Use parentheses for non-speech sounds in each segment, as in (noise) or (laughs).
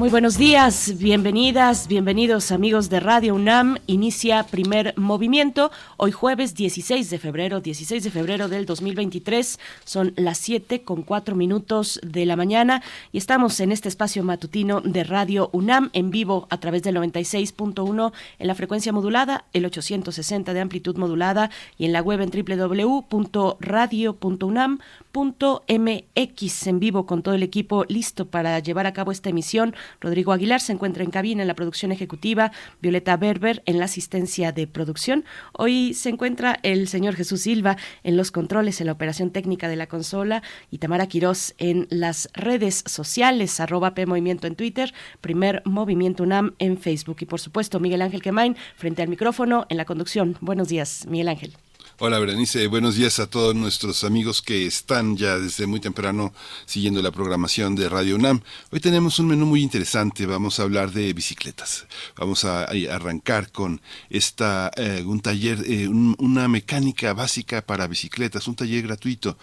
Muy buenos días, bienvenidas, bienvenidos amigos de Radio UNAM. Inicia primer movimiento hoy jueves 16 de febrero, 16 de febrero del 2023. Son las 7 con 4 minutos de la mañana y estamos en este espacio matutino de Radio UNAM en vivo a través del 96.1 en la frecuencia modulada, el 860 de amplitud modulada y en la web en www.radio.unam.mx en vivo con todo el equipo listo para llevar a cabo esta emisión Rodrigo Aguilar se encuentra en cabina en la producción ejecutiva, Violeta Berber en la asistencia de producción. Hoy se encuentra el señor Jesús Silva en los controles, en la operación técnica de la consola y Tamara Quirós en las redes sociales, arroba P Movimiento en Twitter, primer Movimiento UNAM en Facebook y por supuesto Miguel Ángel Quemain frente al micrófono en la conducción. Buenos días, Miguel Ángel. Hola Berenice, buenos días a todos nuestros amigos que están ya desde muy temprano siguiendo la programación de Radio UNAM. Hoy tenemos un menú muy interesante, vamos a hablar de bicicletas. Vamos a, arrancar con esta eh, un taller, eh, una mecánica básica para bicicletas, un taller gratuito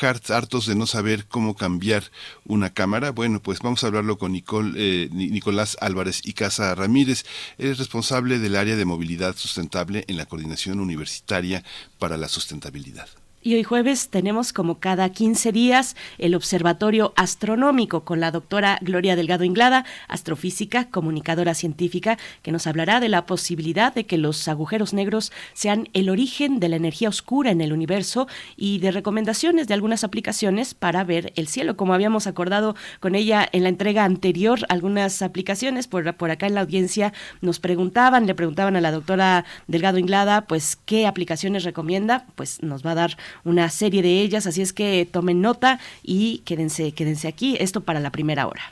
hartos de no saber cómo cambiar una cámara. Bueno, pues vamos a hablarlo con Nicole, eh, Nicolás Álvarez y Casa Ramírez. es responsable del área de movilidad sustentable en la Coordinación Universitaria para la Sustentabilidad. Y hoy jueves tenemos como cada 15 días el Observatorio Astronómico con la doctora Gloria Delgado Inglada, astrofísica, comunicadora científica, que nos hablará de la posibilidad de que los agujeros negros sean el origen de la energía oscura en el universo y de recomendaciones de algunas aplicaciones para ver el cielo. Como habíamos acordado con ella en la entrega anterior, algunas aplicaciones por, por acá en la audiencia nos preguntaban, le preguntaban a la doctora Delgado Inglada, pues qué aplicaciones recomienda, pues nos va a dar una serie de ellas, así es que tomen nota y quédense, quédense aquí, esto para la primera hora.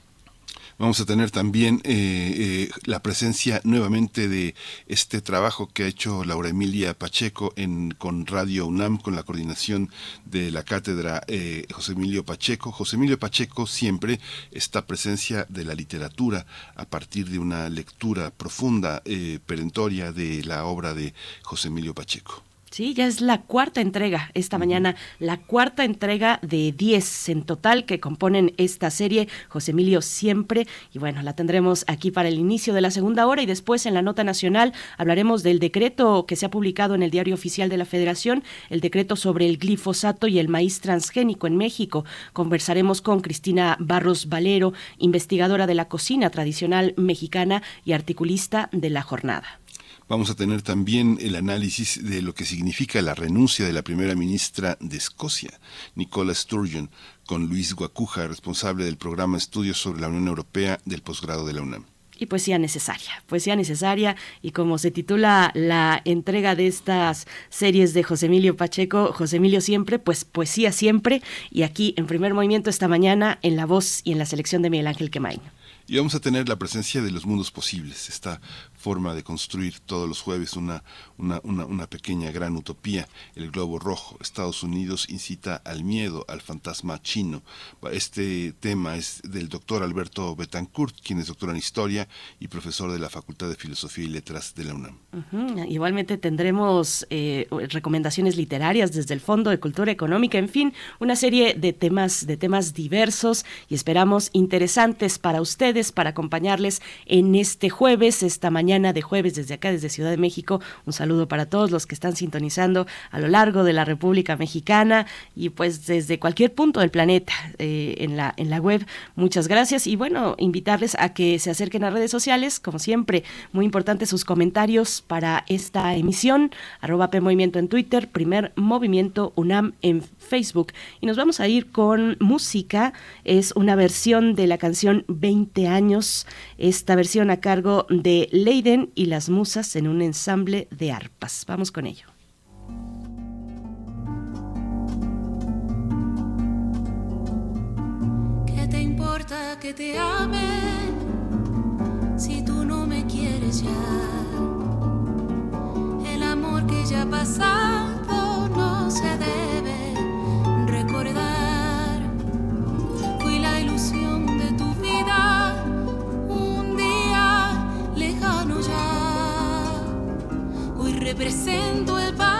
Vamos a tener también eh, eh, la presencia nuevamente de este trabajo que ha hecho Laura Emilia Pacheco en, con Radio UNAM, con la coordinación de la cátedra eh, José Emilio Pacheco. José Emilio Pacheco siempre esta presencia de la literatura a partir de una lectura profunda, perentoria de la obra de José Emilio Pacheco. Sí, ya es la cuarta entrega esta mañana, la cuarta entrega de 10 en total que componen esta serie, José Emilio siempre, y bueno, la tendremos aquí para el inicio de la segunda hora y después en la nota nacional hablaremos del decreto que se ha publicado en el Diario Oficial de la Federación, el decreto sobre el glifosato y el maíz transgénico en México. Conversaremos con Cristina Barros Valero, investigadora de la cocina tradicional mexicana y articulista de la jornada. Vamos a tener también el análisis de lo que significa la renuncia de la primera ministra de Escocia, Nicola Sturgeon, con Luis Guacuja, responsable del programa Estudios sobre la Unión Europea del posgrado de la UNAM y poesía necesaria, poesía necesaria y como se titula la entrega de estas series de José Emilio Pacheco, José Emilio siempre, pues poesía siempre y aquí en primer movimiento esta mañana en la voz y en la selección de Miguel Ángel Quemain. Y vamos a tener la presencia de los mundos posibles, esta forma de construir todos los jueves una, una, una, pequeña gran utopía. El globo rojo, Estados Unidos incita al miedo, al fantasma chino. Este tema es del doctor Alberto Betancourt, quien es doctor en historia y profesor de la Facultad de Filosofía y Letras de la UNAM. Igualmente tendremos eh, recomendaciones literarias desde el Fondo de Cultura Económica, en fin, una serie de temas, de temas diversos y esperamos interesantes para ustedes, para acompañarles en este jueves, esta mañana de jueves desde acá, desde Ciudad de México. Un saludo para todos los que están sintonizando a lo largo de la República Mexicana y pues desde cualquier punto del planeta eh, en, la, en la web. Muchas gracias y bueno, invitarles a que se acerquen a redes sociales, como siempre, muy importante sus comentarios para esta emisión, arroba P Movimiento en Twitter, primer movimiento UNAM en Facebook. Y nos vamos a ir con música, es una versión de la canción 20 años, esta versión a cargo de Lady y las musas en un ensamble de arpas. Vamos con ello. ¿Qué te importa que te si tú no me quieres ya? Movimiento.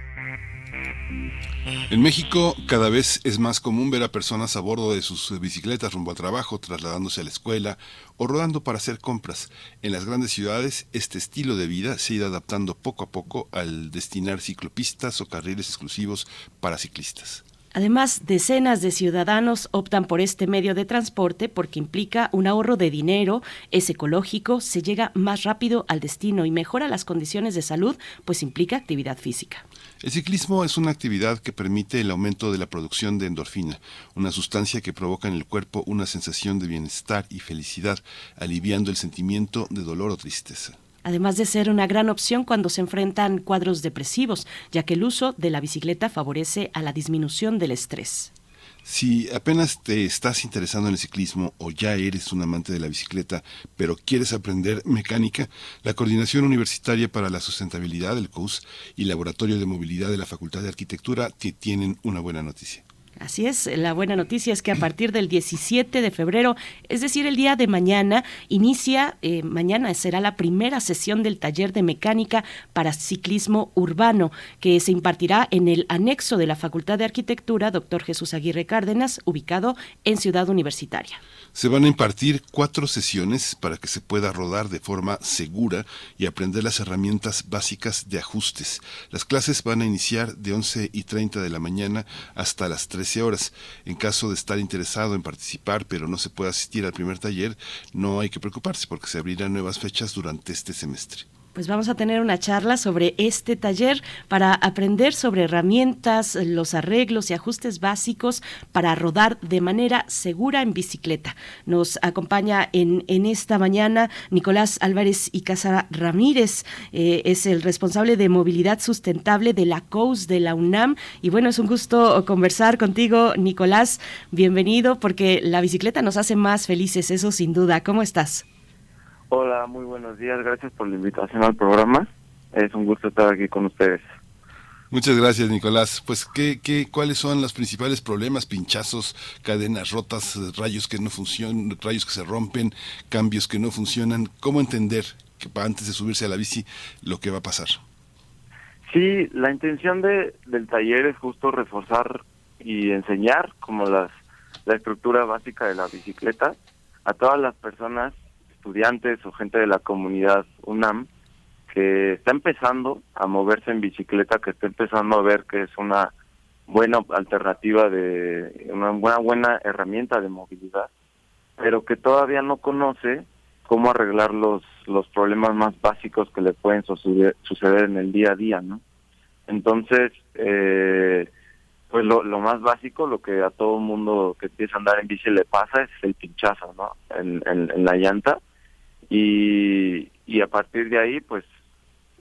En México cada vez es más común ver a personas a bordo de sus bicicletas rumbo al trabajo, trasladándose a la escuela o rodando para hacer compras. En las grandes ciudades este estilo de vida se ha ido adaptando poco a poco al destinar ciclopistas o carriles exclusivos para ciclistas. Además, decenas de ciudadanos optan por este medio de transporte porque implica un ahorro de dinero, es ecológico, se llega más rápido al destino y mejora las condiciones de salud, pues implica actividad física. El ciclismo es una actividad que permite el aumento de la producción de endorfina, una sustancia que provoca en el cuerpo una sensación de bienestar y felicidad, aliviando el sentimiento de dolor o tristeza además de ser una gran opción cuando se enfrentan cuadros depresivos, ya que el uso de la bicicleta favorece a la disminución del estrés. Si apenas te estás interesando en el ciclismo o ya eres un amante de la bicicleta, pero quieres aprender mecánica, la Coordinación Universitaria para la Sustentabilidad del COUS y Laboratorio de Movilidad de la Facultad de Arquitectura te tienen una buena noticia. Así es, la buena noticia es que a partir del 17 de febrero, es decir, el día de mañana, inicia, eh, mañana será la primera sesión del taller de mecánica para ciclismo urbano, que se impartirá en el anexo de la Facultad de Arquitectura, doctor Jesús Aguirre Cárdenas, ubicado en Ciudad Universitaria. Se van a impartir cuatro sesiones para que se pueda rodar de forma segura y aprender las herramientas básicas de ajustes. Las clases van a iniciar de 11 y 30 de la mañana hasta las 13 horas. En caso de estar interesado en participar pero no se pueda asistir al primer taller, no hay que preocuparse porque se abrirán nuevas fechas durante este semestre pues vamos a tener una charla sobre este taller para aprender sobre herramientas, los arreglos y ajustes básicos para rodar de manera segura en bicicleta. Nos acompaña en, en esta mañana Nicolás Álvarez y Casa Ramírez, eh, es el responsable de movilidad sustentable de la COUS de la UNAM. Y bueno, es un gusto conversar contigo, Nicolás. Bienvenido, porque la bicicleta nos hace más felices, eso sin duda. ¿Cómo estás? Hola, muy buenos días. Gracias por la invitación al programa. Es un gusto estar aquí con ustedes. Muchas gracias, Nicolás. Pues, ¿qué, qué, ¿cuáles son los principales problemas? Pinchazos, cadenas rotas, rayos que no funcionan, rayos que se rompen, cambios que no funcionan. ¿Cómo entender que antes de subirse a la bici lo que va a pasar? Sí, la intención de, del taller es justo reforzar y enseñar como las, la estructura básica de la bicicleta a todas las personas, estudiantes o gente de la comunidad UNAM, que está empezando a moverse en bicicleta, que está empezando a ver que es una buena alternativa de una buena buena herramienta de movilidad, pero que todavía no conoce cómo arreglar los los problemas más básicos que le pueden suceder, en el día a día, ¿no? Entonces, eh, pues lo, lo más básico, lo que a todo mundo que empieza a andar en bici le pasa es el pinchazo, ¿no? En la llanta y, y a partir de ahí, pues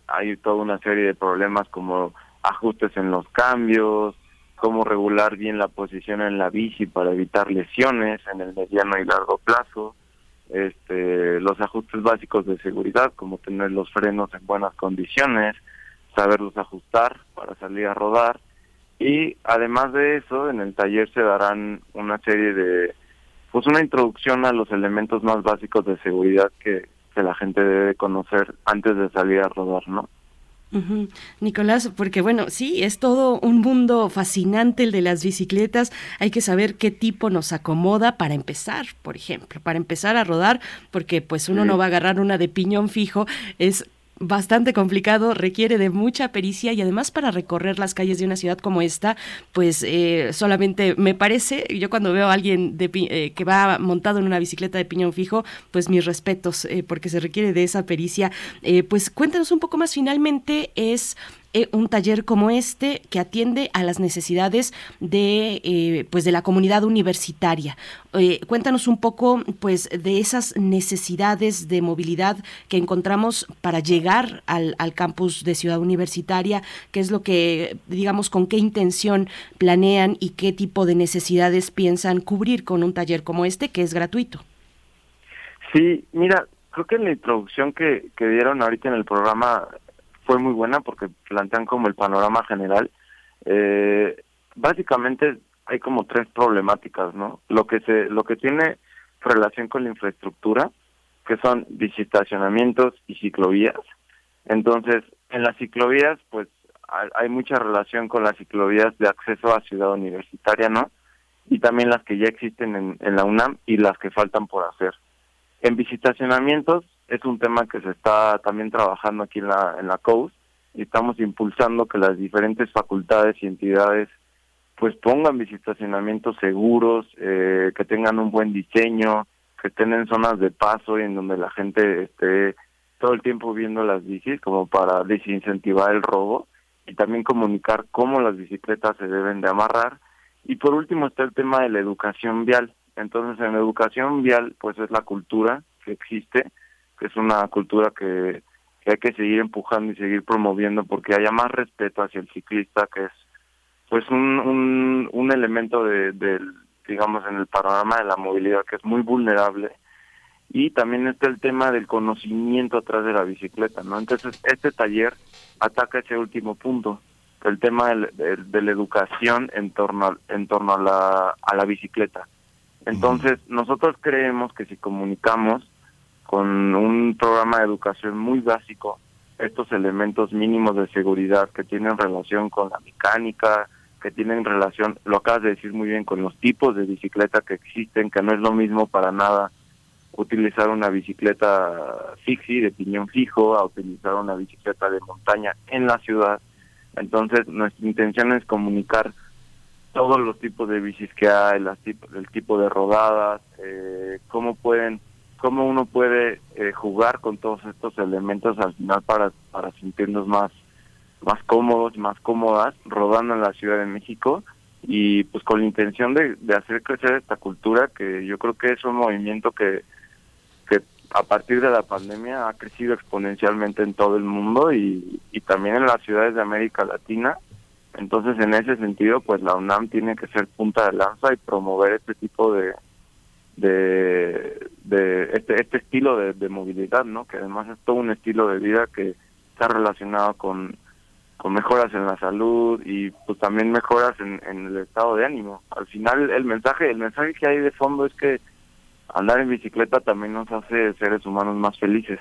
hay toda una serie de problemas como ajustes en los cambios, cómo regular bien la posición en la bici para evitar lesiones en el mediano y largo plazo, este, los ajustes básicos de seguridad, como tener los frenos en buenas condiciones, saberlos ajustar para salir a rodar y además de eso en el taller se darán una serie de pues una introducción a los elementos más básicos de seguridad que, que la gente debe conocer antes de salir a rodar, ¿no? Nicolás, porque bueno, sí, es todo un mundo fascinante el de las bicicletas. Hay que saber qué tipo nos acomoda para empezar, por ejemplo, para empezar a rodar, porque pues uno no va a agarrar una de piñón fijo, es bastante complicado, requiere de mucha pericia y además para recorrer las calles de una ciudad como esta, pues eh, solamente me parece, yo cuando veo a alguien de, eh, que va montado en una bicicleta de piñón fijo, pues mis respetos, eh, porque se requiere de esa pericia. pues cuéntanos un poco más, finalmente es eh, un taller como este que atiende a las necesidades de eh, pues de la comunidad universitaria. Eh, cuéntanos un poco pues de esas necesidades de movilidad que encontramos para llegar al, al campus de Ciudad Universitaria, qué es lo que digamos con qué intención planean y qué tipo de necesidades piensan cubrir con un taller como este que es gratuito. Sí, mira, creo que en la introducción que, que dieron ahorita en el programa fue muy buena porque plantean como el panorama general. Eh, básicamente hay como tres problemáticas, ¿no? Lo que se, lo que tiene relación con la infraestructura, que son visitacionamientos y ciclovías. Entonces, en las ciclovías, pues hay mucha relación con las ciclovías de acceso a Ciudad Universitaria, ¿no? Y también las que ya existen en, en la UNAM y las que faltan por hacer. En visitacionamientos es un tema que se está también trabajando aquí en la, en la COUS y estamos impulsando que las diferentes facultades y entidades pues pongan visitacionamientos seguros, eh, que tengan un buen diseño, que tengan zonas de paso y en donde la gente esté todo el tiempo viendo las bicis como para desincentivar el robo y también comunicar cómo las bicicletas se deben de amarrar. Y por último está el tema de la educación vial. Entonces en educación vial pues es la cultura que existe que es una cultura que, hay que seguir empujando y seguir promoviendo porque haya más respeto hacia el ciclista, que es pues un, un, elemento de, digamos, en el panorama de la movilidad que es muy vulnerable. Y también está el tema del conocimiento atrás de la bicicleta, ¿no? Entonces, este taller ataca ese último punto, el tema de, la educación en torno, en torno a, la, a la bicicleta. Entonces, nosotros creemos que si comunicamos con un programa de educación muy básico, estos elementos mínimos de seguridad que tienen relación con la mecánica, que tienen relación, lo acabas de decir muy bien, con los tipos de bicicleta que existen, que no es lo mismo para nada utilizar una bicicleta fixie de piñón fijo a utilizar una bicicleta de montaña en la ciudad. Entonces, nuestra intención es comunicar todos los tipos de bicis que hay, las el tipo de rodadas, eh, cómo pueden cómo uno puede eh, jugar con todos estos elementos al final para, para sentirnos más, más cómodos, más cómodas, rodando en la Ciudad de México y pues con la intención de, de hacer crecer esta cultura que yo creo que es un movimiento que, que a partir de la pandemia ha crecido exponencialmente en todo el mundo y, y también en las ciudades de América Latina. Entonces, en ese sentido, pues la UNAM tiene que ser punta de lanza y promover este tipo de, de, de este, este estilo de, movilidad, ¿no? Que además es todo un estilo de vida que está relacionado con, con mejoras en la salud y pues también mejoras en, el estado de ánimo. Al final el mensaje, el mensaje que hay de fondo es que andar en bicicleta también nos hace seres humanos más felices.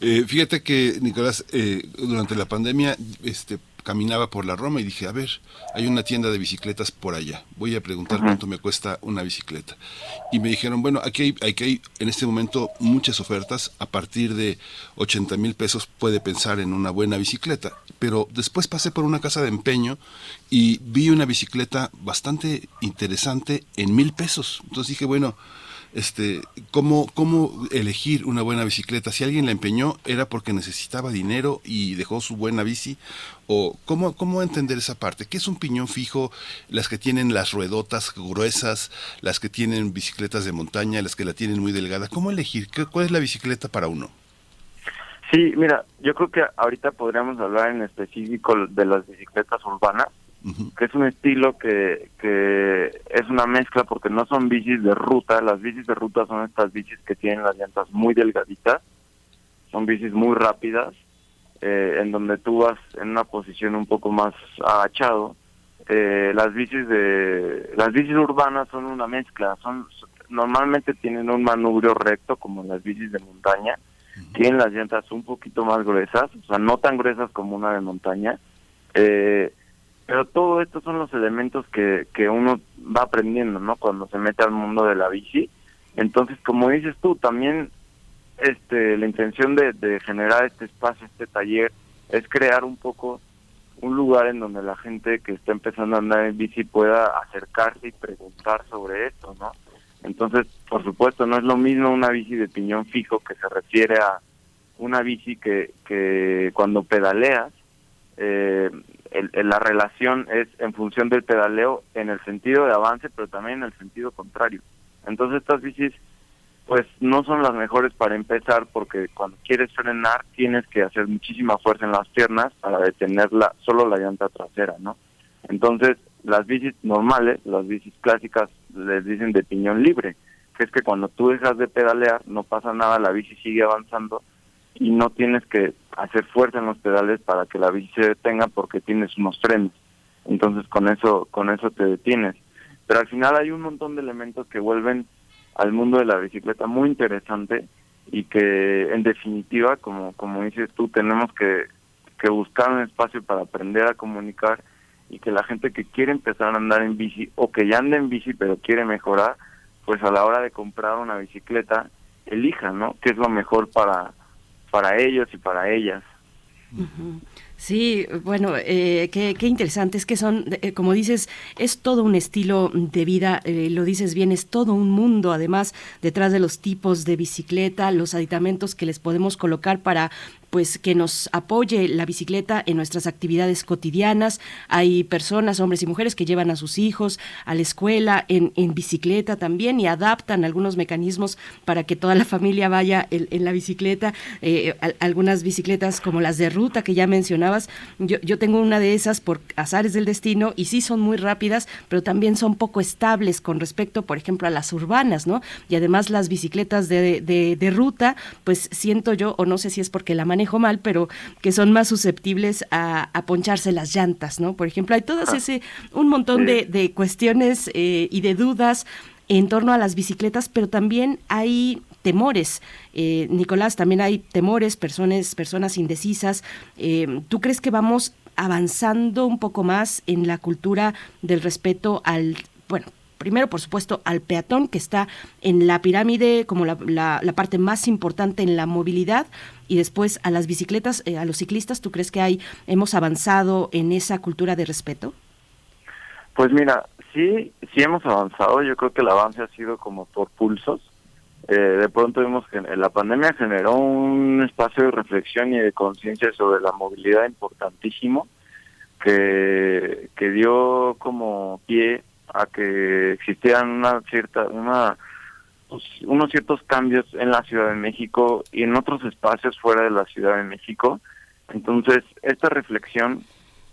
Eh, fíjate que, Nicolás, eh, durante la pandemia, este, caminaba por la Roma y dije, a ver, hay una tienda de bicicletas por allá, voy a preguntar cuánto me cuesta una bicicleta. Y me dijeron, bueno, aquí hay, aquí hay en este momento muchas ofertas, a partir de 80 mil pesos puede pensar en una buena bicicleta. Pero después pasé por una casa de empeño y vi una bicicleta bastante interesante en mil pesos. Entonces dije, bueno, este, ¿cómo, cómo elegir una buena bicicleta. Si alguien la empeñó era porque necesitaba dinero y dejó su buena bici. O cómo, cómo entender esa parte. ¿Qué es un piñón fijo? Las que tienen las ruedotas gruesas, las que tienen bicicletas de montaña, las que la tienen muy delgada. ¿Cómo elegir? ¿Qué, ¿Cuál es la bicicleta para uno? Sí, mira, yo creo que ahorita podríamos hablar en específico de las bicicletas urbanas que es un estilo que, que es una mezcla porque no son bicis de ruta, las bicis de ruta son estas bicis que tienen las llantas muy delgaditas, son bicis muy rápidas, eh, en donde tú vas en una posición un poco más agachado. Eh, las bicis de las bicis urbanas son una mezcla, son normalmente tienen un manubrio recto como las bicis de montaña, tienen las llantas un poquito más gruesas, o sea, no tan gruesas como una de montaña. Eh, pero todo esto son los elementos que, que uno va aprendiendo, ¿no? Cuando se mete al mundo de la bici. Entonces, como dices tú, también este la intención de, de generar este espacio, este taller, es crear un poco un lugar en donde la gente que está empezando a andar en bici pueda acercarse y preguntar sobre esto, ¿no? Entonces, por supuesto, no es lo mismo una bici de piñón fijo que se refiere a una bici que, que cuando pedaleas eh, la relación es en función del pedaleo en el sentido de avance, pero también en el sentido contrario. Entonces estas bicis pues no son las mejores para empezar porque cuando quieres frenar tienes que hacer muchísima fuerza en las piernas para detener la, solo la llanta trasera, ¿no? Entonces las bicis normales, las bicis clásicas les dicen de piñón libre, que es que cuando tú dejas de pedalear no pasa nada, la bici sigue avanzando y no tienes que hacer fuerza en los pedales para que la bici se detenga porque tienes unos frenos. Entonces con eso con eso te detienes. Pero al final hay un montón de elementos que vuelven al mundo de la bicicleta muy interesante y que en definitiva, como como dices tú, tenemos que que buscar un espacio para aprender a comunicar y que la gente que quiere empezar a andar en bici o que ya anda en bici pero quiere mejorar, pues a la hora de comprar una bicicleta elija, ¿no? ¿Qué es lo mejor para para ellos y para ellas. Sí, bueno, eh, qué, interesante. Es que son, eh, como dices, es todo un estilo de vida, eh, lo dices bien, es todo un mundo, además, detrás de los tipos de bicicleta, los aditamentos que les podemos colocar para pues que nos apoye la bicicleta en nuestras actividades cotidianas. Hay personas, hombres y mujeres, que llevan a sus hijos a la escuela en, en bicicleta también y adaptan algunos mecanismos para que toda la (laughs) familia vaya en, la bicicleta. algunas bicicletas como las de ruta que ya mencionaba yo, yo tengo una de esas por azares del destino y sí son muy rápidas, pero también son poco estables con respecto, por ejemplo, a las urbanas, ¿no? Y además las bicicletas de, de, ruta, pues siento yo, o no sé si es porque la manejo mal, pero que son más susceptibles a, a poncharse las llantas, ¿no? Por ejemplo, hay todas ese, un montón de, de cuestiones eh, y de dudas en torno a las bicicletas, pero también hay temores. Eh, Nicolás, también hay temores, personas, personas indecisas. Eh, ¿Tú crees que vamos avanzando un poco más en la cultura del respeto al, bueno, primero, por supuesto, al peatón que está en la pirámide como la, la, parte más importante en la movilidad y después a las bicicletas, eh, a los ciclistas, ¿tú crees que hay, hemos avanzado en esa cultura de respeto? Pues mira, sí, sí hemos avanzado. Yo creo que el avance ha sido como por pulsos. Eh, de pronto vimos que la pandemia generó un espacio de reflexión y de conciencia sobre la movilidad importantísimo que, que dio como pie a que existieran una cierta una pues, unos ciertos cambios en la Ciudad de México y en otros espacios fuera de la Ciudad de México. Entonces, esta reflexión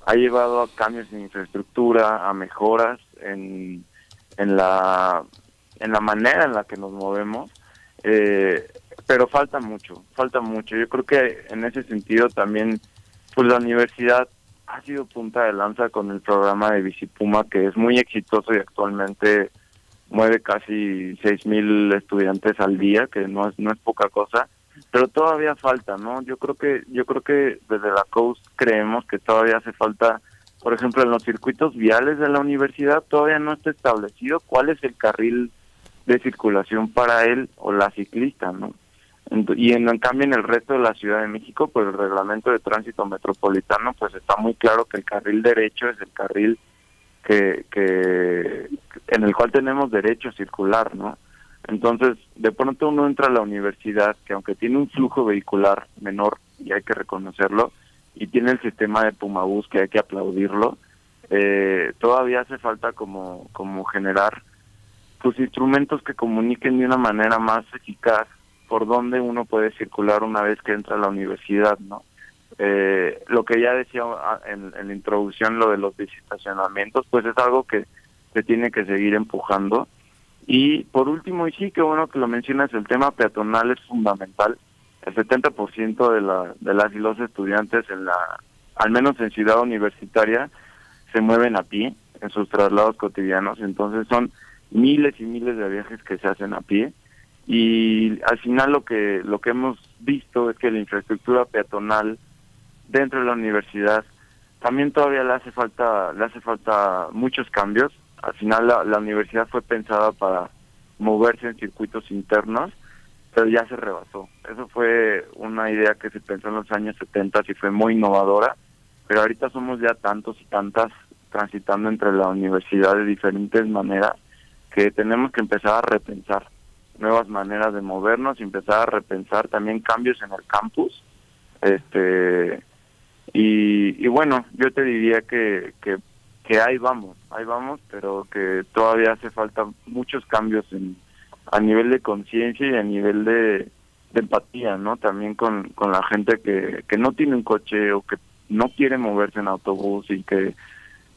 ha llevado a cambios en infraestructura, a mejoras en, en la en la manera en la que nos movemos eh, pero falta mucho, falta mucho. Yo creo que en ese sentido también pues la universidad ha sido punta de lanza con el programa de Bicipuma, que es muy exitoso y actualmente mueve casi seis mil estudiantes al día, que no es no es poca cosa, pero todavía falta, ¿no? Yo creo que yo creo que desde la Coast creemos que todavía hace falta, por ejemplo, en los circuitos viales de la universidad todavía no está establecido cuál es el carril de circulación para él o la ciclista, ¿no? Y en, cambio en el resto de la Ciudad de México, pues el reglamento de tránsito metropolitano, pues está muy claro que el carril derecho es el carril que, que en el cual tenemos derecho a circular, ¿no? Entonces, de pronto uno entra a la universidad que aunque tiene un flujo vehicular menor, y hay que reconocerlo, y tiene el sistema de Pumabús que hay que aplaudirlo, eh, todavía hace falta como, como generar pues instrumentos que comuniquen de una manera más eficaz por dónde uno puede circular una vez que entra a la universidad, ¿no? Eh, lo que ya decía ah, en, la introducción, lo de los visitacionamientos, pues es algo que se tiene que seguir empujando. Y por último, y sí, que bueno que lo mencionas, el tema peatonal es fundamental. El 70% de, la, de las y los estudiantes, en la, al menos en ciudad universitaria, se mueven a pie en sus traslados cotidianos. Entonces son miles y miles de viajes que se hacen a pie y al final lo que lo que hemos visto es que la infraestructura peatonal dentro de la universidad también todavía le hace falta le hace falta muchos cambios. Al final la, la universidad fue pensada para moverse en circuitos internos pero ya se rebasó. Eso fue una idea que se pensó en los años 70 y fue muy innovadora pero ahorita somos ya tantos y tantas transitando entre la universidad de diferentes maneras que tenemos que empezar a repensar nuevas maneras de movernos y empezar a repensar también cambios en el campus. Este y, bueno, yo te diría que, que, ahí vamos, ahí vamos, pero que todavía hace falta muchos cambios en, a nivel de conciencia y a nivel de, de, empatía, ¿no? También con, con la gente que, que no tiene un coche o que no quiere moverse en autobús y que,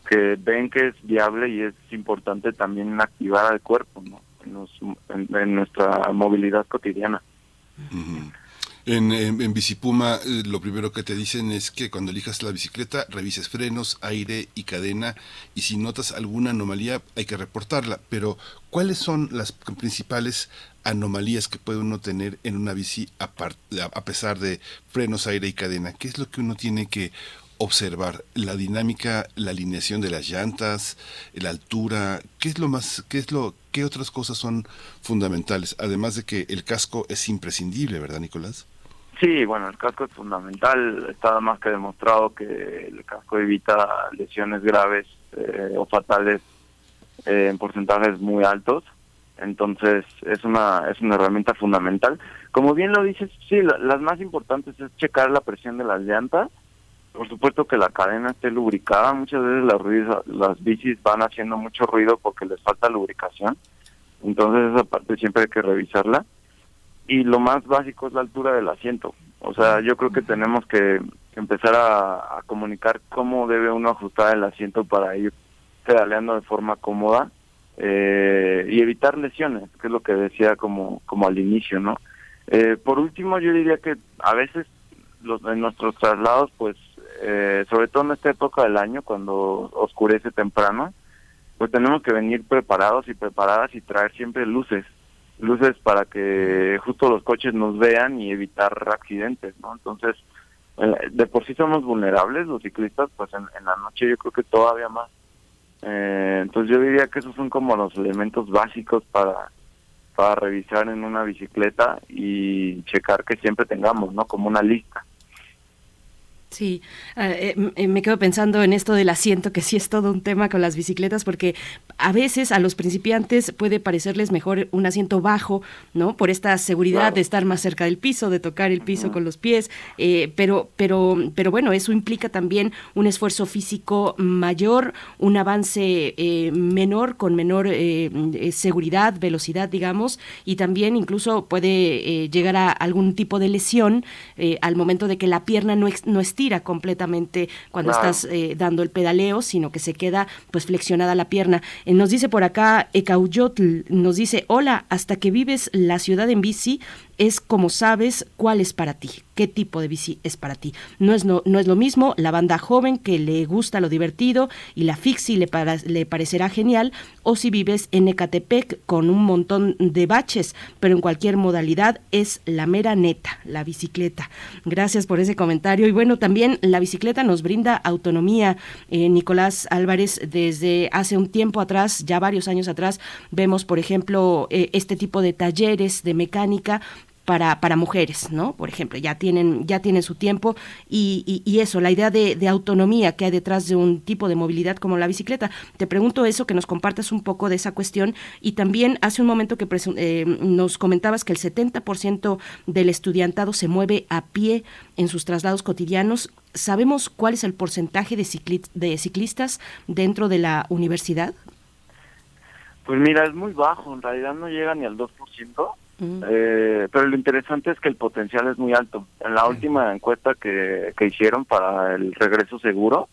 que ven que es viable y es importante también activar al cuerpo, ¿no? En, nuestra movilidad cotidiana. En, en, Bicipuma eh, lo primero que te dicen es que cuando elijas la bicicleta revises frenos, aire y cadena y si notas alguna anomalía hay que reportarla. Pero ¿cuáles son las principales anomalías que puede uno tener en una bici a, a pesar de frenos, aire y cadena? ¿Qué es lo que uno tiene que observar la dinámica, la alineación de las llantas, la altura, qué es lo más, qué es lo, qué otras cosas son fundamentales, además de que el casco es imprescindible, ¿verdad, Nicolás? Sí, bueno, el casco es fundamental, está más que demostrado que el casco evita lesiones graves eh, o fatales eh, en porcentajes muy altos, entonces es una es una herramienta fundamental. Como bien lo dices, sí, las más importantes es checar la presión de las llantas, por supuesto que la cadena esté lubricada. Muchas veces las, las bicis van haciendo mucho ruido porque les falta lubricación. Entonces esa parte siempre hay que revisarla. Y lo más básico es la altura del asiento. O sea, yo creo que tenemos que empezar a, comunicar cómo debe uno ajustar el asiento para ir pedaleando de forma cómoda eh, y evitar lesiones, que es lo que decía como, como al inicio, ¿no? Eh, por último, yo diría que a veces los, en nuestros traslados, pues eh, sobre todo en esta época del año, cuando oscurece temprano, pues tenemos que venir preparados y preparadas y traer siempre luces, luces para que justo los coches nos vean y evitar accidentes, ¿no? Entonces, eh, de por sí somos vulnerables los ciclistas, pues en, la noche yo creo que todavía más. Eh, entonces yo diría que esos son como los elementos básicos para para revisar en una bicicleta y checar que siempre tengamos, ¿no? Como una lista. Sí, ah, eh, eh, me quedo pensando en esto del asiento, que sí es todo un tema con las bicicletas, porque a veces a los principiantes puede parecerles mejor un asiento bajo, ¿no? Por esta seguridad de estar más cerca del piso, de tocar el piso con los pies, eh, pero, pero, pero bueno, eso implica también un esfuerzo físico mayor, un avance menor, con menor seguridad, velocidad, digamos, y también incluso puede llegar a algún tipo de lesión al momento de que la pierna no, no esté completamente cuando estás eh, dando el pedaleo, sino que se queda pues flexionada la pierna. Eh, nos dice por acá Ecauyotl, nos dice, hola, hasta que vives la ciudad en bici, es como sabes cuál es para ti. qué tipo de bici es para ti. No es, no, no es lo mismo la banda joven que le gusta lo divertido y la fixie le, le parecerá genial, o si vives en Ecatepec con un montón de baches, pero en cualquier modalidad es la mera neta, la bicicleta. Gracias por ese comentario. Y bueno, también la bicicleta nos brinda autonomía. Eh, Nicolás Álvarez, desde hace un tiempo atrás, ya varios años atrás, vemos, por ejemplo, eh, este tipo de talleres de mecánica para, para mujeres, ¿no? Por ejemplo, ya tienen, ya tienen su tiempo y, y, eso, la idea de, de, autonomía que hay detrás de un tipo de movilidad como la bicicleta. Te pregunto eso, que nos compartas un poco de esa cuestión y también hace un momento que eh, nos comentabas que el 70% del estudiantado se mueve a pie en sus traslados cotidianos. ¿Sabemos cuál es el porcentaje de, de ciclistas dentro de la universidad? Pues mira, es muy bajo, en realidad no llega ni al 2%. Eh, pero lo interesante es que el potencial es muy alto. En la última encuesta que, que hicieron para el regreso seguro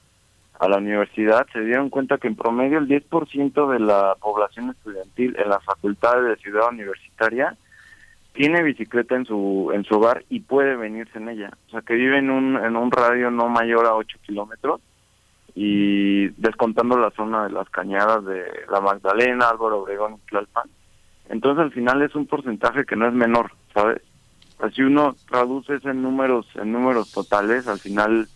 a la universidad, se dieron cuenta que en promedio el 10% de la población estudiantil en las facultades de ciudad universitaria tiene bicicleta en su en su hogar y puede venirse en ella. O sea, que vive en un, en un radio no mayor a 8 kilómetros y descontando la zona de las cañadas de La Magdalena, Álvaro Obregón y Tlalpan entonces al final es un porcentaje que no es menor, ¿sabes? si uno traduce eso en números, en números totales, al final,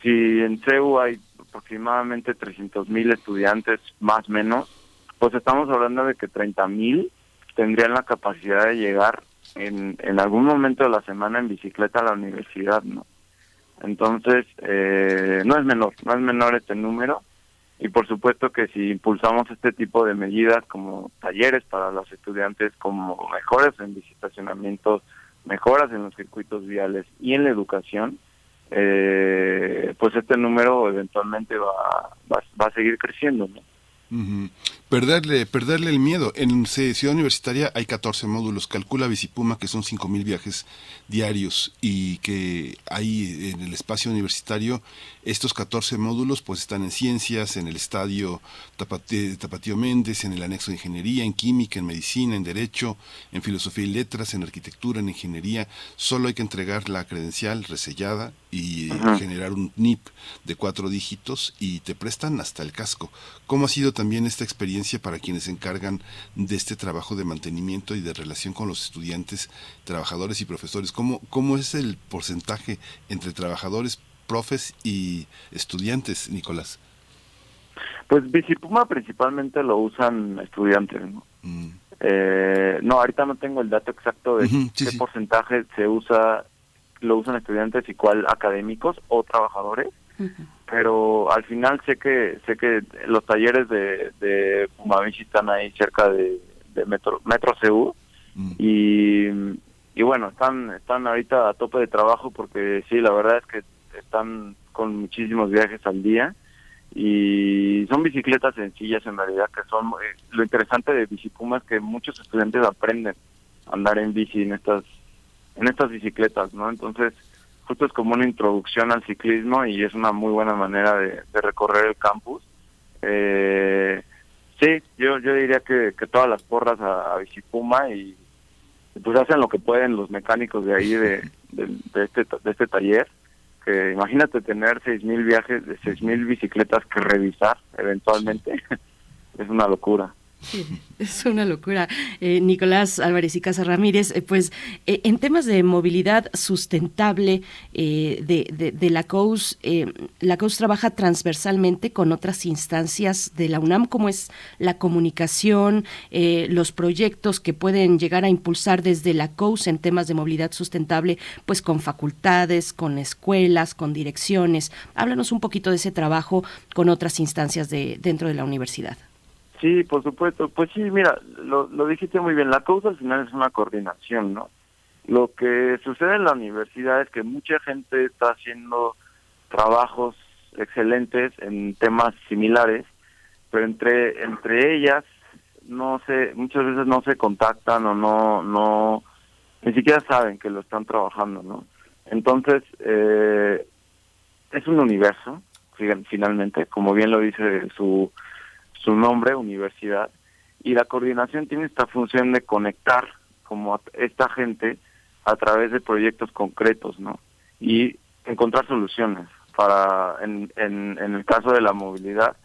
si en CEU hay aproximadamente 300 mil estudiantes, más o menos, pues estamos hablando de que 30 mil tendrían la capacidad de llegar en, en algún momento de la semana en bicicleta a la universidad, ¿no? Entonces, eh, no es menor, no es menor este número y por supuesto que si impulsamos este tipo de medidas como talleres para los estudiantes, como mejores en visitacionamientos, mejoras en los circuitos viales y en la educación, eh, pues este número eventualmente va, va, va a seguir creciendo. ¿no? Perderle, perderle el miedo. En Ciudad Universitaria hay 14 módulos. Calcula Bicipuma que son 5.000 viajes diarios y que hay en el espacio universitario estos 14 módulos pues están en ciencias, en el estadio Tapatío Méndez, en el anexo de ingeniería, en química, en medicina, en derecho, en filosofía y letras, en arquitectura, en ingeniería. Solo hay que entregar la credencial resellada y generar un NIP de cuatro dígitos y te prestan hasta el casco. ¿Cómo ha sido también esta experiencia para quienes se encargan de este trabajo de mantenimiento y de relación con los estudiantes, trabajadores y profesores? ¿Cómo, cómo es el porcentaje entre trabajadores, profes y estudiantes, Nicolás? Pues Bicipuma principalmente lo usan estudiantes, ¿no? Mm. Eh, no, ahorita no tengo el dato exacto de qué porcentaje se usa, lo usan estudiantes y cuál académicos o trabajadores, pero al final sé que sé que los talleres de, de Pumavici están ahí cerca de, Metro, Metro CU mm. y, y bueno, están, están ahorita a tope de trabajo porque sí, la verdad es que están con muchísimos viajes al día. Y son bicicletas sencillas en realidad que son eh, lo interesante de Bicipuma es que muchos estudiantes aprenden a andar en bici en estas en estas bicicletas no entonces es como una introducción al ciclismo y es una muy buena manera de, recorrer el campus eh, sí yo yo diría que, que todas las porras a, a y pues hacen lo que pueden los mecánicos de ahí de, de este de este taller que imagínate tener 6.000 viajes, de 6.000 bicicletas que revisar eventualmente, (laughs) es una locura. Es una locura. Eh, Nicolás Álvarez y Casa Ramírez, eh, pues eh, en temas de movilidad sustentable de, de, la COUS, la COUS trabaja transversalmente con otras instancias de la UNAM, como es la comunicación, los proyectos que pueden llegar a impulsar desde la COUS en temas de movilidad sustentable, pues con facultades, con escuelas, con direcciones. Háblanos un poquito de ese trabajo con otras instancias de, dentro de la universidad. Sí, por supuesto. Pues sí, mira, lo, lo dijiste muy bien. La causa al final es una coordinación, ¿no? Lo que sucede en la universidad es que mucha gente está haciendo trabajos excelentes en temas similares, pero entre entre ellas no sé, muchas veces no se contactan o no no ni siquiera saben que lo están trabajando, ¿no? Entonces eh, es un universo, finalmente, como bien lo dice su su nombre, universidad, y la coordinación tiene esta función de conectar como esta gente a través de proyectos concretos, ¿no? Y encontrar soluciones para, en, en, en el caso de la movilidad,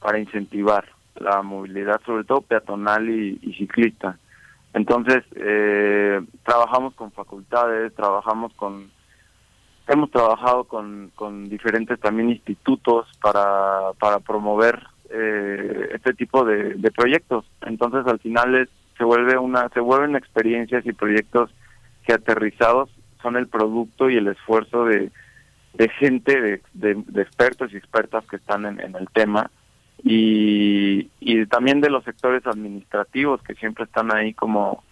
para incentivar la movilidad, sobre todo peatonal y, ciclista. Entonces, eh, trabajamos con facultades, trabajamos con, hemos trabajado con, con diferentes también institutos para, para promover eh, este tipo de, de, proyectos. Entonces, al final es, se vuelve una, se vuelven experiencias y proyectos que aterrizados son el producto y el esfuerzo de, de gente, de, de, expertos y expertas que están en, el tema y, y también de los sectores administrativos que siempre están ahí como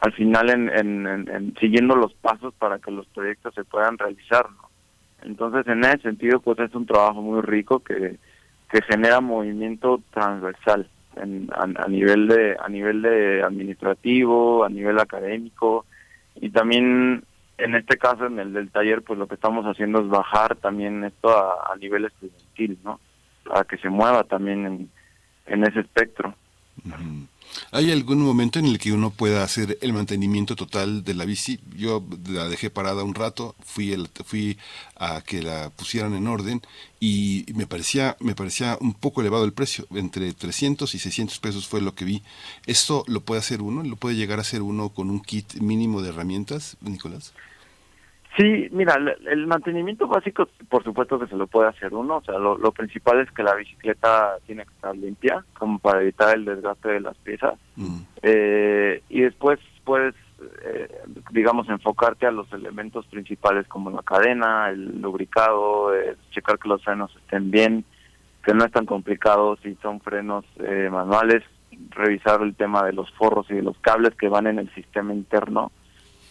al final en, en, siguiendo los pasos para que los proyectos se puedan realizar. Entonces, en ese sentido, pues es un trabajo muy rico que, que genera movimiento transversal en, a, nivel de a nivel de administrativo, a nivel académico y también en este caso en el del taller pues lo que estamos haciendo es bajar también esto a, nivel estudiantil, ¿no? Para que se mueva también en, en ese espectro. ¿Hay algún momento en el que uno pueda hacer el mantenimiento total de la bici? Yo la dejé parada un rato, fui fui a que la pusieran en orden y me parecía me parecía un poco elevado el precio, entre 300 y 600 pesos fue lo que vi. ¿Esto lo puede hacer uno? ¿Lo puede llegar a hacer uno con un kit mínimo de herramientas, Nicolás? Sí, mira, el, mantenimiento básico, por supuesto que se lo puede hacer uno. O sea, lo, principal es que la bicicleta tiene que estar limpia, como para evitar el desgaste de las piezas. Mm. Eh, y después puedes, eh, digamos, enfocarte a los elementos principales como la cadena, el lubricado, eh, checar que los frenos estén bien, que no están complicados si son frenos manuales, revisar el tema de los forros y de los cables que van en el sistema interno.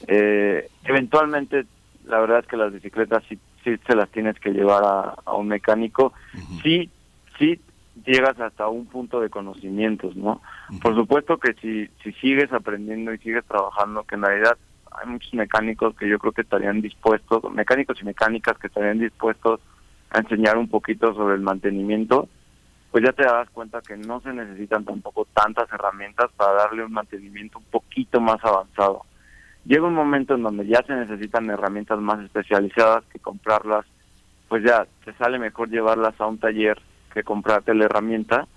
eventualmente la verdad es que las bicicletas sí, sí se las tienes que llevar a, un mecánico. Sí, sí llegas hasta un punto de conocimientos, ¿no? Por supuesto que si, si sigues aprendiendo y sigues trabajando, que en realidad hay muchos mecánicos que yo creo que estarían dispuestos, mecánicos y mecánicas que estarían dispuestos a enseñar un poquito sobre el mantenimiento, pues ya te das cuenta que no se necesitan tampoco tantas herramientas para darle un mantenimiento un poquito más avanzado llega un momento en donde ya se necesitan herramientas más especializadas que comprarlas, pues ya te sale mejor llevarlas a un taller que comprarte la herramienta,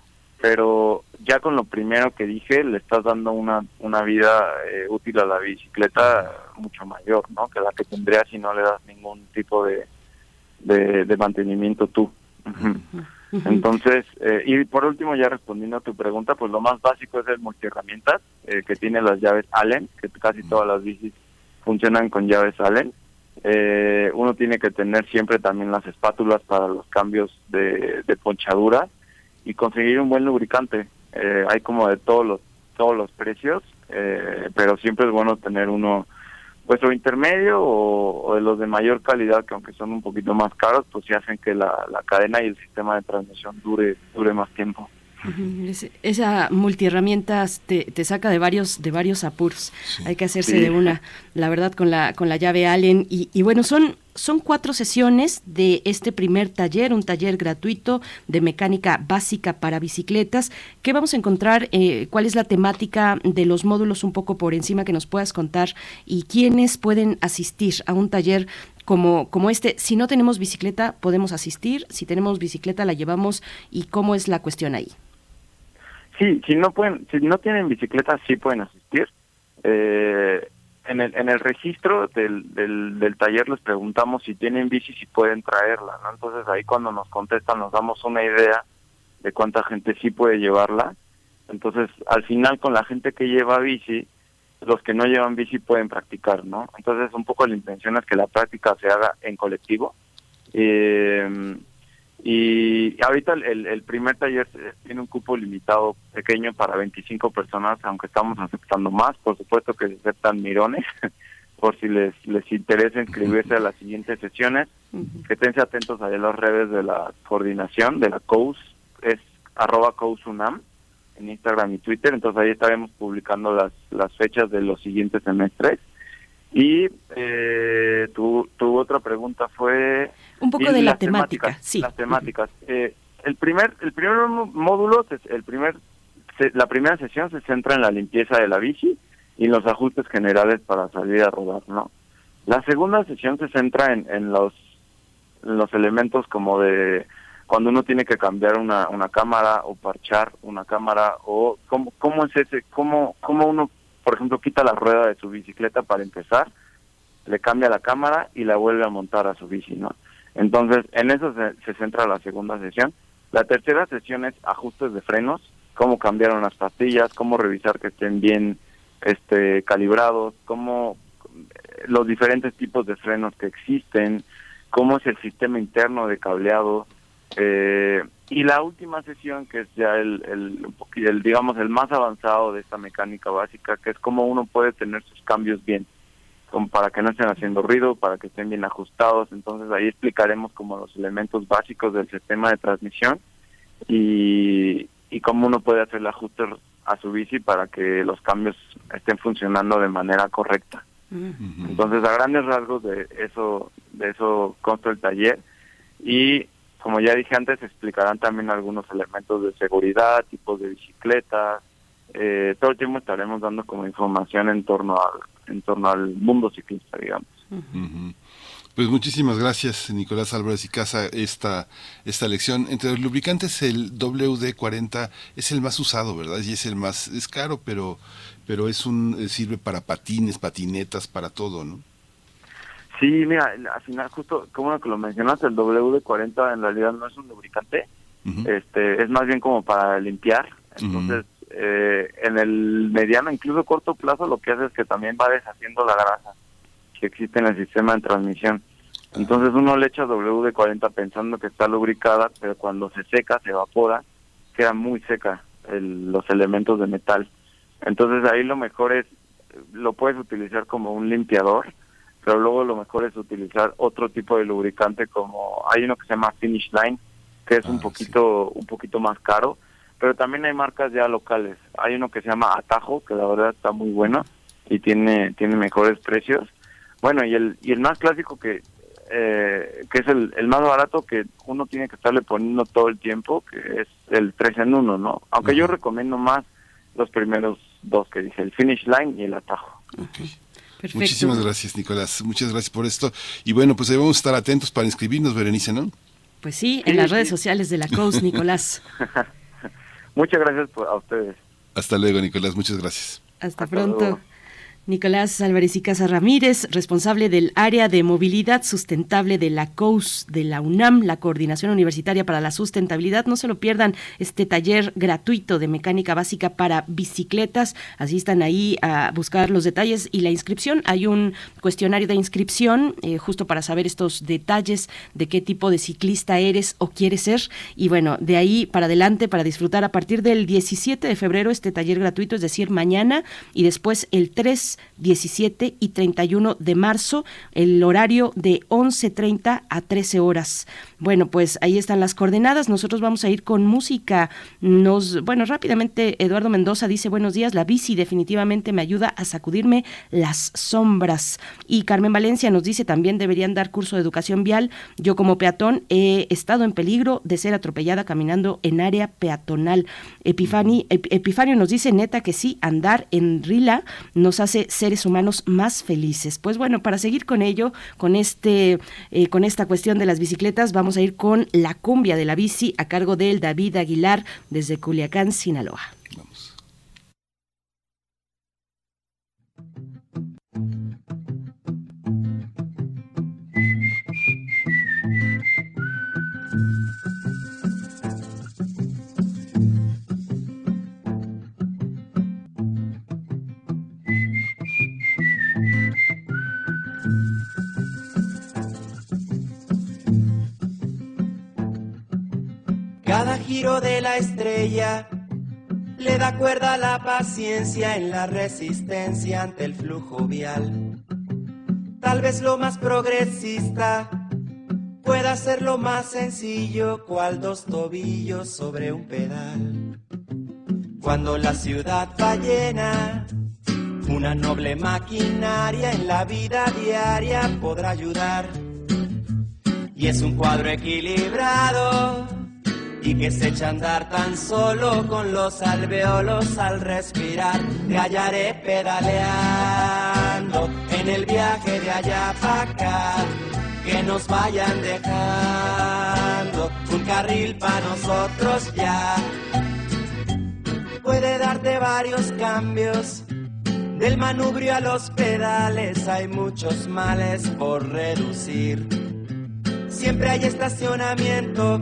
pero ya con lo primero que dije le estás dando una, una vida eh, útil a la bicicleta mucho mayor, ¿no? Que la que tendrías si no le das ningún tipo de, de, mantenimiento tú. Entonces, eh, y por último, ya respondiendo a tu pregunta, pues lo más básico es el multiherramientas, eh, que tiene las llaves Allen, que casi todas las bicis funcionan con llaves Allen. Eh, uno tiene que tener siempre también las espátulas para los cambios de, ponchadura y conseguir un buen lubricante. Eh, hay como de todos los todos los precios, pero siempre es bueno tener uno pues o intermedio o, de los de mayor calidad que aunque son un poquito más caros pues sí hacen que la, la cadena y el sistema de transmisión dure dure más tiempo esa multiherramientas te, te saca de varios de varios apuros hay que hacerse de una la verdad con la con la llave Allen y, y bueno son son cuatro sesiones de este primer taller, un taller gratuito de mecánica básica para bicicletas. ¿Qué vamos a encontrar? Eh, ¿Cuál es la temática de los módulos un poco por encima que nos puedas contar? ¿Y quiénes pueden asistir a un taller como, como este? Si no tenemos bicicleta, podemos asistir. Si tenemos bicicleta, la llevamos. ¿Y cómo es la cuestión ahí? Sí, si no pueden, si no tienen bicicleta, sí pueden asistir. Eh, en el, en el registro del, del, taller les preguntamos si tienen bici, si pueden traerla, ¿no? Entonces ahí cuando nos contestan nos damos una idea de cuánta gente sí puede llevarla. Entonces al final con la gente que lleva bici, los que no llevan bici pueden practicar, ¿no? Entonces un poco la intención es que la práctica se haga en colectivo. Eh, y ahorita el, el, primer taller tiene un cupo limitado pequeño para 25 personas, aunque estamos aceptando más. Por supuesto que se aceptan mirones, (laughs) por si les, les interesa inscribirse a las siguientes sesiones. Que estén atentos a las redes de la coordinación de la COUS, es arroba COUSUNAM en Instagram y Twitter. Entonces ahí estaremos publicando las, las fechas de los siguientes semestres. Y eh, tu, tu otra pregunta fue... Un poco de la temática, sí. Las temáticas. Eh, el primer el primer módulo, el primer la primera sesión se centra en la limpieza de la bici y los ajustes generales para salir a rodar, ¿no? La segunda sesión se centra en, en los, los elementos como de cuando uno tiene que cambiar una, una cámara o parchar una cámara o cómo, cómo es ese, cómo, cómo uno, por ejemplo, quita la rueda de su bicicleta para empezar, le cambia la cámara y la vuelve a montar a su bici, ¿no? Entonces, en eso se, se centra la segunda sesión. La tercera sesión es ajustes de frenos, cómo cambiar unas pastillas, cómo revisar que estén bien este calibrados, cómo los diferentes tipos de frenos que existen, cómo es el sistema interno de cableado. Eh, y la última sesión, que es ya el, el, el, digamos, el más avanzado de esta mecánica básica, que es cómo uno puede tener sus cambios bien, como para que no estén haciendo ruido, para que estén bien ajustados. Entonces ahí explicaremos como los elementos básicos del sistema de transmisión y, y cómo uno puede hacer el ajuste a su bici para que los cambios estén funcionando de manera correcta. Entonces, a grandes rasgos de eso, de eso consta el taller y como ya dije antes, explicarán también algunos elementos de seguridad, tipos de bicicletas. Eh, todo el tiempo estaremos dando como información en torno al, en torno al mundo ciclista, digamos. Pues muchísimas gracias, Nicolás Álvarez y Casa, esta, esta lección. Entre los lubricantes, el WD-40 es el más usado, ¿verdad? Y es el más, es caro, pero, pero es un, eh, sirve para patines, patinetas, para todo, ¿no? Sí, mira, al final, justo como lo mencionaste, el WD-40 en realidad no es un lubricante, este, es más bien como para limpiar. Entonces, eh, en el mediano, incluso corto plazo, lo que hace es que también va deshaciendo la grasa que existe en el sistema de transmisión. Entonces uno le echa WD-40 pensando que está lubricada, pero cuando se seca, se evapora, queda muy seca los elementos de metal. Entonces ahí lo mejor es, lo puedes utilizar como un limpiador, pero luego lo mejor es utilizar otro tipo de lubricante como, hay uno que se llama Finish Line, que es un ah, poquito un poquito más caro, pero también hay marcas ya locales. Hay uno que se llama Atajo, que la verdad está muy bueno y tiene tiene mejores precios bueno, y el, y el más clásico que, eh, que es el, el, más barato que uno tiene que estarle poniendo todo el tiempo, que es el 3 en 1, ¿no? Aunque yo recomiendo más los primeros dos que dije, el finish line y el atajo. Muchísimas gracias, Nicolás. Muchas gracias por esto. Y bueno, pues ahí vamos a estar atentos para inscribirnos, Berenice, ¿no? Pues sí, en las redes sociales de la COUS, (laughs) Nicolás. Muchas gracias a ustedes. Hasta luego, Nicolás. Muchas gracias. Hasta, pronto. Nicolás Álvarez y Casa Ramírez, responsable del área de movilidad sustentable de la COUS de la UNAM, la Coordinación Universitaria para la Sustentabilidad. No se lo pierdan este taller gratuito de mecánica básica para bicicletas. Asistan ahí a buscar los detalles y la inscripción. Hay un cuestionario de inscripción eh, justo para saber estos detalles de qué tipo de ciclista eres o quieres ser. Y bueno, de ahí para adelante para disfrutar a partir del 17 de febrero este taller gratuito, es decir, mañana y después el 3 17 y 31 de marzo, el horario de 11.30 a 13 horas. Bueno, pues ahí están las coordenadas. Nosotros vamos a ir con música. Nos, bueno, rápidamente Eduardo Mendoza dice, buenos días, la bici definitivamente me ayuda a sacudirme las sombras. Y Carmen Valencia nos dice, también deberían dar curso de educación vial. Yo como peatón he estado en peligro de ser atropellada caminando en área peatonal. Epifani, Epifanio nos dice, neta, que sí, andar en Rila nos hace seres humanos más felices. Pues bueno, para seguir con ello, con este, eh, con esta cuestión de las bicicletas, vamos a ir con la cumbia de la bici a cargo del David Aguilar desde Culiacán, Sinaloa. La estrella le da cuerda a la paciencia en la resistencia ante el flujo vial. Tal vez lo más progresista pueda ser lo más sencillo, cual dos tobillos sobre un pedal. Cuando la ciudad va llena, una noble maquinaria en la vida diaria podrá ayudar. Y es un cuadro equilibrado y que se echa a andar tan solo con los alveolos al respirar. Te hallaré pedaleando en el viaje de allá para acá, que nos vayan dejando un carril para nosotros ya. Puede darte varios cambios. Del manubrio a los pedales hay muchos males por reducir. Siempre hay estacionamiento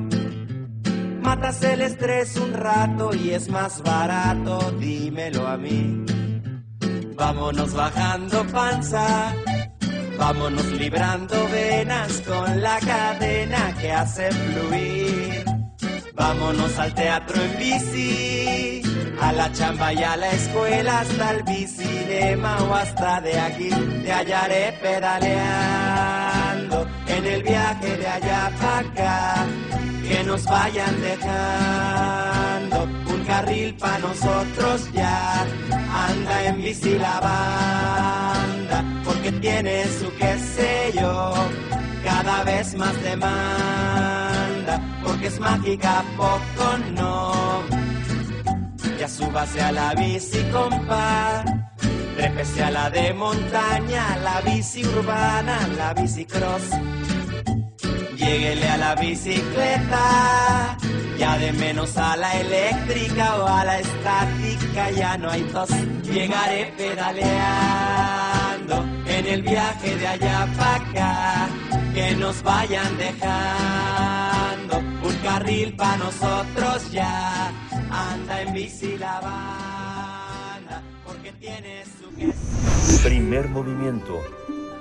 Matas el estrés un rato y es más barato, dímelo a mí. Vámonos bajando panza, vámonos librando venas con la cadena que hace fluir. Vámonos al teatro en bici, a la chamba y a la escuela, hasta el bicinema o hasta de aquí. Te hallaré pedaleando en el viaje de allá para acá que nos vayan dejando un carril para nosotros ya. Anda en bici la banda, porque tiene su qué sé yo, cada vez más demanda, porque es mágica, poco no. Ya súbase a la bici, compa. Trépese a la de montaña, la bici urbana, la bici cross Lléguele a la bicicleta, ya de menos a la eléctrica o a la estática, ya no hay tos. Llegaré pedaleando en el viaje de allá para acá, que nos vayan dejando un carril para nosotros ya. Anda en bici la banda, porque tiene su Primer movimiento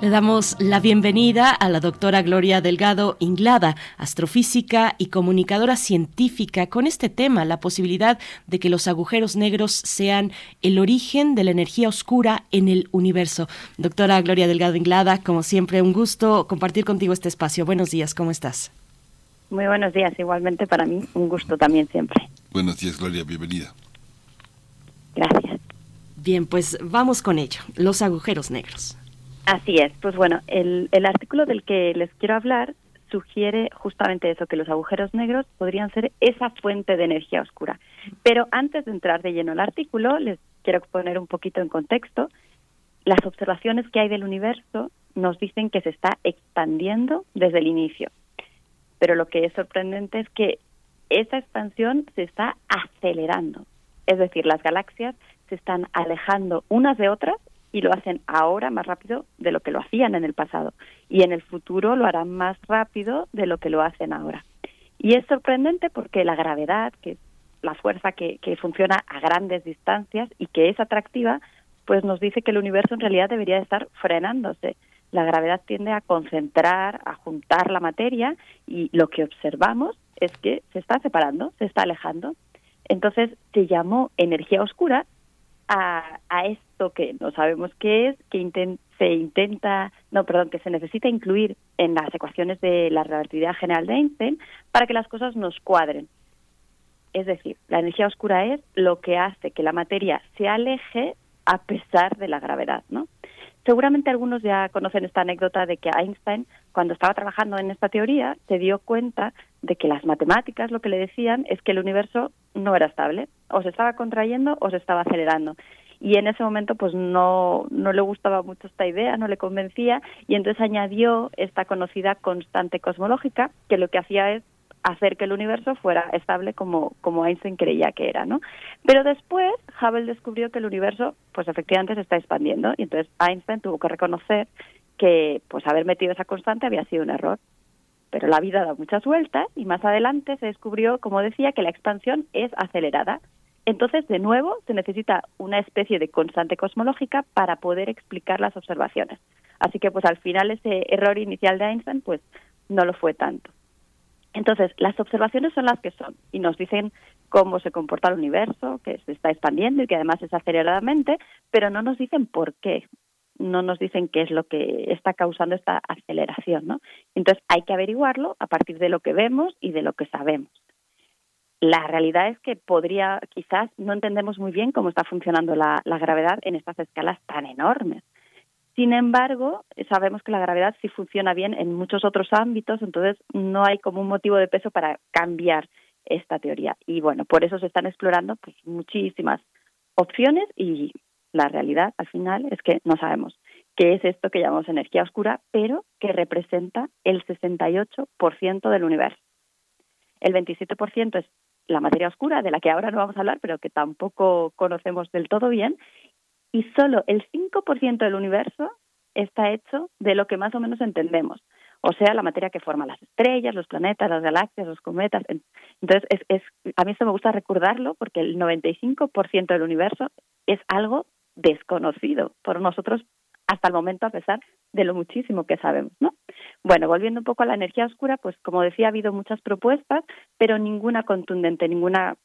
Le damos la bienvenida a la doctora Gloria Delgado Inglada, astrofísica y comunicadora científica, con este tema, la posibilidad de que los agujeros negros sean el origen de la energía oscura en el universo. Doctora Gloria Delgado Inglada, como siempre, un gusto compartir contigo este espacio. Buenos días, ¿cómo estás? Muy buenos días, igualmente para mí, un gusto también siempre. Buenos días, Gloria, bienvenida. Gracias. Bien, pues vamos con ello, los agujeros negros. Así es, pues bueno, el, artículo del que les quiero hablar sugiere justamente eso, que los agujeros negros podrían ser esa fuente de energía oscura. Pero antes de entrar de lleno al artículo, les quiero poner un poquito en contexto. Las observaciones que hay del universo nos dicen que se está expandiendo desde el inicio. Pero lo que es sorprendente es que esa expansión se está acelerando. Es decir, las galaxias se están alejando unas de otras y lo hacen ahora más rápido de lo que lo hacían en el pasado y en el futuro lo harán más rápido de lo que lo hacen ahora. Y es sorprendente porque la gravedad, que es la fuerza que, funciona a grandes distancias y que es atractiva, pues nos dice que el universo en realidad debería estar frenándose. La gravedad tiende a concentrar, a juntar la materia y lo que observamos es que se está separando, se está alejando. Entonces se llamó energía oscura a, a que no sabemos qué es, que se intenta, no, perdón, que se necesita incluir en las ecuaciones de la relatividad general de Einstein para que las cosas nos cuadren. Es decir, la energía oscura es lo que hace que la materia se aleje a pesar de la gravedad, ¿no? Seguramente algunos ya conocen esta anécdota de que Einstein, cuando estaba trabajando en esta teoría, se dio cuenta de que las matemáticas lo que le decían es que el universo no era estable, o se estaba contrayendo o se estaba acelerando. Y en ese momento pues no, no le gustaba mucho esta idea, no le convencía y entonces añadió esta conocida constante cosmológica que lo que hacía es hacer que el universo fuera estable como, como Einstein creía que era, ¿no? Pero después Hubble descubrió que el universo, pues efectivamente se está expandiendo y entonces Einstein tuvo que reconocer que, pues haber metido esa constante había sido un error. Pero la vida da muchas vueltas y más adelante se descubrió, como decía, que la expansión es acelerada. Entonces, de nuevo, se necesita una especie de constante cosmológica para poder explicar las observaciones. Así que, pues al final ese error inicial de Einstein, pues no lo fue tanto. Entonces, las observaciones son las que son y nos dicen cómo se comporta el universo, que se está expandiendo y que además es aceleradamente, pero no nos dicen por qué. no nos dicen qué es lo que está causando esta aceleración, ¿no? Entonces hay que averiguarlo a partir de lo que vemos y de lo que sabemos. La realidad es que podría, quizás no entendemos muy bien cómo está funcionando la, gravedad en estas escalas tan enormes. Sin embargo, sabemos que la gravedad sí funciona bien en muchos otros ámbitos, entonces no hay como un motivo de peso para cambiar esta teoría. Y bueno, por eso se están explorando pues, muchísimas opciones y la realidad al final es que no sabemos qué es esto que llamamos energía oscura, pero que representa el 68% del universo. El 27% es la materia oscura, de la que ahora no vamos a hablar, pero que tampoco conocemos del todo bien, y solo el 5% del universo está hecho de lo que más o menos entendemos, o sea, la materia que forma las estrellas, los planetas, las galaxias, los cometas. Entonces, es, es, a mí eso me gusta recordarlo porque el 95% del universo es algo desconocido por nosotros hasta el momento a pesar de lo muchísimo que sabemos, ¿no? Bueno, volviendo un poco a la energía oscura, pues como decía, ha habido muchas propuestas, pero ninguna contundente, ninguna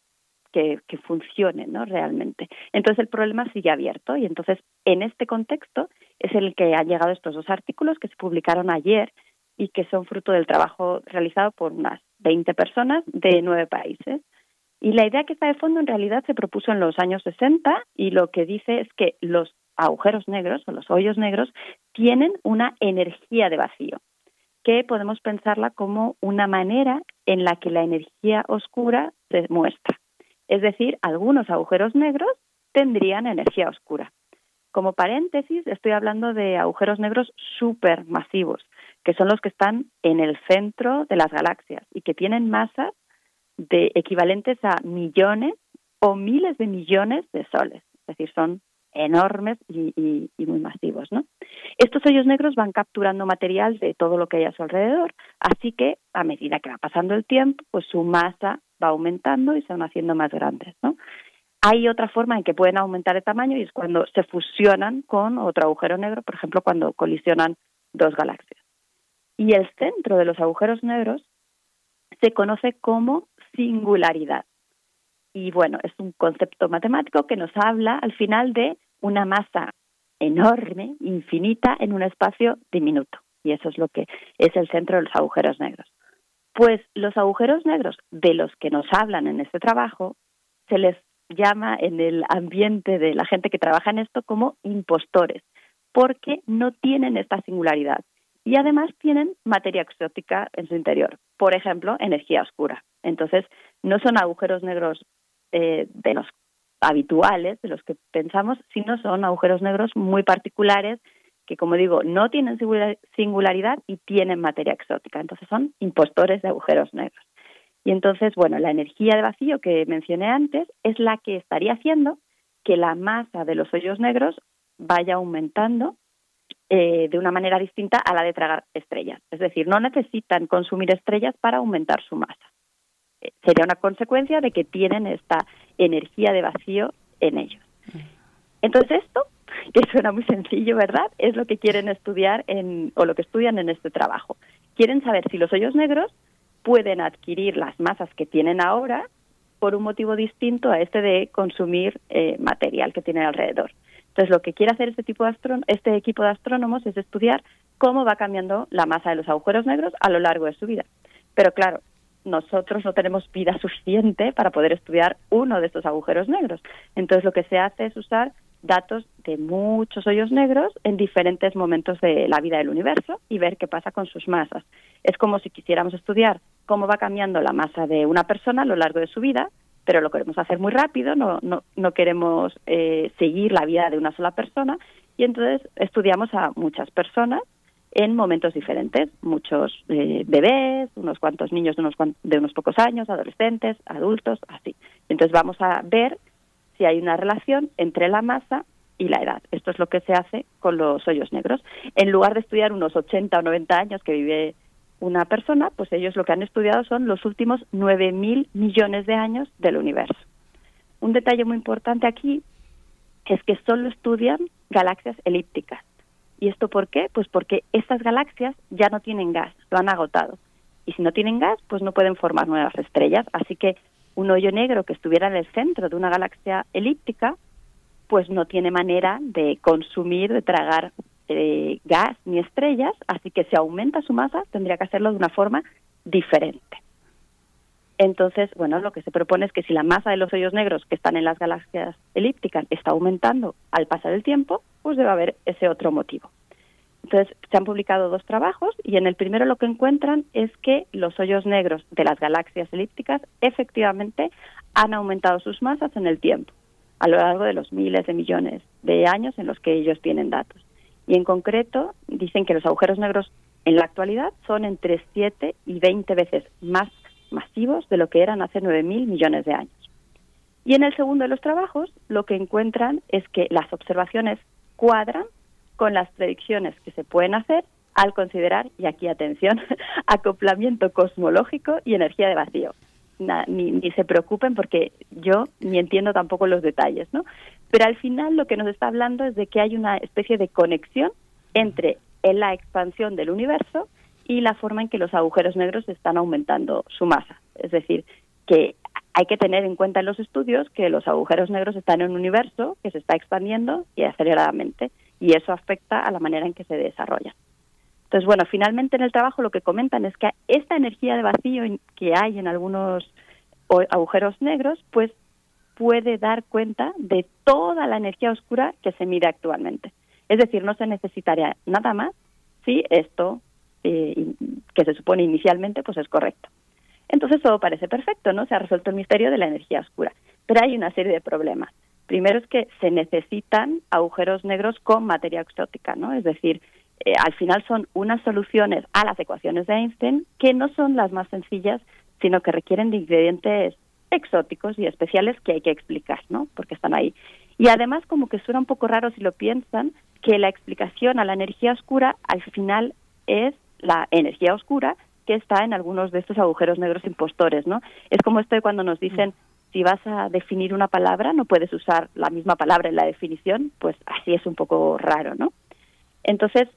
que, que funcione, ¿no? Realmente. Entonces el problema sigue abierto y entonces en este contexto es el que han llegado estos dos artículos que se publicaron ayer y que son fruto del trabajo realizado por unas 20 personas de nueve países. Y la idea que está de fondo en realidad se propuso en los años 60 y lo que dice es que los agujeros negros o los hoyos negros tienen una energía de vacío, que podemos pensarla como una manera en la que la energía oscura se muestra. Es decir, algunos agujeros negros tendrían energía oscura. Como paréntesis, estoy hablando de agujeros negros supermasivos, que son los que están en el centro de las galaxias y que tienen masas de equivalentes a millones o miles de millones de soles. Es decir, son enormes y, muy masivos. ¿no? Estos hoyos negros van capturando material de todo lo que hay a su alrededor, así que a medida que va pasando el tiempo, pues su masa va aumentando y se van haciendo más grandes. Hay otra forma en que pueden aumentar de tamaño y es cuando se fusionan con otro agujero negro, por ejemplo, cuando colisionan dos galaxias. Y el centro de los agujeros negros se conoce como singularidad. Y bueno, es un concepto matemático que nos habla al final de una masa enorme, infinita, en un espacio diminuto. Y eso es lo que es el centro de los agujeros negros. Pues los agujeros negros de los que nos hablan en este trabajo se les llama en el ambiente de la gente que trabaja en esto como impostores, porque no tienen esta singularidad y además tienen materia exótica en su interior, por ejemplo, energía oscura. Entonces, no son agujeros negros eh, de los habituales, de los que pensamos, sino son agujeros negros muy particulares que, como digo, no tienen singularidad y tienen materia exótica. Entonces son impostores de agujeros negros. Y entonces, bueno, la energía de vacío que mencioné antes es la que estaría haciendo que la masa de los hoyos negros vaya aumentando eh, de una manera distinta a la de tragar estrellas. Es decir, no necesitan consumir estrellas para aumentar su masa sería una consecuencia de que tienen esta energía de vacío en ellos. Entonces esto, que suena muy sencillo, ¿verdad? Es lo que quieren estudiar en, o lo que estudian en este trabajo. Quieren saber si los hoyos negros pueden adquirir las masas que tienen ahora por un motivo distinto a este de consumir eh, material que tienen alrededor. Entonces, lo que quiere hacer este, tipo de este equipo de astrónomos es estudiar cómo va cambiando la masa de los agujeros negros a lo largo de su vida. Pero claro, nosotros no tenemos vida (laughs) suficiente para poder estudiar uno de estos agujeros negros. Entonces lo que se hace es usar datos de muchos hoyos negros en diferentes momentos de la vida del universo y ver qué pasa con sus masas. Es como si quisiéramos estudiar cómo va cambiando la masa de una persona a lo largo de su vida, pero lo queremos hacer muy rápido, no, no, no queremos eh, seguir la vida de una sola persona y entonces estudiamos a muchas personas en momentos diferentes. Muchos eh, bebés, unos cuantos niños de unos, de unos pocos años, adolescentes, adultos, así. Entonces vamos a ver si hay una relación entre la masa y la edad. Esto es lo que se hace con los hoyos negros. En lugar de estudiar unos 80 o 90 años que vive una persona, pues ellos lo que han estudiado son los últimos 9.000 millones de años del universo. Un detalle muy importante aquí es que solo estudian galaxias elípticas ¿Y esto por qué? Pues porque estas galaxias ya no tienen gas, lo han agotado. Y si no tienen gas, pues no pueden formar nuevas estrellas. Así que un hoyo negro que estuviera en el centro de una galaxia elíptica pues no tiene manera de consumir, de tragar eh, gas ni estrellas, así que si aumenta su masa tendría que hacerlo de una forma diferente. Entonces, bueno, lo que se propone es que si la masa de los hoyos negros que están en las galaxias elípticas está aumentando al pasar el tiempo, pues debe haber ese otro motivo. Entonces, se han publicado dos trabajos y en el primero lo que encuentran es que los hoyos negros de las galaxias elípticas efectivamente han aumentado sus masas en el tiempo, a lo largo de los miles de millones de años en los que ellos tienen datos. Y en concreto, dicen que los agujeros negros en la actualidad son entre 7 y 20 veces más masivos de lo que eran hace 9.000 millones de años. Y en el segundo de los trabajos, lo que encuentran es que las observaciones cuadran con las predicciones que se pueden hacer al considerar, y aquí atención, (laughs) acoplamiento cosmológico y energía de vacío. ni, ni, se preocupen porque yo ni entiendo tampoco los detalles, ¿no? Pero al final lo que nos está hablando es de que hay una especie de conexión entre la expansión del universo y la forma en que los agujeros negros están aumentando su masa. Es decir, que hay que tener en cuenta en los estudios que los agujeros negros están en un universo que se está expandiendo y aceleradamente y eso afecta a la manera en que se desarrolla. Entonces, bueno, finalmente en el trabajo lo que comentan es que esta energía de vacío que hay en algunos agujeros negros, pues puede dar cuenta de toda la energía oscura que se mide actualmente. Es decir, no se necesitaría nada más si esto eh, que se supone inicialmente pues es correcto. Entonces todo parece perfecto, ¿no? Se ha resuelto el misterio de la energía oscura. Pero hay una serie de problemas. Primero es que se necesitan agujeros negros con materia exótica, ¿no? Es decir, eh, al final son unas soluciones a las ecuaciones de Einstein que no son las más sencillas, sino que requieren de ingredientes exóticos y especiales que hay que explicar, ¿no? Porque están ahí. Y además como que suena un poco raro si lo piensan, que la explicación a la energía oscura al final es la energía oscura que está en algunos de estos agujeros negros impostores, ¿no? Es como esto de cuando nos dicen si vas a definir una palabra no puedes usar la misma palabra en la definición, pues así es un poco raro, ¿no? Entonces,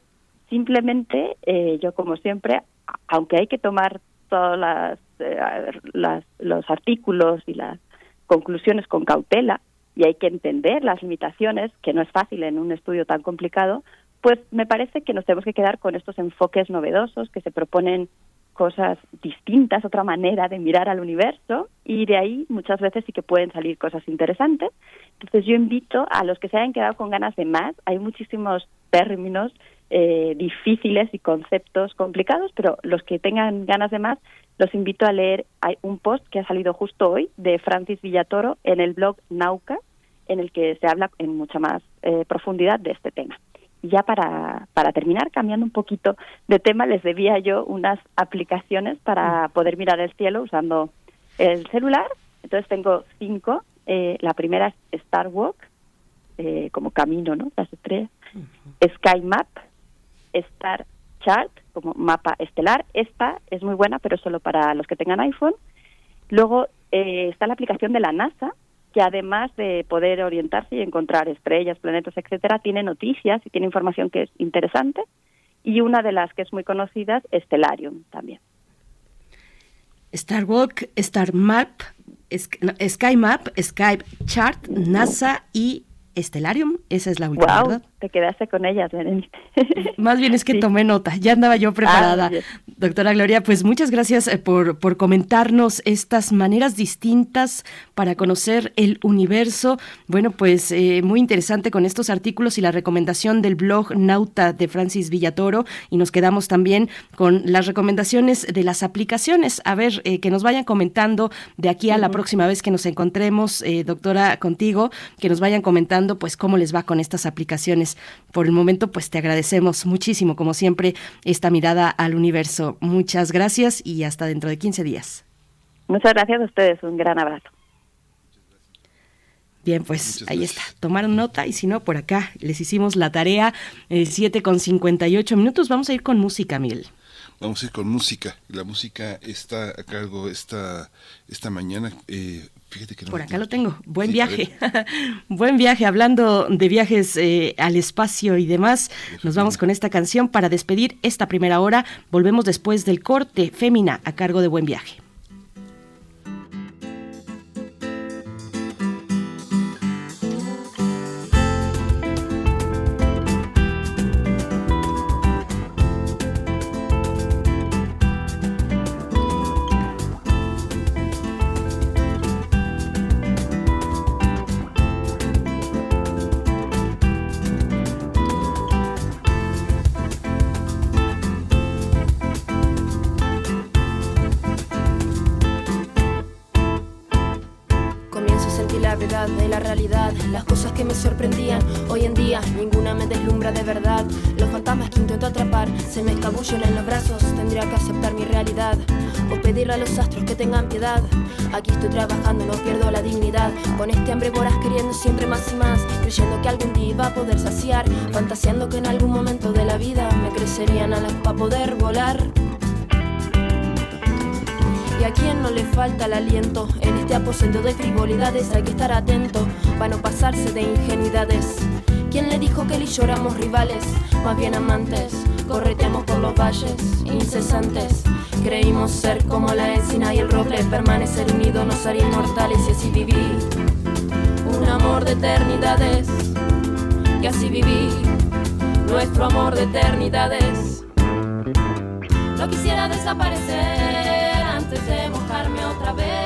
simplemente eh, yo como siempre, aunque hay que tomar todos eh, las, los artículos y las conclusiones con cautela y hay que entender las limitaciones, que no es fácil en un estudio tan complicado, pues me parece que nos tenemos que quedar con estos enfoques novedosos que se proponen cosas distintas, otra manera de mirar al universo y de ahí muchas veces sí que pueden salir cosas interesantes. Entonces yo invito a los que se hayan quedado con ganas de más, hay muchísimos términos eh, difíciles y conceptos complicados, pero los que tengan ganas de más, los invito a leer hay un post que ha salido justo hoy de Francis Villatoro en el blog Nauca, en el que se habla en mucha más eh, profundidad de este tema ya para, para terminar, cambiando un poquito de tema, les debía yo unas aplicaciones para mm. poder mirar el cielo usando el celular. Entonces tengo cinco. Eh, la primera es Star Walk, eh, como camino, ¿no? Las estrellas. Sky Map, Star Chart, como mapa estelar. Esta es muy buena, pero solo para los que tengan iPhone. Luego eh, está la aplicación de la NASA, que además de poder orientarse y encontrar estrellas, planetas, etcétera, tiene noticias y tiene información que es interesante. Y una de las que es muy conocida es Stellarium también. Star Walk, Star Map, Sky Map, Skype Chart, NASA y Estelarium, esa es la última, wow, Te quedaste con ellas, (laughs) Más bien es que tomé nota, ya andaba yo preparada. Ah, Doctora Gloria, pues muchas gracias eh, por, por comentarnos estas maneras distintas para conocer el universo. Bueno, pues eh, muy interesante con estos artículos y la recomendación del blog Nauta de Francis Villatoro y nos quedamos también con las recomendaciones de las aplicaciones. A ver, eh, que nos vayan comentando de aquí a la próxima vez que nos encontremos, doctora, contigo, que nos vayan comentando pues cómo les va con estas aplicaciones. Por el momento pues te agradecemos muchísimo como siempre esta mirada al universo. Muchas gracias y hasta dentro de 15 días. Muchas gracias a ustedes, un gran abrazo. Bien, pues ahí está. Tomaron nota y si no, por acá les hicimos la tarea. Eh, 7 con 58 minutos. Vamos a ir con música, Miguel. Vamos a ir con música. La música está a cargo esta, esta mañana. Eh, por acá lo tengo. Buen viaje. (laughs) Buen viaje. Hablando de viajes eh, al espacio y demás, nos vamos con esta canción para despedir esta primera hora. Volvemos después del corte Fémina a cargo de Buen Viaje. Trabajando, no pierdo la dignidad. Con este hambre voraz queriendo siempre más y más, creyendo que algún día iba a poder saciar, fantaseando que en algún momento de la vida me crecerían alas para poder volar. Y a quien no le falta el aliento en este aposento de frivolidades hay que estar atento para no pasarse de ingenuidades. ¿Quién le dijo que él y yo rivales? Más bien amantes, correteamos por los valles incesantes. Creímos ser como la encina y el roble, permanecer unidos nos haría inmortales y así viví. Un amor de eternidades, y así viví nuestro amor de eternidades. No quisiera desaparecer antes de mojarme otra vez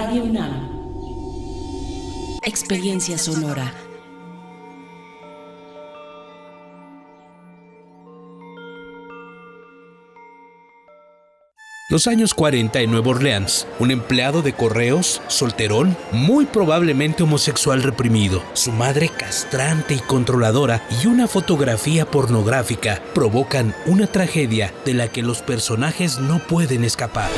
Radio UNAM. Experiencia sonora. Los años 40 en Nueva Orleans, un empleado de correos, solterón, muy probablemente homosexual reprimido, su madre castrante y controladora y una fotografía pornográfica provocan una tragedia de la que los personajes no pueden escapar.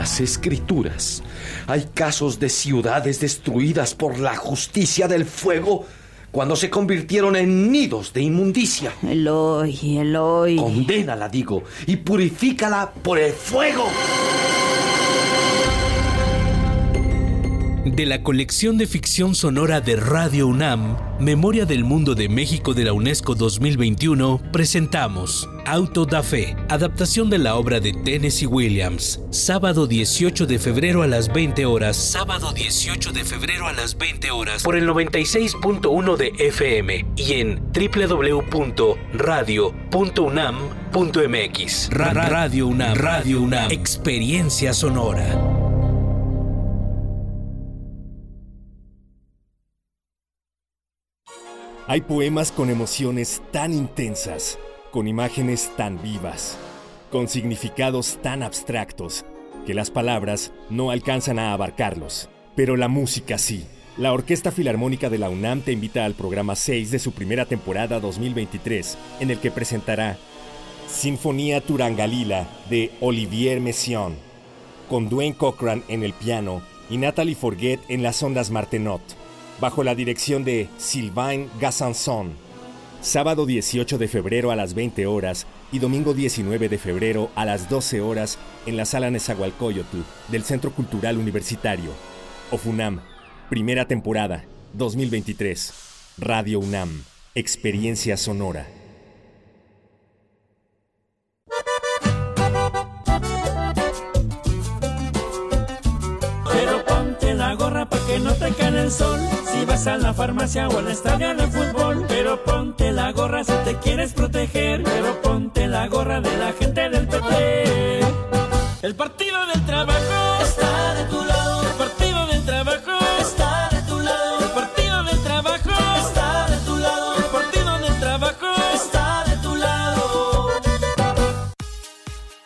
Las escrituras hay casos de ciudades destruidas por la justicia del fuego cuando se convirtieron en nidos de inmundicia. Eloy, Eloy. Condénala, digo, y purifícala por el fuego. De la colección de ficción sonora de Radio UNAM, Memoria del Mundo de México de la UNESCO 2021, presentamos Auto da Fe, adaptación de la obra de Tennessee Williams, sábado 18 de febrero a las 20 horas, sábado 18 de febrero a las 20 horas, por el 96.1 de FM y en www.radio.unam.mx. Ra- Radio UNAM, Radio UNAM, experiencia sonora. Hay poemas con emociones tan intensas, con imágenes tan vivas, con significados tan abstractos, que las palabras no alcanzan a abarcarlos. Pero la música sí. La Orquesta Filarmónica de la UNAM te invita al programa 6 de su primera temporada 2023, en el que presentará Sinfonía Turangalila de Olivier Messiaen, con Dwayne Cochran en el piano y Natalie Forget en las ondas Martenot bajo la dirección de Sylvain Gassanson. Sábado 18 de febrero a las 20 horas y domingo 19 de febrero a las 12 horas en la sala Nezahualcóyotl del Centro Cultural Universitario. OFUNAM, primera temporada, 2023. Radio UNAM, experiencia sonora. Te cae el sol. Si vas a la farmacia o al estadio de fútbol. Pero ponte la gorra si te quieres proteger. Pero ponte la gorra de la gente del PT. El partido del trabajo está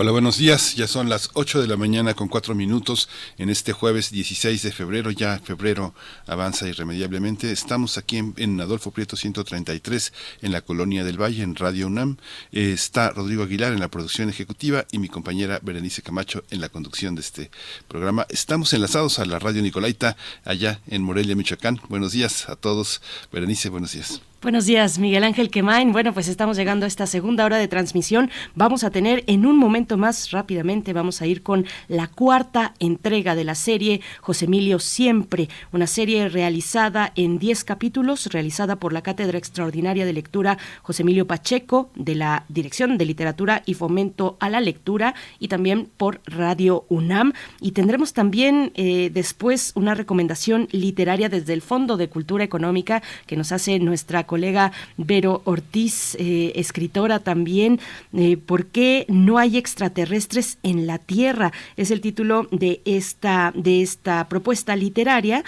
Hola, buenos días. Ya son las 8 de la mañana con 4 minutos en este jueves 16 de febrero. Ya febrero avanza irremediablemente. Estamos aquí en, Adolfo Prieto 133 en la Colonia del Valle, en Radio UNAM. Eh, está Rodrigo Aguilar en la producción ejecutiva y mi compañera Berenice Camacho en la conducción de este programa. Estamos enlazados a la Radio Nicolaita allá en Morelia, Michoacán. Buenos días a todos. Berenice, buenos días. Buenos días, Miguel Ángel Quemain. Bueno, pues estamos llegando a esta segunda hora de transmisión. Vamos a tener en un momento más rápidamente, vamos a ir con la cuarta entrega de la serie José Emilio Siempre, una serie realizada en 10 capítulos, realizada por la Cátedra Extraordinaria de Lectura José Emilio Pacheco, de la Dirección de Literatura y Fomento a la Lectura, y también por Radio UNAM. Y tendremos también eh, después una recomendación literaria desde el Fondo de Cultura Económica que nos hace nuestra colega Vero Ortiz, eh, escritora también, eh, ¿por qué no hay extraterrestres en la Tierra? Es el título de esta, de esta propuesta literaria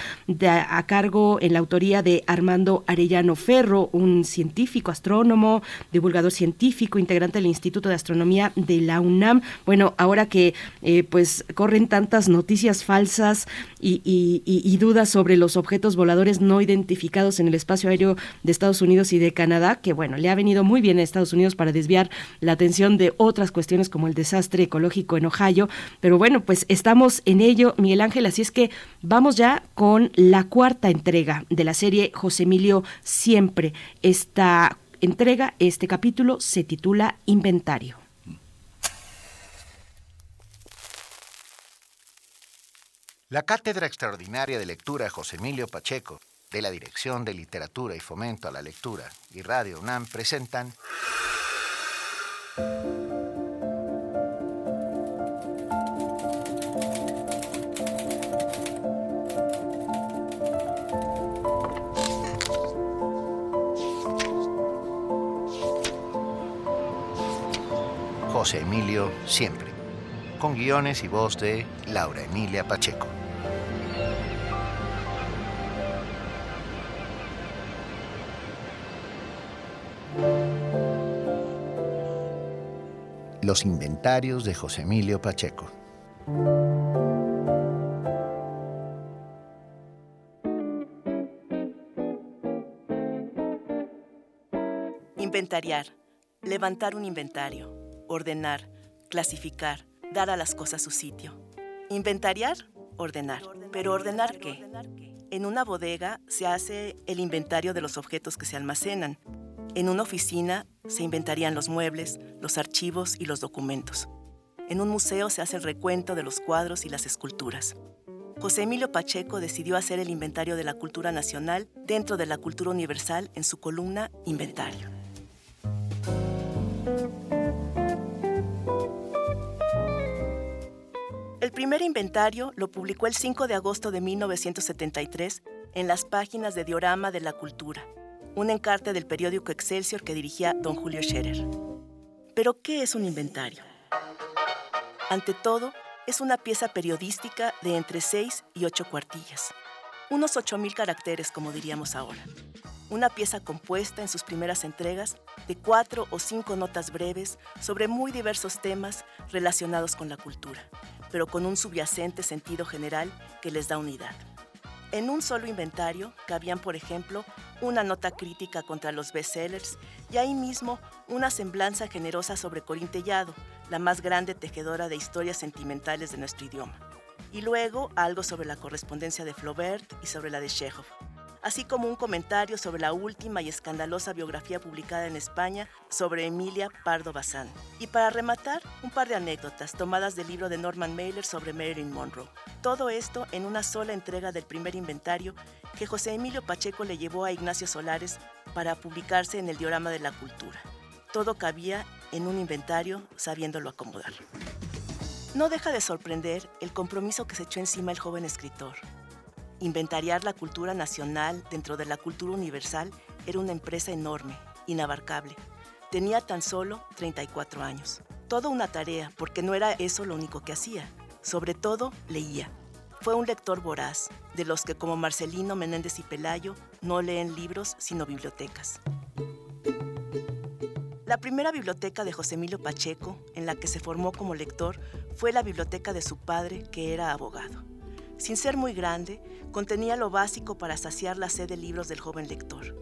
a cargo en la autoría de Armando Arellano Ferro, un científico, astrónomo, divulgador científico, integrante del Instituto de Astronomía de la UNAM. Bueno, ahora que eh, pues corren tantas noticias falsas y, y dudas sobre los objetos voladores no identificados en el espacio aéreo de Estados Unidos y de Canadá, que bueno, le ha venido muy bien a Estados Unidos para desviar la atención de otras cuestiones como el desastre ecológico en Ohio. Pero bueno, pues estamos en ello, Miguel Ángel, así es que vamos ya con la cuarta entrega de la serie José Emilio Siempre. Esta entrega, este capítulo se titula Inventario. La Cátedra Extraordinaria de Lectura José Emilio Pacheco de la Dirección de Literatura y Fomento a la Lectura y Radio UNAM presentan José Emilio Siempre, con guiones y voz de Laura Emilia Pacheco. Los inventarios de José Emilio Pacheco. Inventariar. Levantar un inventario. Ordenar. Clasificar. Dar a las cosas su sitio. Inventariar. Ordenar. ¿Pero ordenar qué? En una bodega se hace el inventario de los objetos que se almacenan en una oficina se inventarían los muebles, los archivos y los documentos. En un museo se hace el recuento de los cuadros y las esculturas. José Emilio Pacheco decidió hacer el inventario de la cultura nacional dentro de la cultura universal en su columna Inventario. El primer inventario lo publicó el 5 de agosto de 1973 en las páginas de Diorama de la Cultura un encarte del periódico Excelsior que dirigía don Julio Scherer. Pero, ¿qué es un inventario? Ante todo, es una pieza periodística de entre 6 y 8 cuartillas, unos 8.000 caracteres, como diríamos ahora. Una pieza compuesta en sus primeras entregas de cuatro o cinco notas breves sobre muy diversos temas relacionados con la cultura, pero con un subyacente sentido general que les da unidad. En un solo inventario cabían, por ejemplo, una nota crítica contra los bestsellers y ahí mismo una semblanza generosa sobre Corintellado, la más grande tejedora de historias sentimentales de nuestro idioma. Y luego algo sobre la correspondencia de Flaubert y sobre la de Chekhov. Así como un comentario sobre la última y escandalosa biografía publicada en España sobre Emilia Pardo Bazán. Y para rematar, un par de anécdotas tomadas del libro de Norman Mailer sobre Marilyn Monroe. Todo esto en una sola entrega del primer inventario que José Emilio Pacheco le llevó a Ignacio Solares para publicarse en el Diorama de la Cultura. Todo cabía en un inventario sabiéndolo acomodar. No deja de sorprender el compromiso que se echó encima el joven escritor. Inventariar la cultura nacional dentro de la cultura universal era una empresa enorme, inabarcable. Tenía tan solo 34 años. Toda una tarea, porque no era eso lo único que hacía. Sobre todo, leía. Fue un lector voraz, de los que como Marcelino Menéndez y Pelayo no leen libros sino bibliotecas. La primera biblioteca de José Emilio Pacheco, en la que se formó como lector, fue la biblioteca de su padre, que era abogado. Sin ser muy grande, contenía lo básico para saciar la sed de libros del joven lector.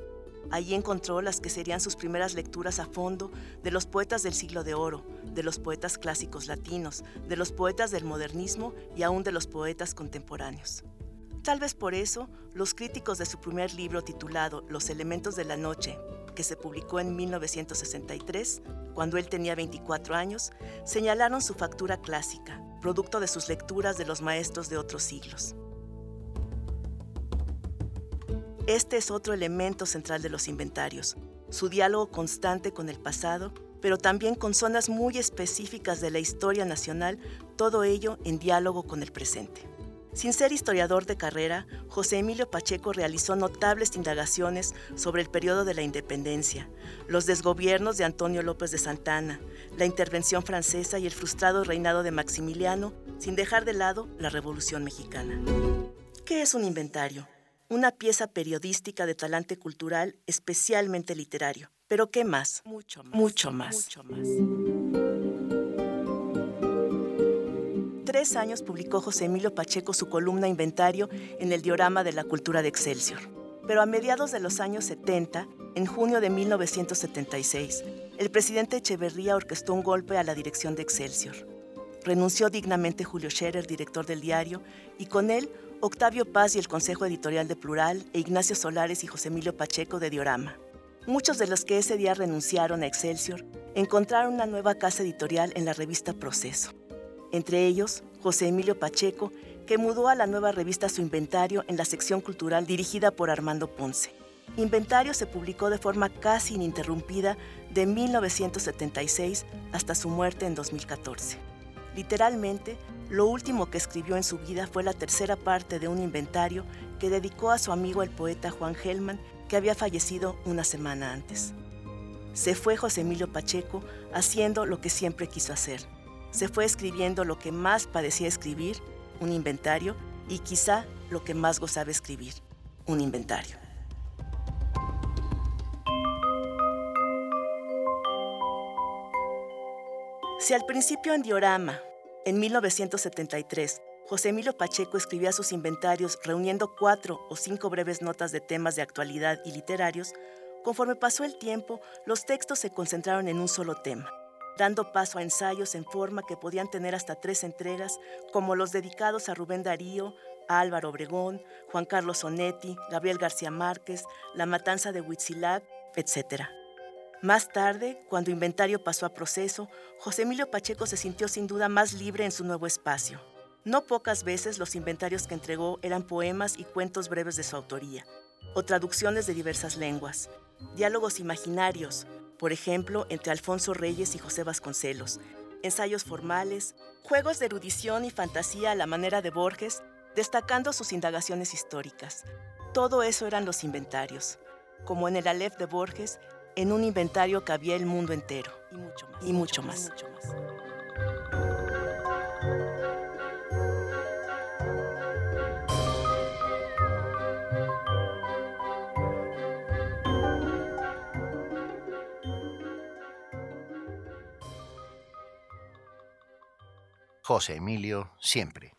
Allí encontró las que serían sus primeras lecturas a fondo de los poetas del siglo de oro, de los poetas clásicos latinos, de los poetas del modernismo y aún de los poetas contemporáneos. Tal vez por eso, los críticos de su primer libro titulado Los elementos de la noche, que se publicó en 1963, cuando él tenía 24 años, señalaron su factura clásica, producto de sus lecturas de los maestros de otros siglos. Este es otro elemento central de los inventarios, su diálogo constante con el pasado, pero también con zonas muy específicas de la historia nacional, todo ello en diálogo con el presente. Sin ser historiador de carrera, José Emilio Pacheco realizó notables indagaciones sobre el periodo de la independencia, los desgobiernos de Antonio López de Santana, la intervención francesa y el frustrado reinado de Maximiliano, sin dejar de lado la Revolución Mexicana. ¿Qué es un inventario? Una pieza periodística de talante cultural, especialmente literario. Pero ¿qué más? Mucho más. Mucho más. Mucho más tres años publicó José Emilio Pacheco su columna Inventario en el Diorama de la Cultura de Excelsior. Pero a mediados de los años 70, en junio de 1976, el presidente Echeverría orquestó un golpe a la dirección de Excelsior. Renunció dignamente Julio Scherer, director del diario, y con él Octavio Paz y el Consejo Editorial de Plural e Ignacio Solares y José Emilio Pacheco de Diorama. Muchos de los que ese día renunciaron a Excelsior encontraron una nueva casa editorial en la revista Proceso entre ellos José Emilio Pacheco, que mudó a la nueva revista su inventario en la sección cultural dirigida por Armando Ponce. Inventario se publicó de forma casi ininterrumpida de 1976 hasta su muerte en 2014. Literalmente, lo último que escribió en su vida fue la tercera parte de un inventario que dedicó a su amigo el poeta Juan Gelman, que había fallecido una semana antes. Se fue José Emilio Pacheco haciendo lo que siempre quiso hacer, se fue escribiendo lo que más parecía escribir, un inventario, y quizá lo que más gozaba escribir, un inventario. Si al principio en Diorama, en 1973, José Emilio Pacheco escribía sus inventarios reuniendo cuatro o cinco breves notas de temas de actualidad y literarios, conforme pasó el tiempo, los textos se concentraron en un solo tema, dando paso a ensayos en forma que podían tener hasta tres entregas, como los dedicados a Rubén Darío, a Álvaro Obregón, Juan Carlos Onetti, Gabriel García Márquez, La Matanza de Huitzilac, etc. Más tarde, cuando Inventario pasó a proceso, José Emilio Pacheco se sintió sin duda más libre en su nuevo espacio. No pocas veces los inventarios que entregó eran poemas y cuentos breves de su autoría, o traducciones de diversas lenguas, diálogos imaginarios, por ejemplo, entre Alfonso Reyes y José Vasconcelos, ensayos formales, juegos de erudición y fantasía a la manera de Borges, destacando sus indagaciones históricas. Todo eso eran los inventarios, como en el Aleph de Borges, en un inventario que había el mundo entero, y mucho más. Y mucho más. Y mucho más. José Emilio siempre.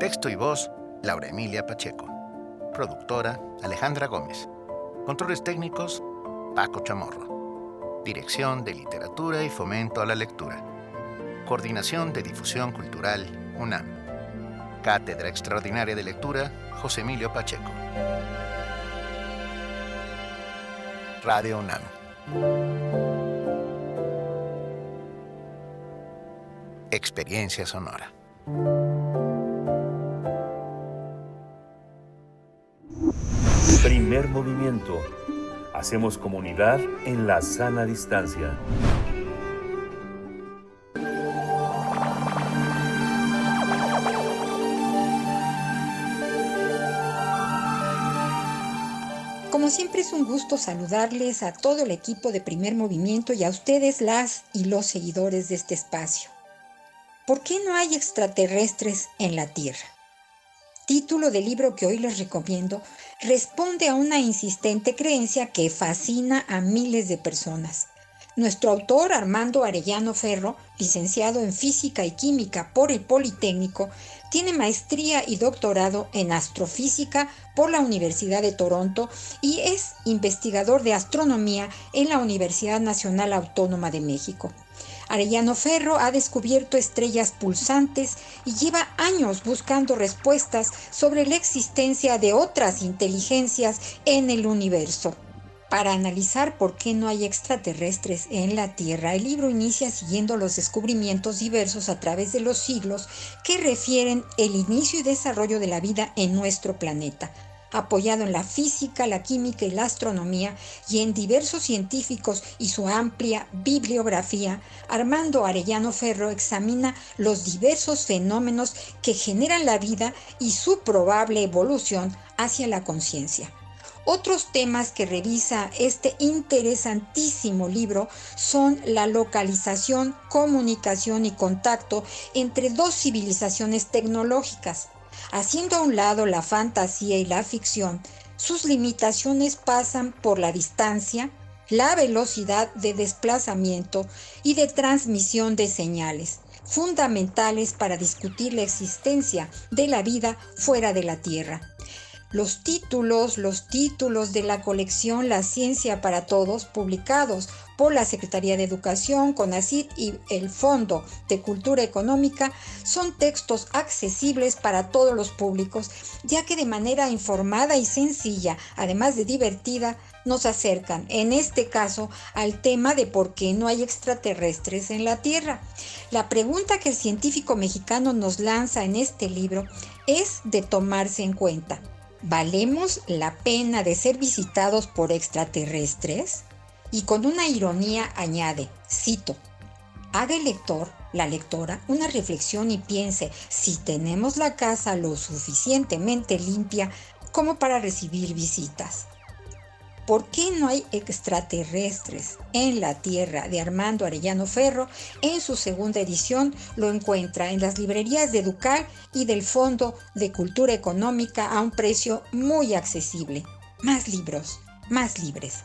Texto y voz, Laura Emilia Pacheco. Productora, Alejandra Gómez. Controles técnicos, Paco Chamorro. Dirección de Literatura y Fomento a la Lectura. Coordinación de Difusión Cultural, UNAM. Cátedra Extraordinaria de Lectura José Emilio Pacheco. Radio UNAM. Experiencia sonora. Primer movimiento. Hacemos comunidad en la sana distancia. Como siempre es un gusto saludarles a todo el equipo de primer movimiento y a ustedes las y los seguidores de este espacio. ¿Por qué no hay extraterrestres en la Tierra? Título del libro que hoy les recomiendo responde a una insistente creencia que fascina a miles de personas. Nuestro autor, Armando Arellano Ferro, licenciado en Física y Química por el Politécnico, tiene maestría y doctorado en astrofísica por la Universidad de Toronto y es investigador de astronomía en la Universidad Nacional Autónoma de México. Arellano Ferro ha descubierto estrellas pulsantes y lleva años buscando respuestas sobre la existencia de otras inteligencias en el universo. Para analizar por qué no hay extraterrestres en la Tierra, el libro inicia siguiendo los descubrimientos diversos a través de los siglos que refieren el inicio y desarrollo de la vida en nuestro planeta apoyado en la física, la química y la astronomía y en diversos científicos y su amplia bibliografía, Armando Arellano Ferro examina los diversos fenómenos que generan la vida y su probable evolución hacia la conciencia. Otros temas que revisa este interesantísimo libro son la localización, comunicación y contacto entre dos civilizaciones tecnológicas. Haciendo a un lado la fantasía y la ficción, sus limitaciones pasan por la distancia, la velocidad de desplazamiento y de transmisión de señales, fundamentales para discutir la existencia de la vida fuera de la Tierra. Los títulos, los títulos de la colección La Ciencia para Todos, publicados por la Secretaría de Educación, CONACYT y el Fondo de Cultura Económica, son textos accesibles para todos los públicos, ya que de manera informada y sencilla, además de divertida, nos acercan, en este caso, al tema de por qué no hay extraterrestres en la Tierra. La pregunta que el científico mexicano nos lanza en este libro es de tomarse en cuenta. ¿Valemos la pena de ser visitados por extraterrestres? Y con una ironía añade, cito, haga el lector, la lectora, una reflexión y piense si tenemos la casa lo suficientemente limpia como para recibir visitas. ¿Por qué no hay extraterrestres en la Tierra de Armando Arellano Ferro? En su segunda edición lo encuentra en las librerías de Ducal y del Fondo de Cultura Económica a un precio muy accesible. Más libros, más libres.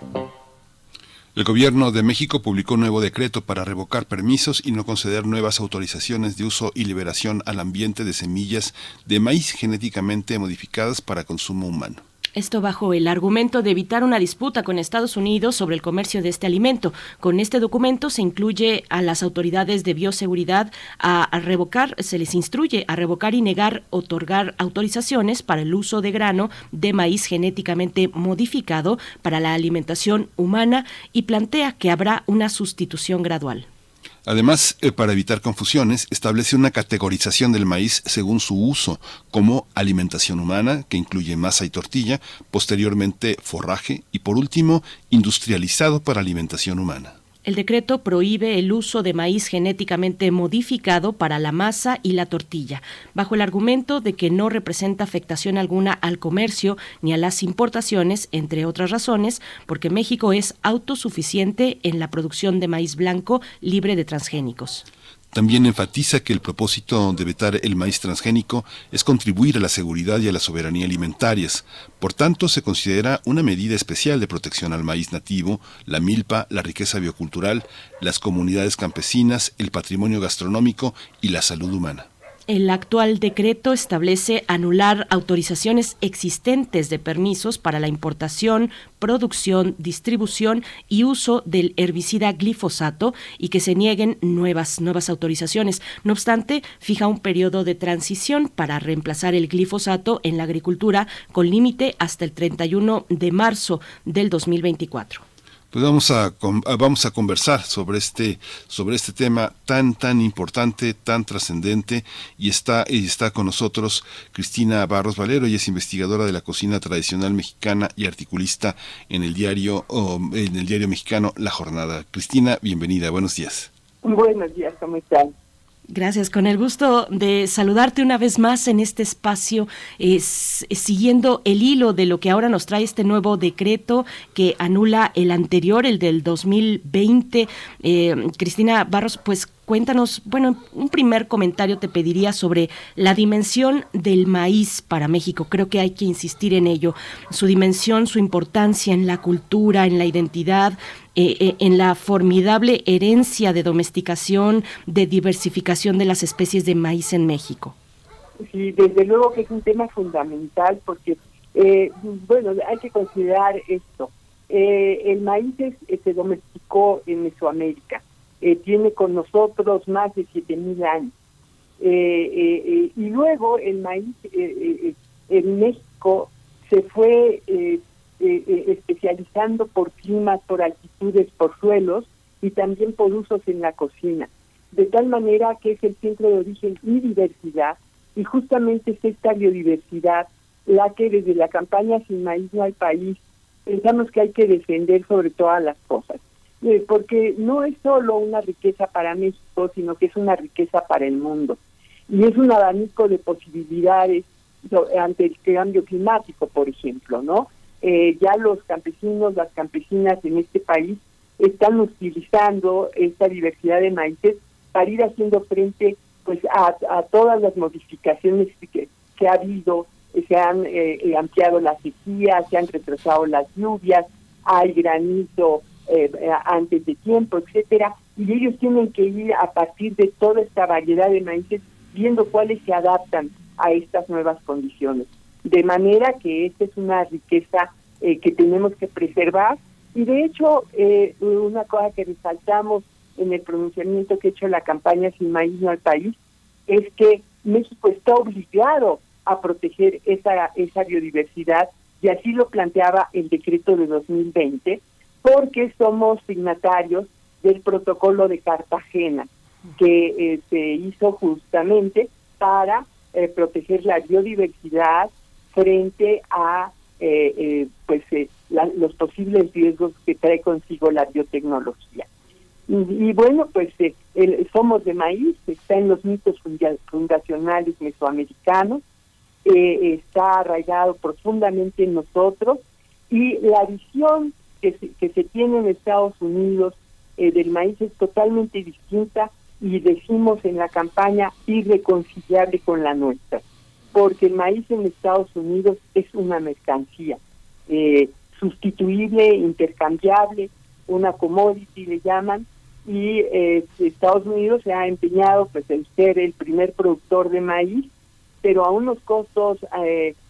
el Gobierno de México publicó un nuevo decreto para revocar permisos y no conceder nuevas autorizaciones de uso y liberación al ambiente de semillas de maíz genéticamente modificadas para consumo humano. Esto bajo el argumento de evitar una disputa con Estados Unidos sobre el comercio de este alimento. Con este documento se incluye a las autoridades de bioseguridad a, revocar, se les instruye a revocar y negar otorgar autorizaciones para el uso de grano de maíz genéticamente modificado para la alimentación humana y plantea que habrá una sustitución gradual. Además, eh, para evitar confusiones, establece una categorización del maíz según su uso, como alimentación humana, que incluye masa y tortilla, posteriormente forraje y por último, industrializado para alimentación humana. El decreto prohíbe el uso de maíz genéticamente modificado para la masa y la tortilla, bajo el argumento de que no representa afectación alguna al comercio ni a las importaciones, entre otras razones, porque México es autosuficiente en la producción de maíz blanco libre de transgénicos. También enfatiza que el propósito de vetar el maíz transgénico es contribuir a la seguridad y a la soberanía alimentarias. Por tanto, se considera una medida especial de protección al maíz nativo, la milpa, la riqueza biocultural, las comunidades campesinas, el patrimonio gastronómico y la salud humana. El actual decreto establece anular autorizaciones existentes de permisos para la importación, producción, distribución y uso del herbicida glifosato y que se nieguen nuevas, nuevas autorizaciones. No obstante, fija un periodo de transición para reemplazar el glifosato en la agricultura con límite hasta el 31 de marzo del 2024 pues vamos a, vamos a conversar sobre este, sobre este tema tan, tan importante, tan trascendente, y está, y está con nosotros Cristina Barros Valero, y es investigadora de la cocina tradicional mexicana y articulista en el diario, en el diario mexicano La Jornada. Cristina, bienvenida, buenos días. Buenos días, ¿cómo están? Gracias, con el gusto de saludarte una vez más en este espacio, siguiendo el hilo de lo que ahora nos trae este nuevo decreto que anula el anterior, el del 2020. Eh, Cristina Barros, pues cuéntanos, bueno, un primer comentario te pediría sobre la dimensión del maíz para México. Creo que hay que insistir en ello. Su dimensión, su importancia en la cultura, en la identidad, eh, eh, en la formidable herencia de domesticación, de diversificación de las especies de maíz en México. Sí, desde luego que es un tema fundamental porque, eh, bueno, hay que considerar esto. el maíz se domesticó en Mesoamérica eh, tiene con nosotros más de 7.000 años. Eh, eh, y luego el maíz en México se fue especializando por climas, por altitudes, por suelos y también por usos en la cocina. De tal manera que es el centro de origen y diversidad, y justamente es esta biodiversidad la que desde la campaña Sin Maíz no hay país pensamos que hay que defender sobre todas las cosas. Eh, porque no es solo una riqueza para México, sino que es una riqueza para el mundo. Y es un abanico de posibilidades ante el cambio climático, por ejemplo, ¿no? Eh, ya los campesinos, las campesinas en este país están utilizando esta diversidad de maíces para ir haciendo frente pues a, todas las modificaciones que, que ha habido, se han eh, ampliado las sequías, se han retrasado las lluvias, hay granizo eh, antes de tiempo, etcétera, y ellos tienen que ir a partir de toda esta variedad de maíces viendo cuáles se adaptan a estas nuevas condiciones. De manera que esta es una riqueza eh, que tenemos que preservar y de hecho eh, una cosa que resaltamos en el pronunciamiento que ha hecho la campaña Sin Maíz no al País es que México está obligado a proteger esa, esa biodiversidad y así lo planteaba el decreto de 2020 porque somos signatarios del protocolo de Cartagena, que eh, se hizo justamente para eh, proteger la biodiversidad frente a eh, pues los posibles riesgos que trae consigo la biotecnología. Y, bueno, pues somos de maíz, está en los mitos fundacionales mesoamericanos, está arraigado profundamente en nosotros y la visión que se, que se tiene en Estados Unidos eh, del maíz es totalmente distinta y decimos en la campaña irreconciliable con la nuestra, porque el maíz en Estados Unidos es una mercancía eh, sustituible, intercambiable, una commodity le llaman, y eh, Estados Unidos se ha empeñado pues en ser el primer productor de maíz, pero a unos costos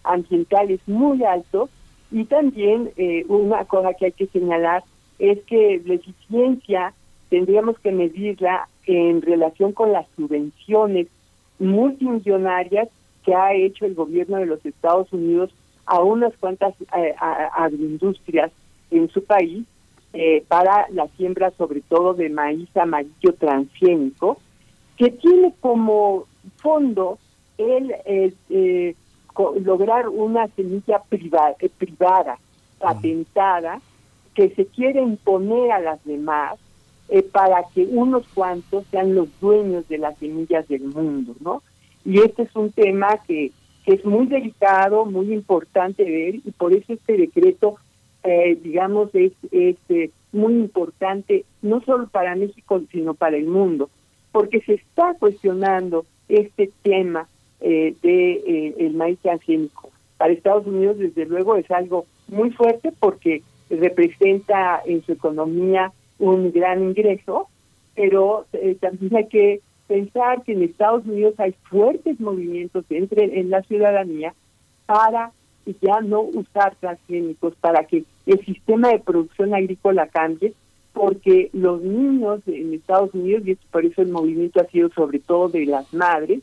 ambientales muy altos y también eh, una cosa que hay que señalar es que la eficiencia tendríamos que medirla en relación con las subvenciones multimillonarias que ha hecho el gobierno de los Estados Unidos a unas cuantas eh, agroindustrias en su país eh, para la siembra sobre todo de maíz amarillo transgénico, que tiene como fondo el eh, lograr una semilla privada, eh, privada patentada, que se quiere imponer a las demás eh, para que unos cuantos sean los dueños de las semillas del mundo, ¿no? Y este es un tema que, que es muy delicado, muy importante ver, y por eso este decreto, eh, digamos, es, es muy importante, no solo para México, sino para el mundo, porque se está cuestionando este tema eh, de eh, el maíz transgénico. Para Estados Unidos, desde luego, es algo muy fuerte porque representa en su economía un gran ingreso, pero eh, también hay que pensar que en Estados Unidos hay fuertes movimientos entre en la ciudadanía para ya no usar transgénicos, para que el sistema de producción agrícola cambie, porque los niños en Estados Unidos, y por eso el movimiento ha sido sobre todo de las madres,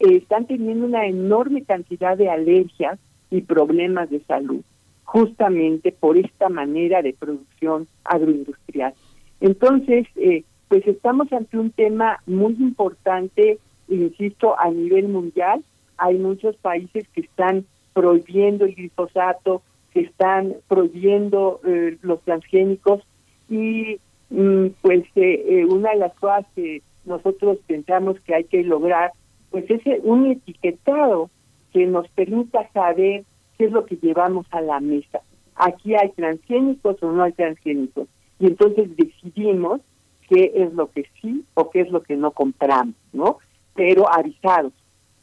eh, están teniendo una enorme cantidad de alergias y problemas de salud, justamente por esta manera de producción agroindustrial. Entonces, eh, pues estamos ante un tema muy importante, insisto, a nivel mundial. Hay muchos países que están prohibiendo el glifosato, que están prohibiendo eh, los transgénicos y mm, pues eh, eh, una de las cosas que nosotros pensamos que hay que lograr pues es un etiquetado que nos permita saber qué es lo que llevamos a la mesa. Aquí hay transgénicos o no hay transgénicos. Y entonces decidimos qué es lo que sí o qué es lo que no compramos, ¿no? Pero avisados,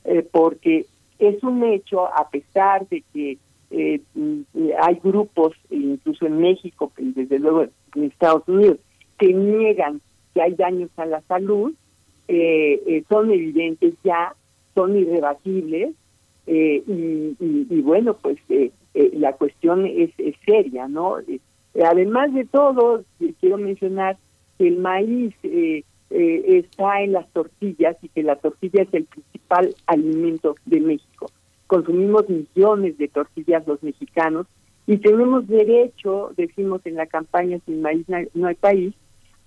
eh, porque es un hecho, a pesar de que eh, mm, hay grupos, incluso en México, desde luego en Estados Unidos, que niegan que hay daños a la salud, eh, eh, son evidentes ya, son irrebatibles, y, bueno, pues la cuestión es, es seria, ¿no? además de todo, quiero mencionar que el maíz está en las tortillas y que la tortilla es el principal alimento de México consumimos millones de tortillas los mexicanos y tenemos derecho, decimos en la campaña Sin Maíz no hay país,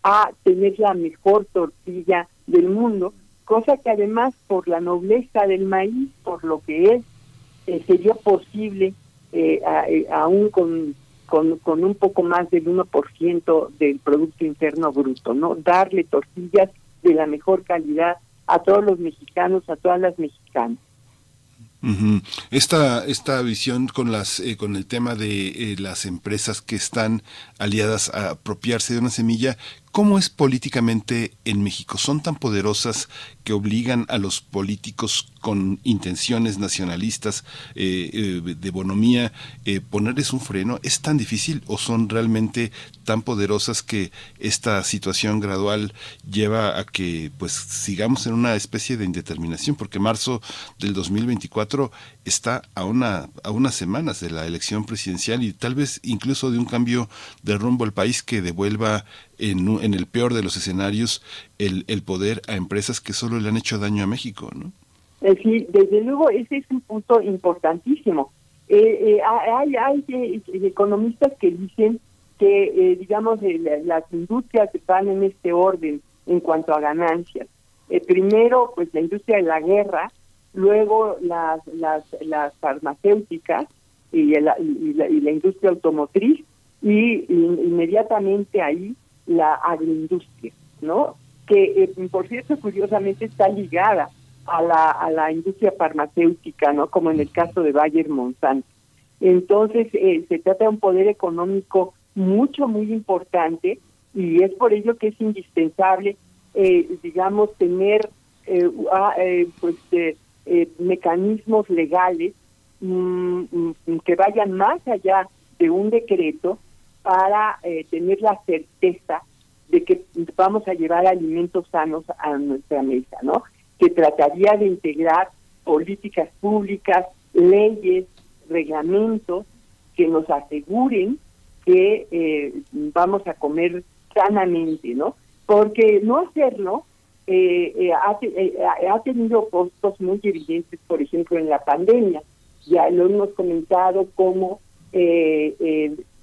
a tener la mejor tortilla del mundo, cosa que además por la nobleza del maíz, por lo que es, eh, sería posible, eh, eh, aún con, con, con, un poco más del 1% del Producto Interno Bruto, ¿no? Darle tortillas de la mejor calidad a todos los mexicanos, a todas las mexicanas. Esta, esta visión con las eh, con el tema de eh, las empresas que están aliadas a apropiarse de una semilla ¿Cómo es políticamente en México? ¿Son tan poderosas que obligan a los políticos con intenciones nacionalistas eh, eh, de bonomía eh, ponerles un freno? ¿Es tan difícil o son realmente tan poderosas que esta situación gradual lleva a que pues sigamos en una especie de indeterminación? Porque marzo del 2024 está a, una, a unas semanas de la elección presidencial y tal vez incluso de un cambio de rumbo al país que devuelva en, en el peor de los escenarios el, el poder a empresas que solo le han hecho daño a México, ¿no? Eh, sí, desde luego ese es un punto importantísimo. Eh, eh, hay, hay economistas que dicen que, digamos, las industrias están en este orden en cuanto a ganancias. primero, pues la industria de la guerra, luego las, las, las farmacéuticas y, la, y, la, y la industria automotriz, y inmediatamente ahí la agroindustria, ¿no? Que, eh, por cierto, curiosamente está ligada a la, a la industria farmacéutica, ¿no? Como en el caso de Bayer Monsanto. Entonces, eh, se trata de un poder económico mucho, muy importante y es por ello que es indispensable, eh, digamos, tener pues mecanismos legales mm, mm, que vayan más allá de un decreto para eh, tener la certeza de que vamos a llevar alimentos sanos a nuestra mesa, ¿no? Que trataría de integrar políticas públicas, leyes, reglamentos que nos aseguren que eh, vamos a comer sanamente, ¿no? Porque no hacerlo eh, ha, ha, tenido costos muy evidentes, por ejemplo, en la pandemia. Ya lo hemos comentado como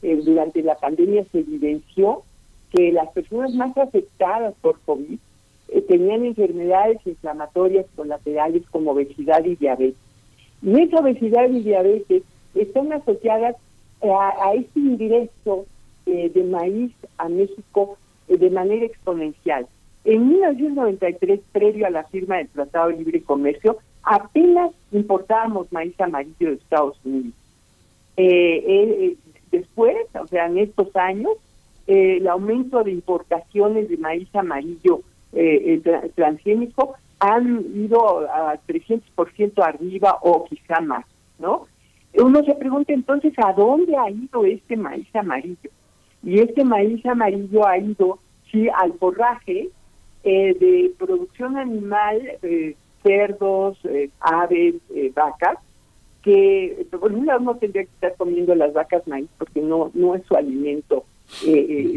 eh, eh, durante la pandemia se evidenció que las personas más afectadas por COVID eh, tenían enfermedades inflamatorias colaterales como obesidad y diabetes. Y esa obesidad y diabetes están asociadas a, este ingreso eh, de maíz a México de manera exponencial. En 1993, previo a la firma del Tratado de Libre Comercio, apenas importábamos maíz amarillo de Estados Unidos. Eh, Después, o sea, en estos años, eh, el aumento de importaciones de maíz amarillo eh, transgénico han ido a 300% arriba o quizá más, ¿no? Uno se pregunta entonces a dónde ha ido este maíz amarillo. Y este maíz amarillo ha ido, sí, al forraje eh, de producción animal, eh, cerdos, eh, aves, vacas, que por un lado no tendría que estar comiendo las vacas maíz porque no no es su alimento,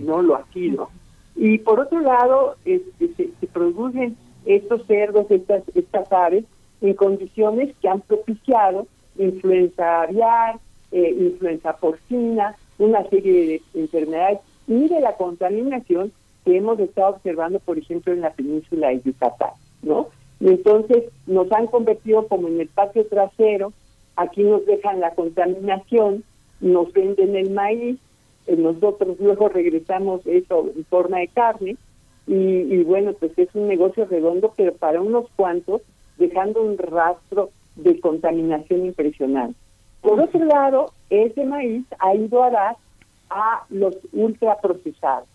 no lo adquiero. Y por otro lado, este, se, producen estos cerdos, estas, estas aves, en condiciones que han propiciado influenza aviar, eh, influenza porcina, una serie de enfermedades y de la contaminación que hemos estado observando, por ejemplo, en la península de Yucatán, ¿no? Entonces nos han convertido como en el patio trasero, aquí nos dejan la contaminación, nos venden el maíz, eh, nosotros luego regresamos eso en forma de carne, y, bueno, pues es un negocio redondo, pero para unos cuantos, dejando un rastro de contaminación impresionante. Por otro lado, ese maíz ha ido a dar a los ultraprocesados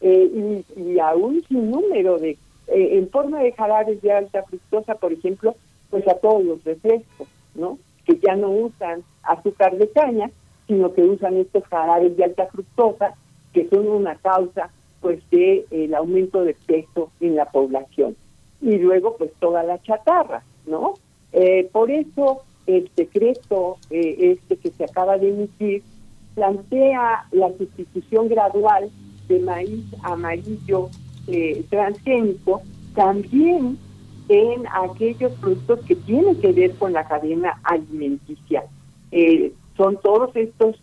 eh, y, y, a un sinnúmero de, eh, en forma de jarabes de alta fructosa, por ejemplo, pues a todos los refrescos, ¿no? Que ya no usan azúcar de caña, sino que usan estos jarabes de alta fructosa, que son una causa pues de el aumento de peso en la población. Y luego pues toda la chatarra no eh, por eso el decreto eh, este que se acaba de emitir plantea la sustitución gradual de maíz amarillo eh, transgénico también en aquellos productos que tienen que ver con la cadena alimenticia. son todos estos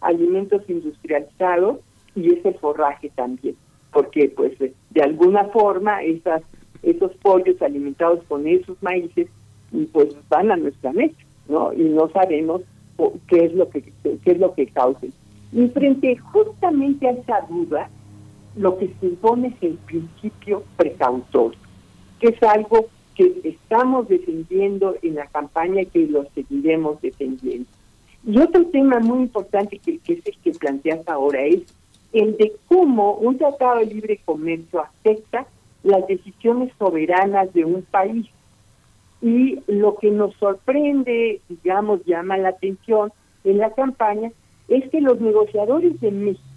alimentos industrializados y ese forraje también, porque pues de alguna forma esas, esos pollos alimentados con esos maíces pues van a nuestra mesa, ¿no? Y no sabemos qué es lo que qué es lo que causen. Y frente justamente a esa duda, lo que se impone es el principio precautorio, que es algo que estamos defendiendo en la campaña y que lo seguiremos defendiendo. Y otro tema muy importante que, que es el que planteas ahora es el de cómo un tratado de libre comercio afecta las decisiones soberanas de un país. Y lo que nos sorprende, digamos, llama la atención en la campaña, es que los negociadores de México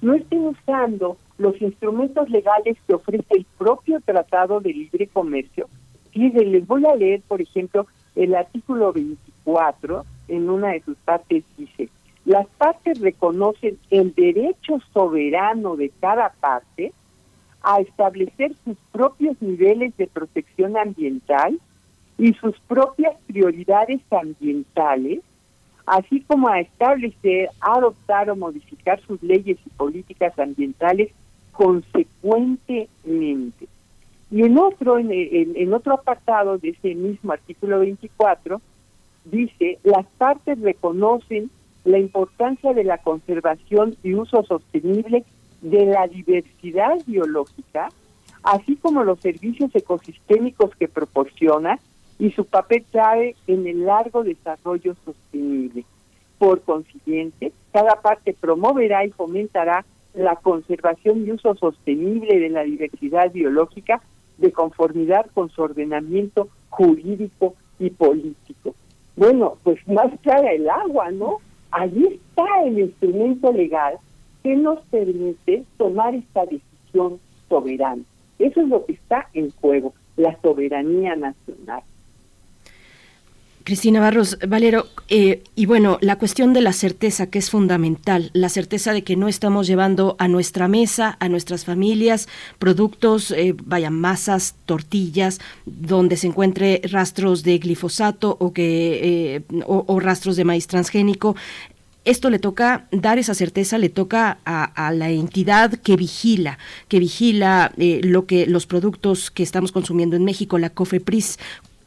no estén usando los instrumentos legales que ofrece el propio Tratado de Libre Comercio. Fíjense, les voy a leer, por ejemplo, el artículo 24, en una de sus partes dice, las partes reconocen el derecho soberano de cada parte a establecer sus propios niveles de protección ambiental y sus propias prioridades ambientales, así como a establecer, adoptar o modificar sus leyes y políticas ambientales consecuentemente. Y en otro, en, otro apartado de ese mismo artículo 24, dice, las partes reconocen la importancia de la conservación y uso sostenible de la diversidad biológica, así como los servicios ecosistémicos que proporciona y su papel clave en el largo desarrollo sostenible. Por consiguiente, cada parte promoverá y fomentará la conservación y uso sostenible de la diversidad biológica de conformidad con su ordenamiento jurídico y político. Bueno, pues más clara el agua, ¿no? allí está el instrumento legal que nos permite tomar esta decisión soberana. Eso es lo que está en juego, la soberanía nacional. Cristina Barros, Valero, eh, y bueno, la cuestión de la certeza que es fundamental, la certeza de que no estamos llevando a nuestra mesa, a nuestras familias, productos, eh, vaya, masas, tortillas, donde se encuentre rastros de glifosato o, que, eh, o, rastros de maíz transgénico esto le toca dar esa certeza, le toca a, la entidad que vigila, que vigila lo que los productos que estamos consumiendo en México, la COFEPRIS.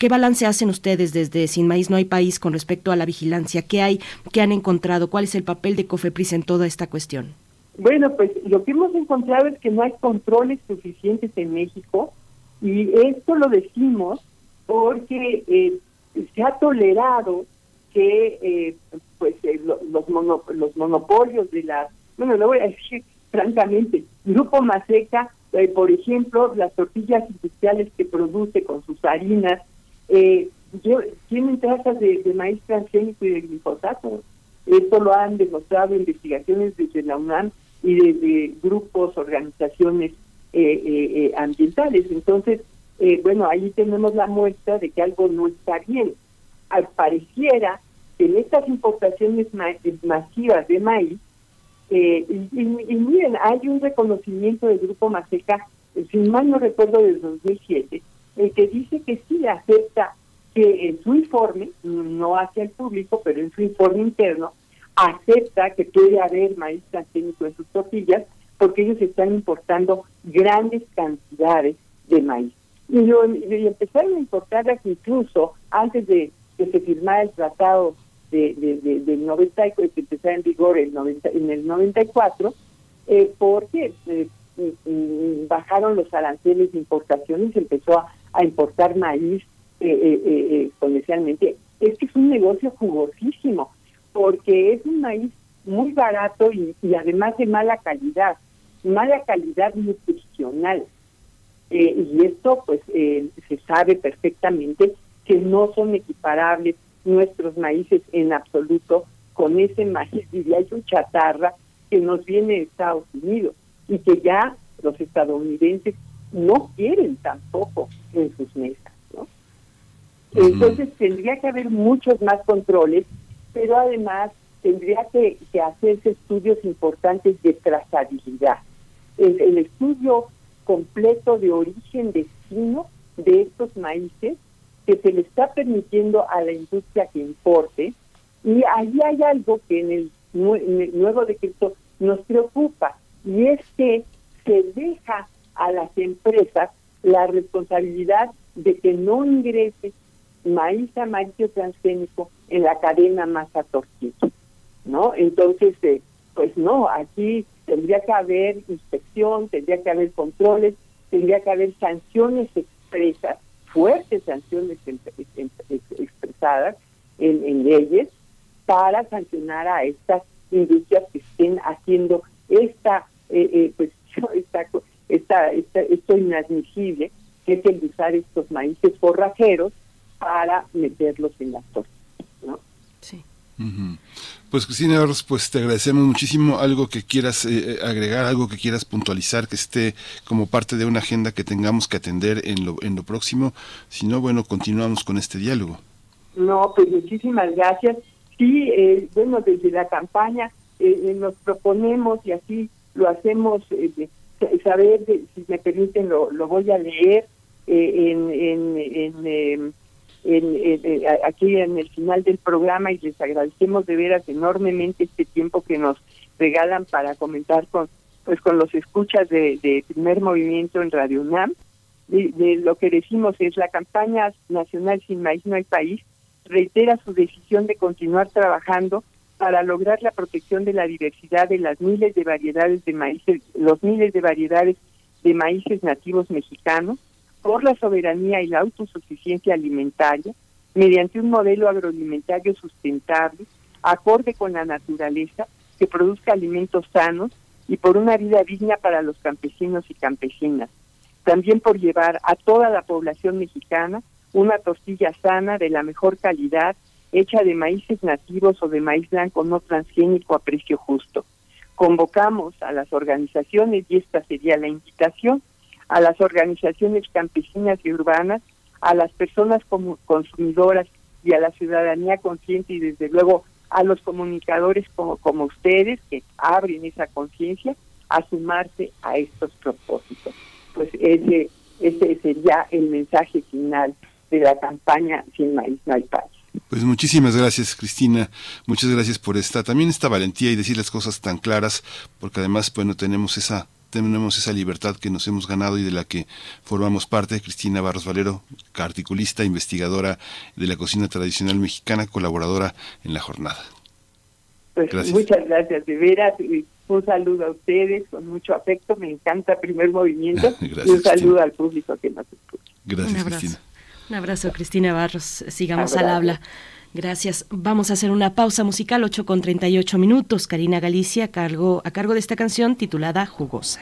¿Qué balance hacen ustedes desde Sin Maíz No hay País con respecto a la vigilancia? ¿Qué hay, qué han encontrado? ¿Cuál es el papel de COFEPRIS en toda esta cuestión? Bueno, pues lo que hemos encontrado es que no hay controles suficientes en México y esto lo decimos porque eh, se ha tolerado que eh, pues eh, los, los monopolios de la, bueno, lo voy a decir francamente, Grupo Maseca Eh, por ejemplo, las tortillas industriales que produce con sus harinas eh, tienen trazas de, maíz transgénico y de glifosato. Esto lo han demostrado investigaciones desde la UNAM y desde grupos, organizaciones eh, ambientales. Entonces, bueno, ahí tenemos la muestra de que algo no está bien. Al pareciera que en estas importaciones masivas de maíz, eh, y, miren, hay un reconocimiento del Grupo Maseca, eh, si mal no recuerdo, del 2007, el que dice que sí acepta que en su informe, no hacia el público, pero en su informe interno, acepta que puede haber maíz transgénico en sus tortillas porque ellos están importando grandes cantidades de maíz. Y, yo, y empezaron a importarlas incluso antes de que se firmara el tratado de, de, del 90 que empezara en vigor el 90, en el 94 eh, porque eh, bajaron los aranceles de se empezó a, importar maíz eh, eh, exponencialmente. Es que es un negocio jugosísimo porque es un maíz muy barato y, y además de mala calidad, mala calidad nutricional. y esto pues se sabe perfectamente que no son equiparables nuestros maíces en absoluto con ese maíz, diría yo, chatarra que nos viene de Estados Unidos y que ya los estadounidenses no quieren tampoco en sus mesas. ¿no? Entonces tendría que haber muchos más controles, pero además tendría que, hacerse estudios importantes de trazabilidad. El, el estudio completo de origen destino de estos maíces que se le está permitiendo a la industria que importe y ahí hay algo que en el, nuevo decreto nos preocupa y es que se deja a las empresas la responsabilidad de que no ingrese maíz amarillo transgénico en la cadena masa tortilla, ¿no? Entonces, eh, pues no, aquí tendría que haber inspección, tendría que haber controles, tendría que haber sanciones expresas fuertes sanciones expresadas en, leyes para sancionar a estas industrias que estén haciendo esta, eh, eh, pues, (laughs) esta, esta, esta, esto inadmisible, que es el usar estos maíces forrajeros para meterlos en las tortillas, ¿no? Sí. Pues Cristina pues te agradecemos muchísimo algo que quieras eh, eh, agregar, algo que quieras puntualizar, que esté como parte de una agenda que tengamos que atender en lo, en lo próximo. Si no, bueno, continuamos con este diálogo. No, pues muchísimas gracias. Sí, eh, bueno, desde la campaña nos proponemos y así lo hacemos, saber, si me permiten, lo, lo voy a leer en, en, en em, aquí en el final del programa y les agradecemos de veras enormemente este tiempo que nos regalan para comentar con pues con los escuchas de, primer movimiento en Radio UNAM. De, lo que decimos es la campaña nacional Sin Maíz No hay País reitera su decisión de continuar trabajando para lograr la protección de la diversidad de las miles de variedades de maíces, los miles de variedades de maíces nativos mexicanos, por la soberanía y la autosuficiencia alimentaria mediante un modelo agroalimentario sustentable, acorde con la naturaleza, que produzca alimentos sanos y por una vida digna para los campesinos y campesinas. También por llevar a toda la población mexicana una tortilla sana de la mejor calidad, hecha de maíces nativos o de maíz blanco no transgénico a precio justo. Convocamos a las organizaciones, y esta sería la invitación, a las organizaciones campesinas y urbanas, a las personas como consumidoras y a la ciudadanía consciente y desde luego a los comunicadores como, como ustedes que abren esa conciencia a sumarse a estos propósitos. Pues ese, ese sería el mensaje final de la campaña Sin Maíz No hay Paz. Pues muchísimas gracias, Cristina. Muchas gracias por esta, también esta valentía y decir las cosas tan claras, porque además, bueno, tenemos esa tenemos esa libertad que nos hemos ganado y de la que formamos parte. Cristina Barros Valero, articulista, investigadora de la cocina tradicional mexicana, colaboradora en la jornada. Pues muchas gracias, de veras. Un saludo a ustedes con mucho afecto. Me encanta el primer movimiento. (laughs) y un saludo al público que nos escucha. Gracias, Cristina. Un abrazo, Cristina Barros. Sigamos al habla. Gracias. Vamos a hacer una pausa musical, 8 con 38 minutos. Karina Galicia cargo, a cargo de esta canción titulada Jugosa.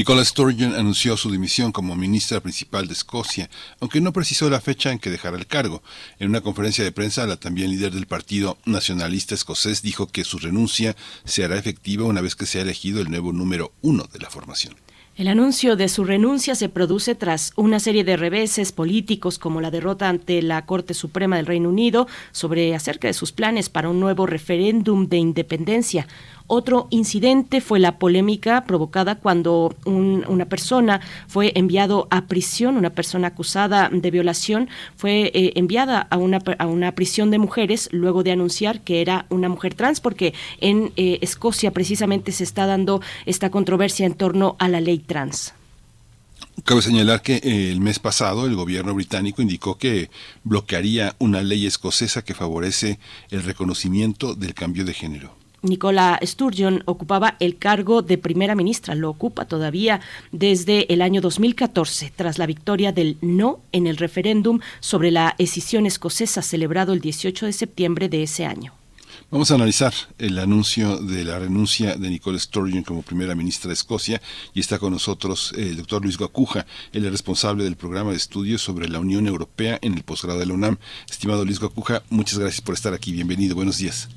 Nicola Sturgeon anunció su dimisión como ministra principal de Escocia, aunque no precisó la fecha en que dejará el cargo. En una conferencia de prensa, la también líder del Partido Nacionalista Escocés dijo que su renuncia se hará efectiva una vez que sea elegido el nuevo número uno de la formación. El anuncio de su renuncia se produce tras una serie de reveses políticos como la derrota ante la Corte Suprema del Reino Unido sobre acerca de sus planes para un nuevo referéndum de independencia. Otro incidente fue la polémica provocada cuando un- una persona fue enviado a prisión, una persona acusada de violación fue eh, enviada a una, a una prisión de mujeres luego de anunciar que era una mujer trans, porque en eh, Escocia precisamente se está dando esta controversia en torno a la ley trans. Cabe señalar que eh, el mes pasado el gobierno británico indicó que bloquearía una ley escocesa que favorece el reconocimiento del cambio de género. Nicola Sturgeon ocupaba el cargo de primera ministra, lo ocupa todavía desde el año 2014, tras la victoria del no en el referéndum sobre la escisión escocesa celebrado el 18 de septiembre de ese año. Vamos a analizar el anuncio de la renuncia de Nicole Sturgeon como primera ministra de Escocia y está con nosotros el doctor Luis Guacuja, el responsable del programa de estudios sobre la Unión Europea en el posgrado de la UNAM. Estimado Luis Guacuja, muchas gracias por estar aquí. Bienvenido. Buenos días.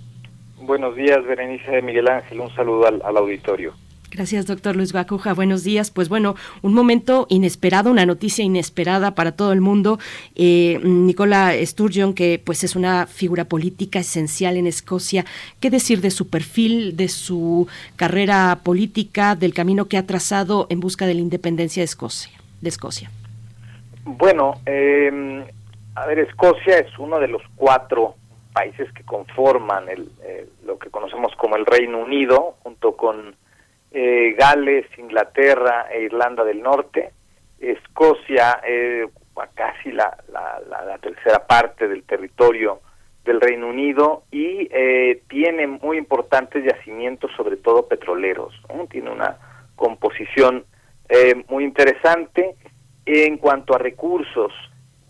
Buenos días, Berenice de Miguel Ángel. Un saludo al, al auditorio. Gracias, doctor Luis Guacuja. Buenos días. Pues bueno, un momento inesperado, una noticia inesperada para todo el mundo. Eh, Nicola Sturgeon, que pues es una figura política esencial en Escocia. ¿Qué decir de su perfil, de su carrera política, del camino que ha trazado en busca de la independencia de Escocia? De Escocia? Bueno, eh, a ver, Escocia es uno de los cuatro países que conforman el, eh, lo que conocemos como el Reino Unido, junto con eh, Gales, Inglaterra e Irlanda del Norte. Escocia eh, ocupa casi la, la, la, tercera parte del territorio del Reino Unido y eh, tiene muy importantes yacimientos, sobre todo petroleros. Tiene una composición eh, muy interesante en cuanto a recursos.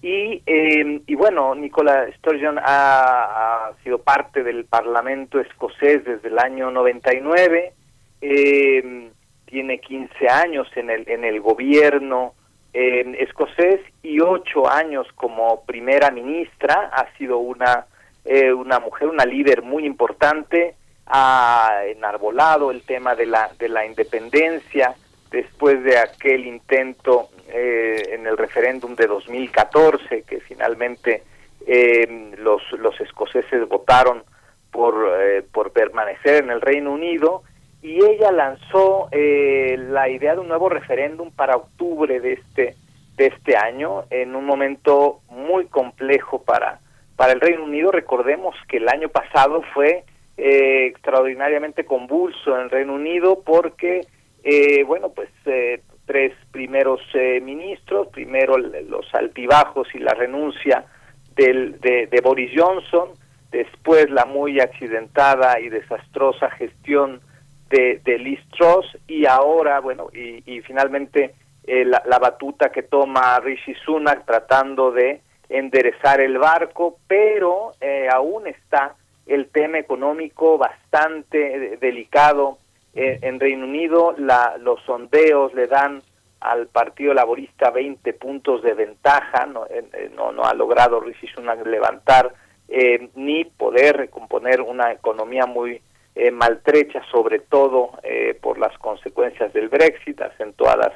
Y, eh, bueno, Nicola Sturgeon ha, sido parte del Parlamento escocés desde el año 99, eh, tiene 15 años en el, en el gobierno eh, escocés y 8 años como primera ministra, ha sido una, eh, una mujer, una líder muy importante, ha enarbolado el tema de la, de la independencia después de aquel intento eh, en el referéndum de 2014, que finalmente eh, los, los escoceses votaron por, eh, por permanecer en el Reino Unido, y ella lanzó eh, la idea de un nuevo referéndum para octubre de este de este año, en un momento muy complejo para, para el Reino Unido. Recordemos que el año pasado fue eh, extraordinariamente convulso en el Reino Unido porque, eh, bueno, pues eh, tres primeros ministros, primero los altibajos y la renuncia del, de, Boris Johnson, después la muy accidentada y desastrosa gestión de, de Liz Truss y ahora, bueno, y, y finalmente eh, la, la, batuta que toma Rishi Sunak tratando de enderezar el barco, pero eh, aún está el tema económico bastante delicado eh, en Reino Unido. La, los sondeos le dan al Partido Laborista 20 puntos de ventaja, no, no, no ha logrado Rishi Sunak levantar ni poder recomponer una economía muy maltrecha, sobre todo por las consecuencias del Brexit, acentuadas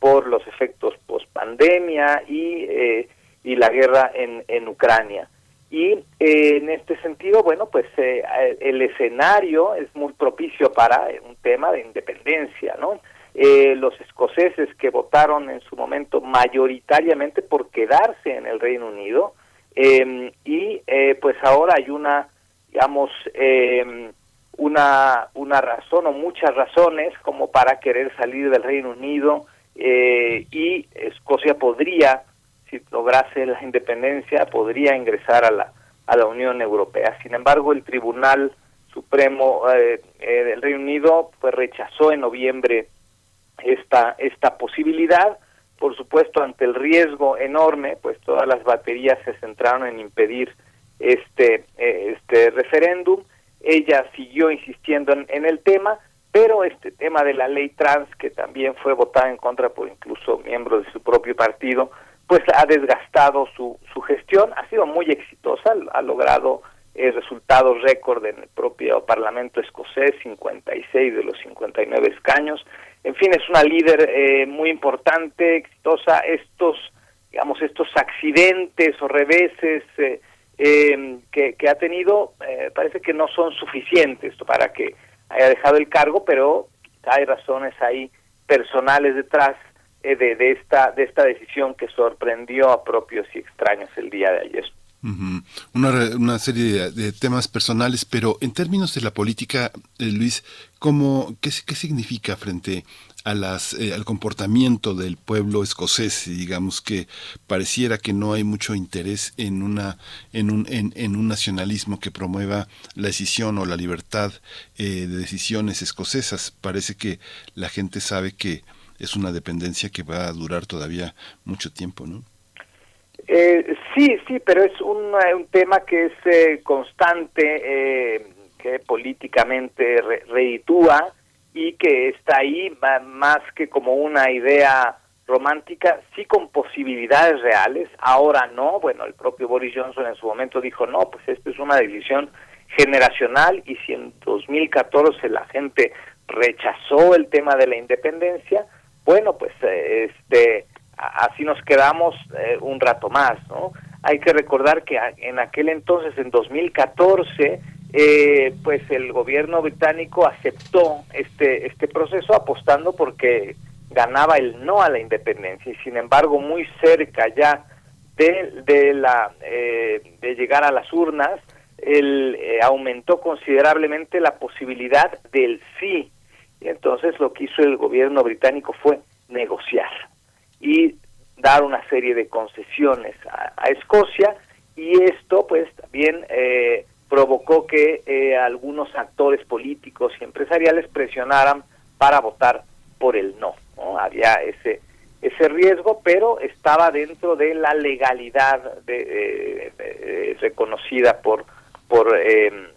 por los efectos post pandemia y, eh, y la guerra en, en Ucrania. Y eh, en este sentido, bueno, pues eh, el escenario es muy propicio para un tema de independencia, ¿no? los escoceses que votaron en su momento mayoritariamente por quedarse en el Reino Unido em, y pues ahora hay una, digamos, em, una, una razón o muchas razones como para querer salir del Reino Unido eh, y Escocia podría, si lograse la independencia, podría ingresar a la, a la Unión Europea. Sin embargo, el Tribunal Supremo eh, eh, del Reino Unido pues rechazó en noviembre esta esta posibilidad por supuesto ante el riesgo enorme pues todas las baterías se centraron en impedir este este referéndum ella siguió insistiendo en, el tema pero este tema de la ley trans, que también fue votada en contra por incluso miembros de su propio partido, pues ha desgastado su, su gestión, ha sido muy exitosa, ha logrado eh, resultados récord en el propio Parlamento escocés, 56 de los 59 escaños. En fin, es una líder eh, muy importante, exitosa. Estos, digamos, estos accidentes o reveses eh, em, que, que, ha tenido, parece que no son suficientes para que haya dejado el cargo, pero hay razones ahí personales detrás eh, de, de, esta de esta decisión que sorprendió a propios y extraños el día de ayer. una, una, serie de, temas personales, pero en términos de la política, eh, Luis, ¿cómo, qué, ¿qué significa frente a las, eh, al comportamiento del pueblo escocés, digamos que pareciera que no hay mucho interés en, una, en, un, en, un nacionalismo que promueva la decisión o la libertad eh, de decisiones escocesas. Parece que la gente sabe que es una dependencia que va a durar todavía mucho tiempo, ¿no? Eh, sí, sí, pero es un, un tema que es constante, que políticamente re reitúa y que está ahí más que como una idea romántica, sí con posibilidades reales, ahora no, bueno, el propio Boris Johnson en su momento dijo, no, pues esto es una decisión generacional y si en 2014 la gente rechazó el tema de la independencia, bueno, pues eh, este así nos quedamos eh, un rato más, ¿no? Hay que recordar que en aquel entonces, en 2014, eh, pues el gobierno británico aceptó este este proceso apostando porque ganaba el no a la independencia y sin embargo muy cerca ya de, de la eh, de llegar a las urnas eh, aumentó considerablemente la posibilidad del sí y entonces lo que hizo el gobierno británico fue negociar y dar una serie de concesiones a, Escocia y esto pues también eh, provocó que eh, algunos actores políticos y empresariales presionaran para votar por el no. Había ese ese riesgo, pero estaba dentro de la legalidad de, reconocida por por em,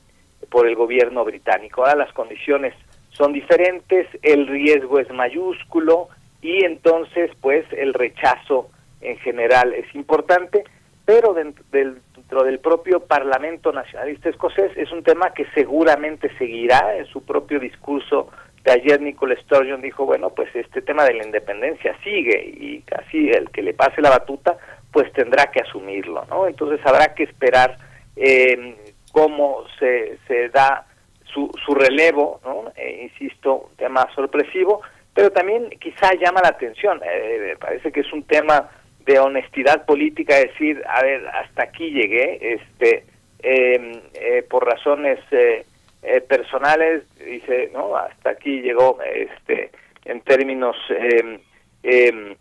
por el gobierno británico. Ahora las condiciones son diferentes, el riesgo es mayúsculo y entonces pues el rechazo en general es importante, pero dentro del del propio Parlamento Nacionalista Escocés es un tema que seguramente seguirá en su propio discurso de ayer Nicola Sturgeon dijo, bueno, pues este tema de la independencia sigue y casi el que le pase la batuta pues tendrá que asumirlo, ¿no? Entonces habrá que esperar eh, cómo se, se da su, su relevo, ¿no? Eh, insisto, un tema sorpresivo, pero también quizá llama la atención, eh, parece que es un tema de honestidad política, decir, a ver, hasta aquí llegué, este, em, eh, por razones eh, personales, dice, no, hasta aquí llegó, este, en términos em, em,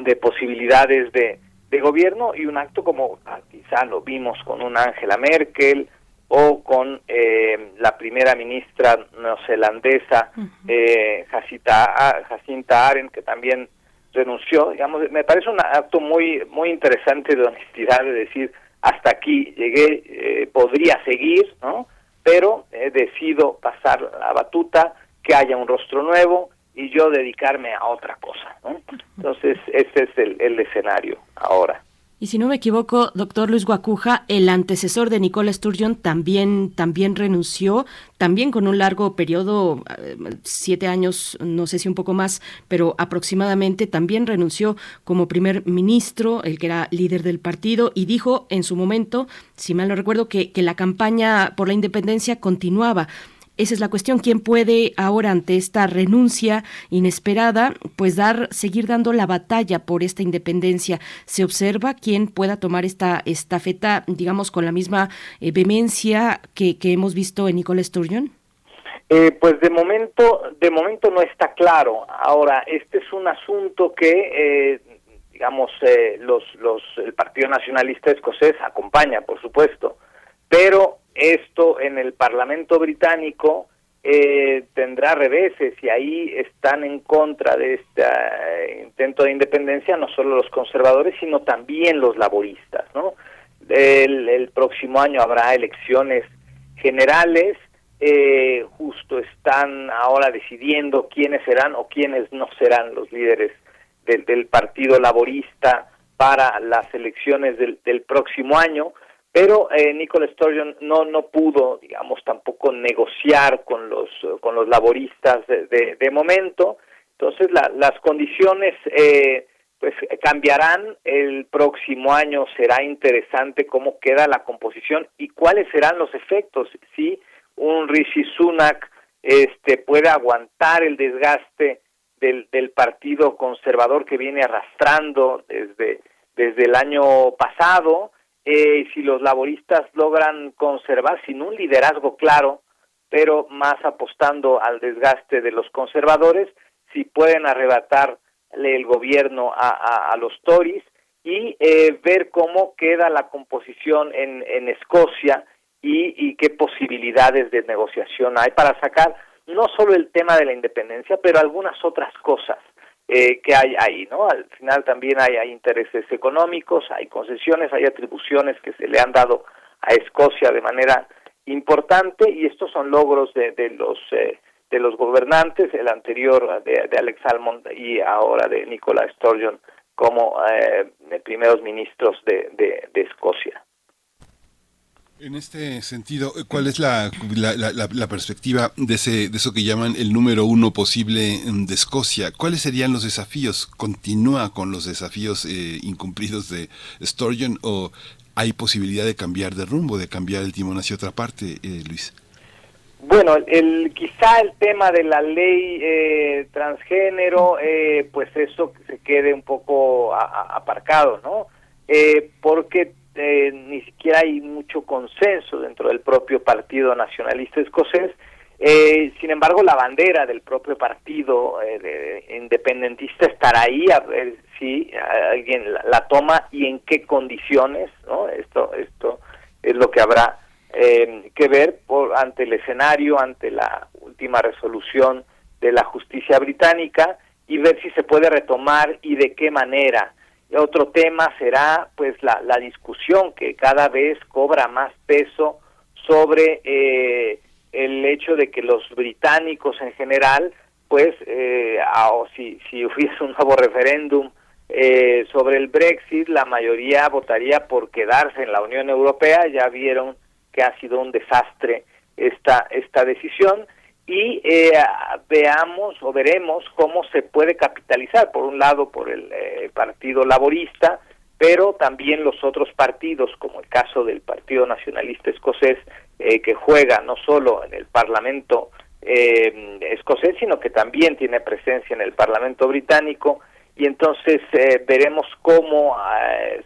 de posibilidades de, de gobierno y un acto como ah, quizá lo vimos con una Angela Merkel o con eh, la primera ministra neozelandesa eh, Jacinta, Jacinta Aren que también renunció digamos me parece un acto muy muy interesante de honestidad de decir hasta aquí llegué eh, podría seguir no pero eh, decido pasar la batuta que haya un rostro nuevo y yo dedicarme a otra cosa. ¿no? Entonces, ese es el, el escenario ahora. Y si no me equivoco, doctor Luis Guacuja, el antecesor de Nicole Sturgeon también, también renunció, también con un largo periodo, eh, siete años, no sé si un poco más, pero aproximadamente también renunció como primer ministro, el que era líder del partido, y dijo en su momento, si mal no recuerdo, que, que la campaña por la independencia continuaba. Esa es la cuestión. ¿Quién puede ahora, ante esta renuncia inesperada, pues dar, seguir dando la batalla por esta independencia? ¿Se observa quién pueda tomar esta estafeta, digamos, con la misma eh, vehemencia que, que, hemos visto en Nicole Sturgeon? Eh, pues de momento, de momento no está claro. Ahora, este es un asunto que, eh, digamos, eh, los, los, el Partido Nacionalista Escocés acompaña, por supuesto, pero esto en el Parlamento británico eh, tendrá reveses y ahí están en contra de este uh, intento de independencia no solo los conservadores sino también los laboristas no el, el próximo año habrá elecciones generales eh, justo están ahora decidiendo quiénes serán o quiénes no serán los líderes del, del partido laborista para las elecciones del, del próximo año pero eh, Nicola Sturgeon no no pudo digamos tampoco negociar con los con los laboristas de, de, momento. Entonces la, las condiciones eh, pues cambiarán. El próximo año será interesante cómo queda la composición y cuáles serán los efectos. Si un Rishi Sunak este puede aguantar el desgaste del, del partido conservador que viene arrastrando desde desde el año pasado eh, si los laboristas logran conservar sin un liderazgo claro, pero más apostando al desgaste de los conservadores, si pueden arrebatarle el gobierno a, a, los Tories y eh, ver cómo queda la composición en, en Escocia y, y qué posibilidades de negociación hay para sacar no solo el tema de la independencia, pero algunas otras cosas eh, que hay ahí, ¿no? Al final también hay, hay, intereses económicos, hay concesiones, hay atribuciones que se le han dado a Escocia de manera importante y estos son logros de, de los eh, de los gobernantes, el anterior de, Alex Salmond y ahora de Nicola Sturgeon como eh, primeros ministros de, de Escocia. En este sentido, ¿cuál es la, la, la, perspectiva de, ese, de eso que llaman el número uno posible de Escocia? ¿Cuáles serían los desafíos? ¿Continúa con los desafíos eh, incumplidos de Sturgeon o hay posibilidad de cambiar de rumbo, de cambiar el timón hacia otra parte, eh, Luis? Bueno, el, quizá el tema de la ley eh, transgénero, eh, pues eso se quede un poco aparcado, ¿no? Eh, porque eh, ni siquiera hay mucho consenso dentro del propio Partido Nacionalista Escocés. Eh, sin embargo, la bandera del propio partido eh, de, independentista estará ahí a ver si alguien la, toma y en qué condiciones. ¿no? Esto, esto es lo que habrá eh, que ver por, ante el escenario, ante la última resolución de la justicia británica y ver si se puede retomar y de qué manera otro tema será pues la, la discusión que cada vez cobra más peso sobre eh, el hecho de que los británicos en general pues eh, o si, si (laughs) hubiese un nuevo referéndum eh, sobre el Brexit la mayoría votaría por quedarse en la Unión Europea. Ya vieron que ha sido un desastre esta esta decisión y eh, veamos o veremos cómo se puede capitalizar, por un lado por el eh, Partido Laborista, pero también los otros partidos, como el caso del Partido Nacionalista Escocés, eh, que juega no solo en el Parlamento eh, escocés, sino que también tiene presencia en el Parlamento británico, y entonces veremos cómo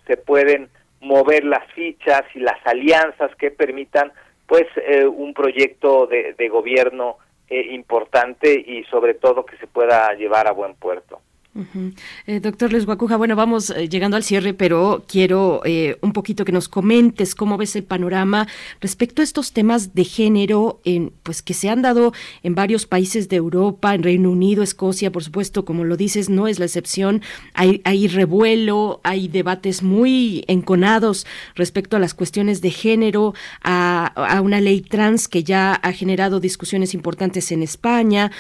se pueden mover las fichas y las alianzas que permitan pues un proyecto de gobierno importante y sobre todo que se pueda llevar a buen puerto. Eh, doctor Les Guacuja, bueno, vamos eh, llegando al cierre, pero quiero eh, un poquito que nos comentes cómo ves el panorama respecto a estos temas de género, en, pues que se han dado en varios países de Europa, en Reino Unido, Escocia, por supuesto, como lo dices, no es la excepción. Hay, hay revuelo, hay debates muy enconados respecto a las cuestiones de género, a, a una ley trans que ya ha generado discusiones importantes en España.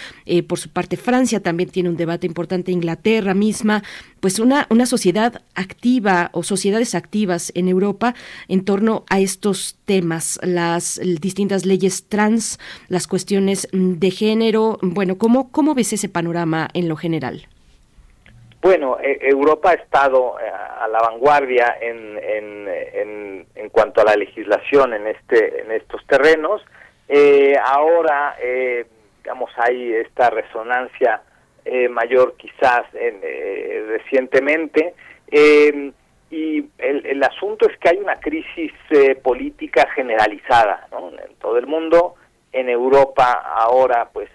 por su parte, Francia también tiene un debate importante Inglaterra Inglaterra misma, pues una, una sociedad activa o sociedades activas en Europa en torno a estos temas, las distintas leyes trans, las cuestiones de género. Bueno, ¿cómo, cómo ves ese panorama en lo general? Bueno, e, Europa ha estado eh, a la vanguardia en, en, en, cuanto a la legislación en este en estos terrenos. Eh, ahora, eh, digamos, hay esta resonancia eh, mayor quizás eh, recientemente. Em, y el, asunto es que hay una crisis eh, política generalizada en todo el mundo. En Europa ahora pues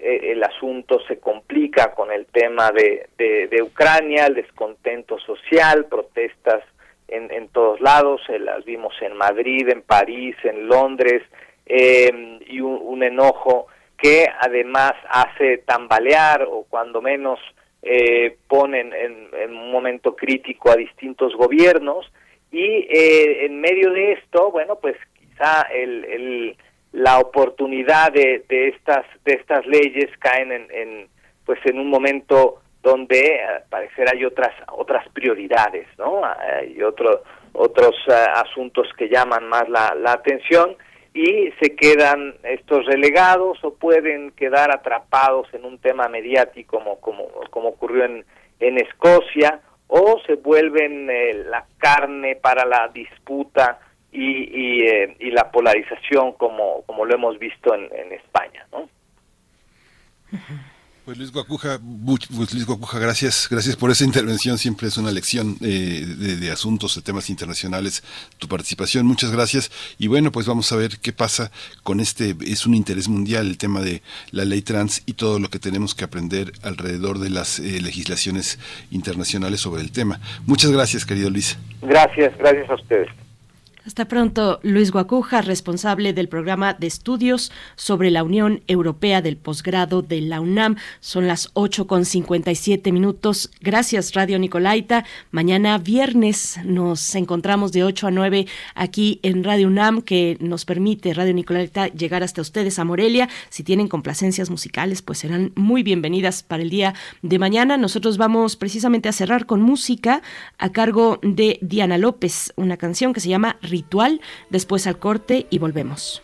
el asunto se complica con el tema de, de, Ucrania, el descontento social, protestas en, en todos lados, las vimos en Madrid, en París, en Londres, em, y un enojo que además hace tambalear o cuando menos eh, ponen en, un momento crítico a distintos gobiernos y eh, en medio de esto, bueno, pues quizá el, la oportunidad de, de, estas de estas leyes caen en, pues en un momento donde al parecer hay otras otras prioridades, ¿no? Hay otro, otros eh, asuntos que llaman más la, la atención y se quedan estos relegados o pueden quedar atrapados en un tema mediático como, como, ocurrió en, en Escocia o se vuelven eh, la carne para la disputa y, y, eh, y, la polarización como, como lo hemos visto en, en España. ¿no? Pues Luis Guacuja, pues Luis Guacuja, gracias, gracias por esa intervención. Siempre es una lección eh, de, asuntos, de temas internacionales, tu participación. Muchas gracias. Y bueno, pues vamos a ver qué pasa con este, es un interés mundial el tema de la ley trans y todo lo que tenemos que aprender alrededor de las eh, legislaciones internacionales sobre el tema. Muchas gracias, querido Luis. Gracias, gracias a ustedes. Hasta pronto, Luis Guacuja, responsable del programa de estudios sobre la Unión Europea del posgrado de la UNAM. Son las 8 con 57 minutos. Gracias, Radio Nicolaita. Mañana viernes nos encontramos de 8 a 9 aquí en Radio UNAM, que nos permite, Radio Nicolaita, llegar hasta ustedes a Morelia. Si tienen complacencias musicales, pues serán muy bienvenidas para el día de mañana. Nosotros vamos precisamente a cerrar con música a cargo de Diana López, una canción que se llama ritual, después al corte y volvemos.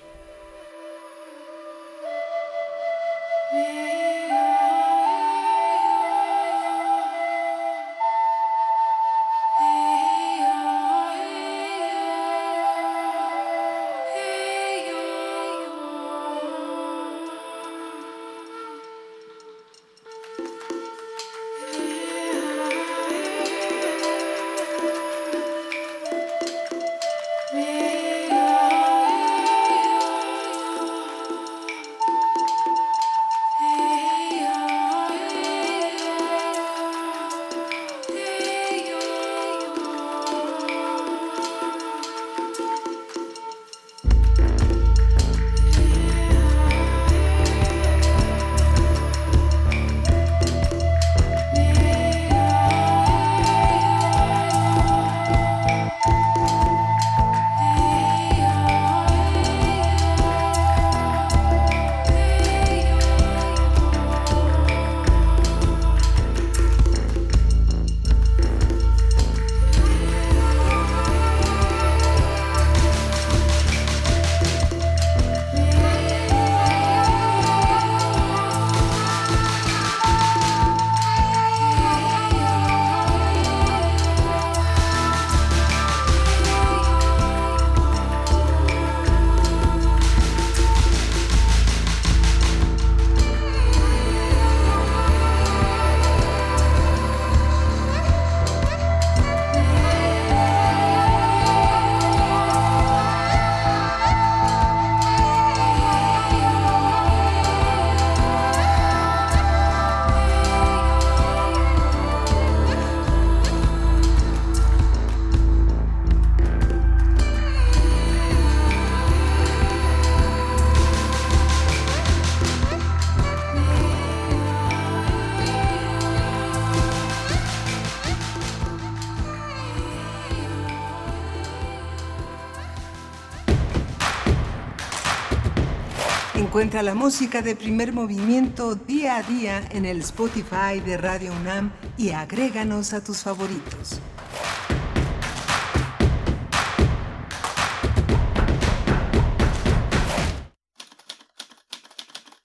Encuentra la música de primer movimiento día a día en el Spotify de Radio UNAM y agréganos a tus favoritos.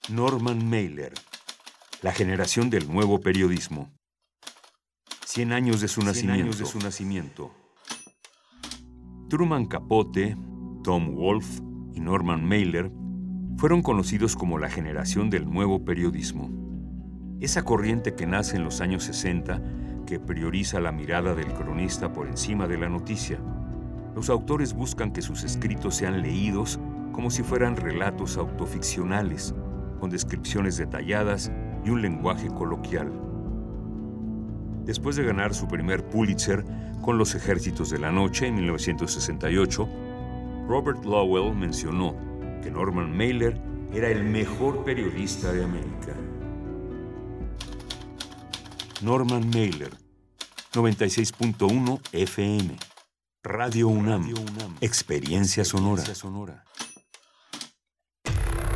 Norman Mailer, la generación del nuevo periodismo. Cien años de su, nacimiento. de su nacimiento. Truman Capote, Tom Wolfe y Norman Mailer fueron conocidos como la generación del nuevo periodismo. Esa corriente que nace en los años 60 que prioriza la mirada del cronista por encima de la noticia. Los autores buscan que sus escritos sean leídos como si fueran relatos autoficcionales, con descripciones detalladas y un lenguaje coloquial. Después de ganar su primer Pulitzer con Los Ejércitos de la Noche en 1968, Robert Lowell mencionó que Norman Mailer era el mejor periodista de América. Norman Mailer, 96.1 FM, Radio UNAM, Experiencia Sonora.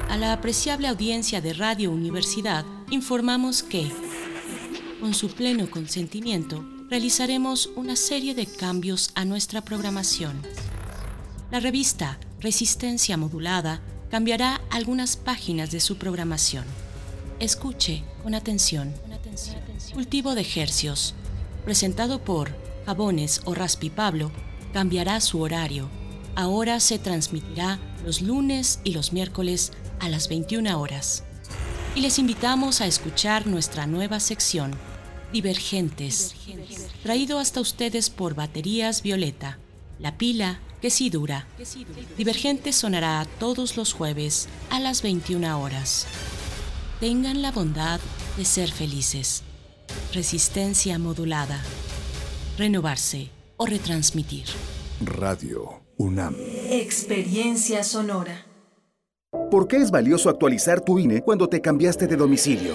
A la apreciable audiencia de Radio Universidad informamos que, con su pleno consentimiento, realizaremos una serie de cambios a nuestra programación. La revista Resistencia Modulada cambiará algunas páginas de su programación. Escuche con atención. Cultivo de Ejercios, presentado por Jabones o Raspi Pablo, cambiará su horario. Ahora se transmitirá los lunes y los miércoles a las 21 horas. Y les invitamos a escuchar nuestra nueva sección, Divergentes, traído hasta ustedes por Baterías Violeta, la pila que sí dura. Divergentes sonará todos los jueves a las 21 horas. Tengan la bondad de ser felices. Resistencia modulada. Renovarse o retransmitir. Radio UNAM. Experiencia sonora. ¿Por qué es valioso actualizar tu INE cuando te cambiaste de domicilio?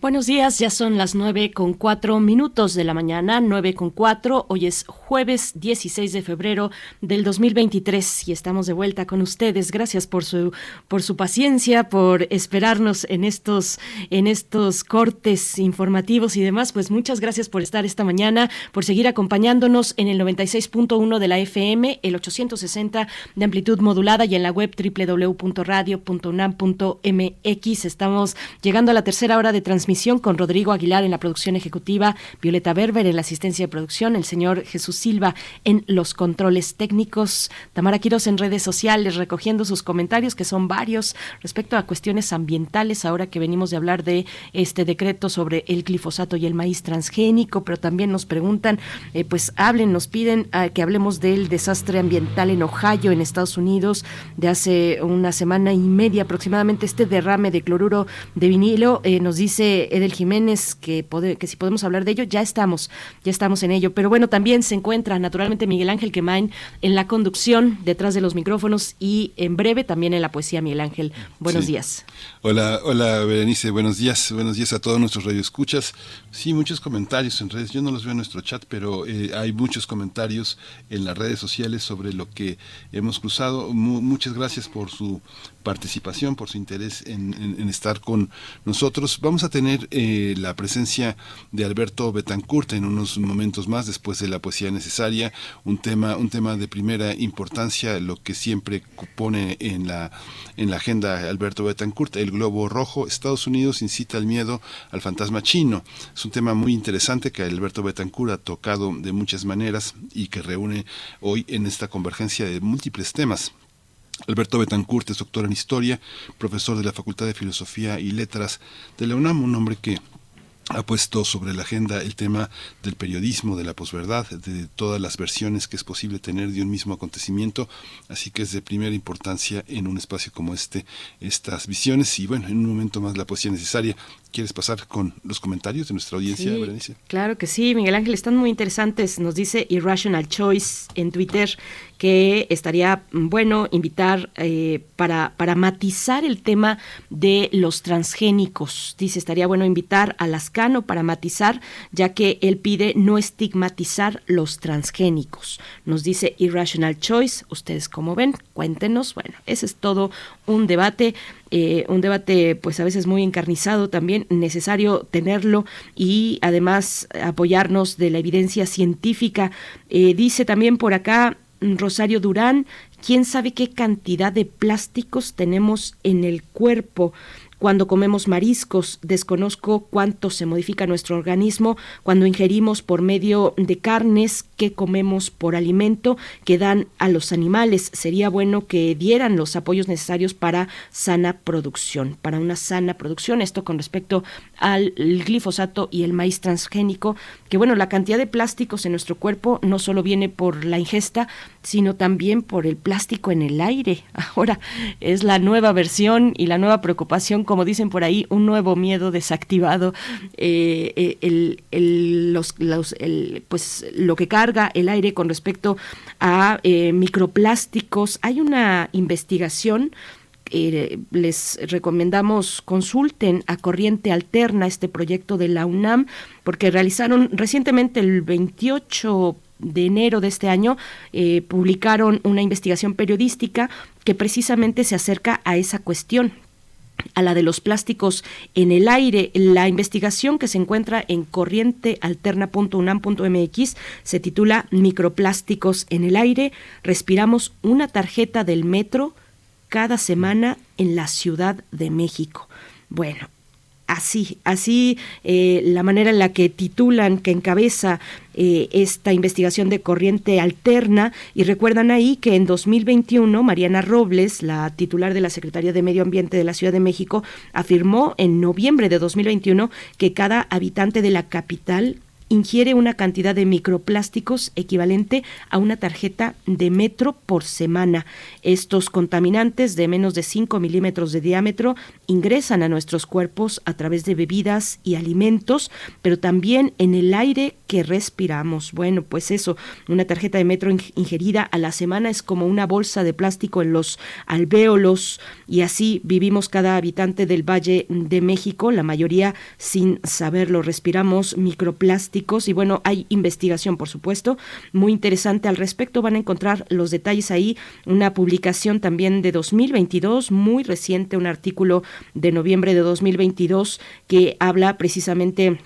Buenos días, ya son las nueve con cuatro minutos de la mañana, nueve con cuatro. Hoy es jueves 16 de febrero del 2023 y estamos de vuelta con ustedes. Gracias por su por su paciencia, por esperarnos en estos en estos cortes informativos y demás. Pues muchas gracias por estar esta mañana, por seguir acompañándonos en el 96.1 de la FM, el 860 de amplitud modulada y en la web www.radio.unam.mx. Estamos llegando a la tercera hora de transmisión con Rodrigo Aguilar en la producción ejecutiva, Violeta Berber en la asistencia de producción, el señor Jesús Silva en los controles técnicos, Tamara Quiroz en redes sociales recogiendo sus comentarios, que son varios, respecto a cuestiones ambientales, ahora que venimos de hablar de este decreto sobre el glifosato y el maíz transgénico, pero también nos preguntan, eh, pues hablen, nos piden uh, que hablemos del desastre ambiental en Ohio, en Estados Unidos, de hace una semana y media aproximadamente, este derrame de cloruro de vinilo, eh, nos dice Edel Jiménez que, que si podemos hablar de ello, ya estamos, ya estamos en ello. Pero bueno, también se encuentra naturalmente Miguel Ángel Quemain en la conducción, detrás de los micrófonos y en breve también en la poesía Miguel Ángel. Buenos Sí. días. Hola, hola Berenice, buenos días, buenos días a todos nuestros radioescuchas. Sí, muchos comentarios en redes, yo no los veo en nuestro chat, pero eh, hay muchos comentarios en las redes sociales sobre lo que hemos cruzado. Mu- muchas gracias por su participación, por su interés en, estar con nosotros. Vamos a tener eh, la presencia de Alberto Betancourt en unos momentos más, después de la poesía necesaria, un tema, un tema de primera importancia, lo que siempre pone en la, en la agenda Alberto Betancourt, el globo rojo, Estados Unidos incita al miedo al fantasma chino. Es un tema muy interesante que Alberto Betancourt ha tocado de muchas maneras y que reúne hoy en esta convergencia de múltiples temas. Alberto Betancourt es doctor en Historia, profesor de la Facultad de Filosofía y Letras de la UNAM, un hombre que ha puesto sobre la agenda el tema del periodismo, de la posverdad, de todas las versiones que es posible tener de un mismo acontecimiento, así que es de primera importancia en un espacio como este estas visiones y bueno, en un momento más la poesía necesaria. ¿Quieres pasar con los comentarios de nuestra audiencia, Sí, Berenice? Claro que sí, Miguel Ángel, están muy interesantes. Nos dice Irrational Choice en Twitter que estaría mm, bueno invitar eh, para, para matizar el tema de los transgénicos. Dice, estaría bueno invitar a Lascano para matizar, ya que él pide no estigmatizar los transgénicos. Nos dice Irrational Choice, ustedes como ven, cuéntenos. Bueno, ese es todo un debate eh, un debate pues a veces muy encarnizado también, necesario tenerlo y además apoyarnos de la evidencia científica. Eh, dice también por acá Rosario Durán, ¿quién sabe qué cantidad de plásticos tenemos en el cuerpo? Cuando comemos mariscos, desconozco cuánto se modifica nuestro organismo cuando ingerimos por medio de carnes que comemos por alimento que dan a los animales. Sería bueno que dieran los apoyos necesarios para sana producción, para una sana producción. Esto con respecto al glifosato y el maíz transgénico, que bueno, la cantidad de plásticos en nuestro cuerpo no solo viene por la ingesta, sino también por el plástico en el aire. (laughs) Ahora es la nueva versión y la nueva preocupación, como dicen por ahí, un nuevo miedo desactivado, eh, eh, pues lo que carga el aire con respecto a eh, microplásticos. Hay una investigación eh, les recomendamos consulten a Corriente Alterna este proyecto de la UNAM porque realizaron recientemente el 28 de enero de este año eh, publicaron una investigación periodística que precisamente se acerca a esa cuestión a la de los plásticos en el aire. La investigación que se encuentra en corrientealterna.unam.mx se titula Microplásticos en el aire. Respiramos una tarjeta del metro cada semana en la Ciudad de México. Bueno, así, así eh, la manera en la que titulan, que encabeza eh, esta investigación de corriente alterna. Y recuerdan ahí que en 2021 Mariana Robles, la titular de la Secretaría de Medio Ambiente de la Ciudad de México, afirmó en noviembre de 2021 que cada habitante de la capital ingiere una cantidad de microplásticos equivalente a una tarjeta de metro por semana. Estos contaminantes de menos de 5 milímetros de diámetro ingresan a nuestros cuerpos a través de bebidas y alimentos, pero también en el aire que respiramos. Bueno, pues eso, una tarjeta de metro ingerida a la semana es como una bolsa de plástico en los alvéolos y así vivimos cada habitante del Valle de México, la mayoría sin saberlo, respiramos microplásticos y bueno, hay investigación, por supuesto, muy interesante al respecto. Van a encontrar los detalles ahí, una publicación también de 2022, muy reciente, un artículo de noviembre de 2022 que habla precisamente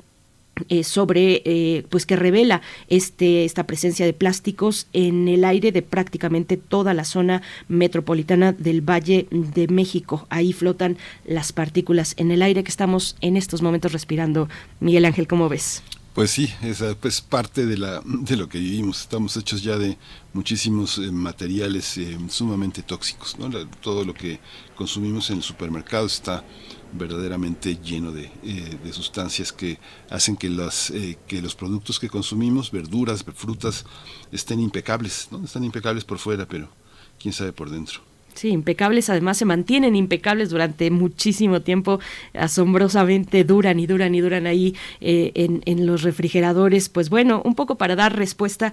eh, sobre eh, pues que revela este esta presencia de plásticos en el aire de prácticamente toda la zona metropolitana del Valle de México. Ahí flotan las partículas en el aire que estamos en estos momentos respirando. Miguel Ángel cómo ves pues sí, es pues parte de la de lo que vivimos. Estamos hechos ya de muchísimos eh, materiales sumamente tóxicos. ¿no? todo lo que consumimos en el supermercado está verdaderamente lleno de, eh, de sustancias que hacen que eh, que los productos que consumimos, verduras, frutas, estén impecables, ¿no? Están impecables por fuera, pero quién sabe por dentro. Sí, impecables, además se mantienen impecables durante muchísimo tiempo, asombrosamente duran y duran y duran ahí eh, en, en, los refrigeradores. Pues bueno, un poco para dar respuesta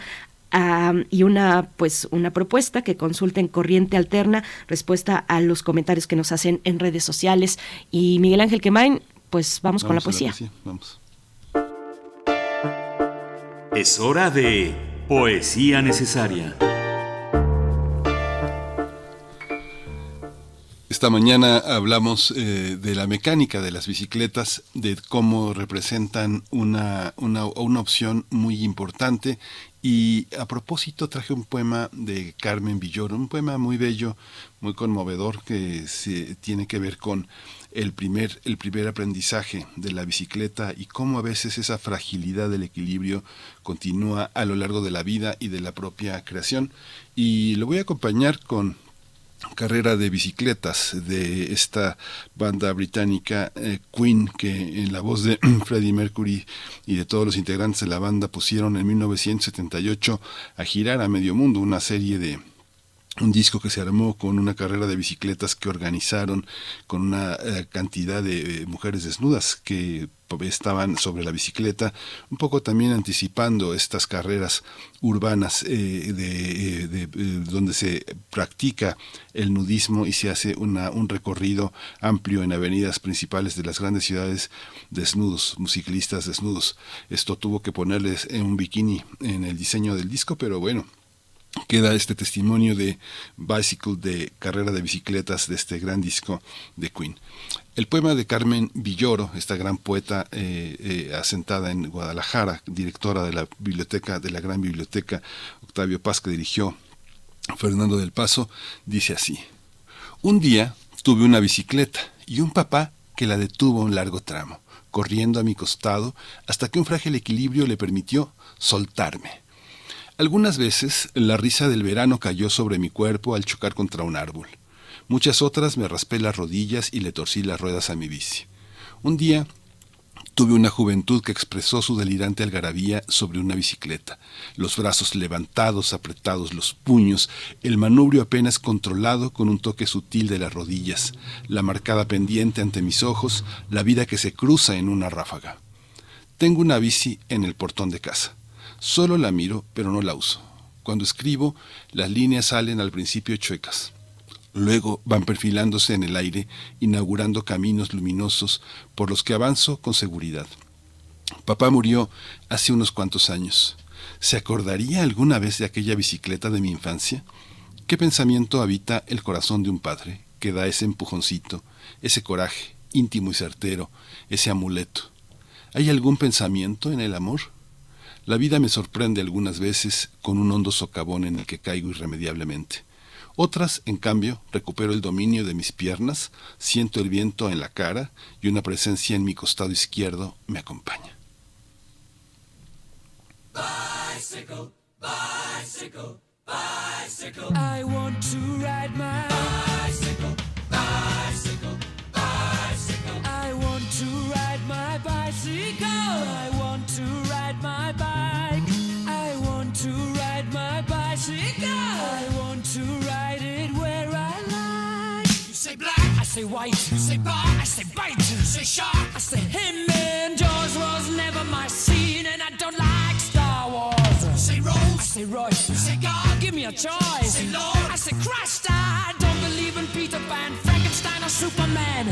y una pues una propuesta que consulten corriente alterna respuesta a los comentarios que nos hacen en redes sociales y Miguel Ángel Quemain pues vamos, con la poesía. Vamos. Es hora de poesía necesaria. Esta mañana hablamos eh, de la mecánica de las bicicletas, de cómo representan una, una, una opción muy importante y a propósito traje un poema de Carmen Villoro, un poema muy bello, muy conmovedor que se tiene que ver con el primer, el primer aprendizaje de la bicicleta y cómo a veces esa fragilidad del equilibrio continúa a lo largo de la vida y de la propia creación. Y lo voy a acompañar con carrera de bicicletas de esta banda británica eh, Queen que en la voz de (clears throat) Freddie Mercury y de todos los integrantes de la banda pusieron en 1978 a girar a medio mundo una serie de un disco que se armó con una carrera de bicicletas que organizaron con una eh, cantidad de eh, mujeres desnudas que estaban sobre la bicicleta, un poco también anticipando estas carreras urbanas eh, de, donde se practica el nudismo y se hace una, un recorrido amplio en avenidas principales de las grandes ciudades desnudos, ciclistas desnudos. Esto tuvo que ponerles en un bikini en el diseño del disco, pero bueno, queda este testimonio de Bicycle de carrera de bicicletas de este gran disco de Queen. El poema de Carmen Villoro, esta gran poeta eh, eh, asentada en Guadalajara, directora de la biblioteca, de la gran biblioteca Octavio Paz que dirigió Fernando del Paso, dice así: Un día tuve una bicicleta y un papá que la detuvo un largo tramo, corriendo a mi costado hasta que un frágil equilibrio le permitió soltarme. Algunas veces la risa del verano cayó sobre mi cuerpo al chocar contra un árbol. Muchas otras me raspé las rodillas y le torcí las ruedas a mi bici. Un día tuve una juventud que expresó su delirante algarabía sobre una bicicleta, los brazos levantados, apretados los puños, el manubrio apenas controlado con un toque sutil de las rodillas, la marcada pendiente ante mis ojos, la vida que se cruza en una ráfaga. Tengo una bici en el portón de casa. Solo la miro, pero no la uso. Cuando escribo, las líneas salen al principio chuecas. Luego van perfilándose en el aire, inaugurando caminos luminosos por los que avanzo con seguridad. Papá murió hace unos cuantos años. ¿Se acordaría alguna vez de aquella bicicleta de mi infancia? ¿Qué pensamiento habita el corazón de un padre que da ese empujoncito, ese coraje íntimo y certero, ese amuleto? ¿Hay algún pensamiento en el amor? La vida me sorprende algunas veces con un hondo socavón en el que caigo irremediablemente. Otras, en cambio, recupero el dominio de mis piernas, siento el viento en la cara y una presencia en mi costado izquierdo me acompaña. Bicycle, bicycle, bicycle. I want to ride my bicycle, bicycle, say white, say bar, I say bite, say shark, I say him and Jaws was never my scene, and I don't like Star Wars. Say Rose, I say Royce, say God, give me a choice. Say Lord, I say Christ, I don't believe in Peter Pan, Frankenstein or Superman.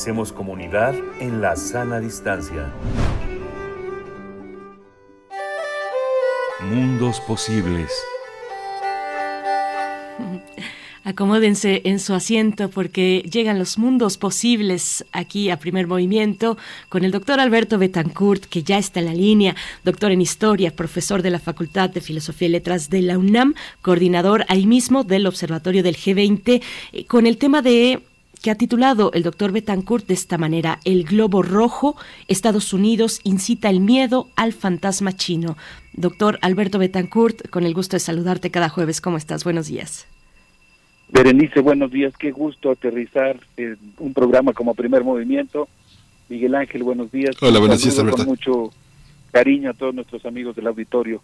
Hacemos comunidad en la sana distancia. Mundos posibles. (laughs) Acomódense en su asiento porque llegan los mundos posibles aquí a primer movimiento con el doctor Alberto Betancourt, que ya está en la línea, doctor en historia, profesor de la Facultad de Filosofía y Letras de la UNAM, coordinador ahí mismo del Observatorio del G20, eh, con el tema de que ha titulado el doctor Betancourt de esta manera, El globo rojo, Estados Unidos incita el miedo al fantasma chino. Doctor Alberto Betancourt, con el gusto de saludarte cada jueves, ¿cómo estás? Buenos días. Berenice, buenos días. Qué gusto aterrizar en un programa como Primer Movimiento. Miguel Ángel, buenos días. Hola, buenos días, Alberto. Con mucho cariño a todos nuestros amigos del auditorio.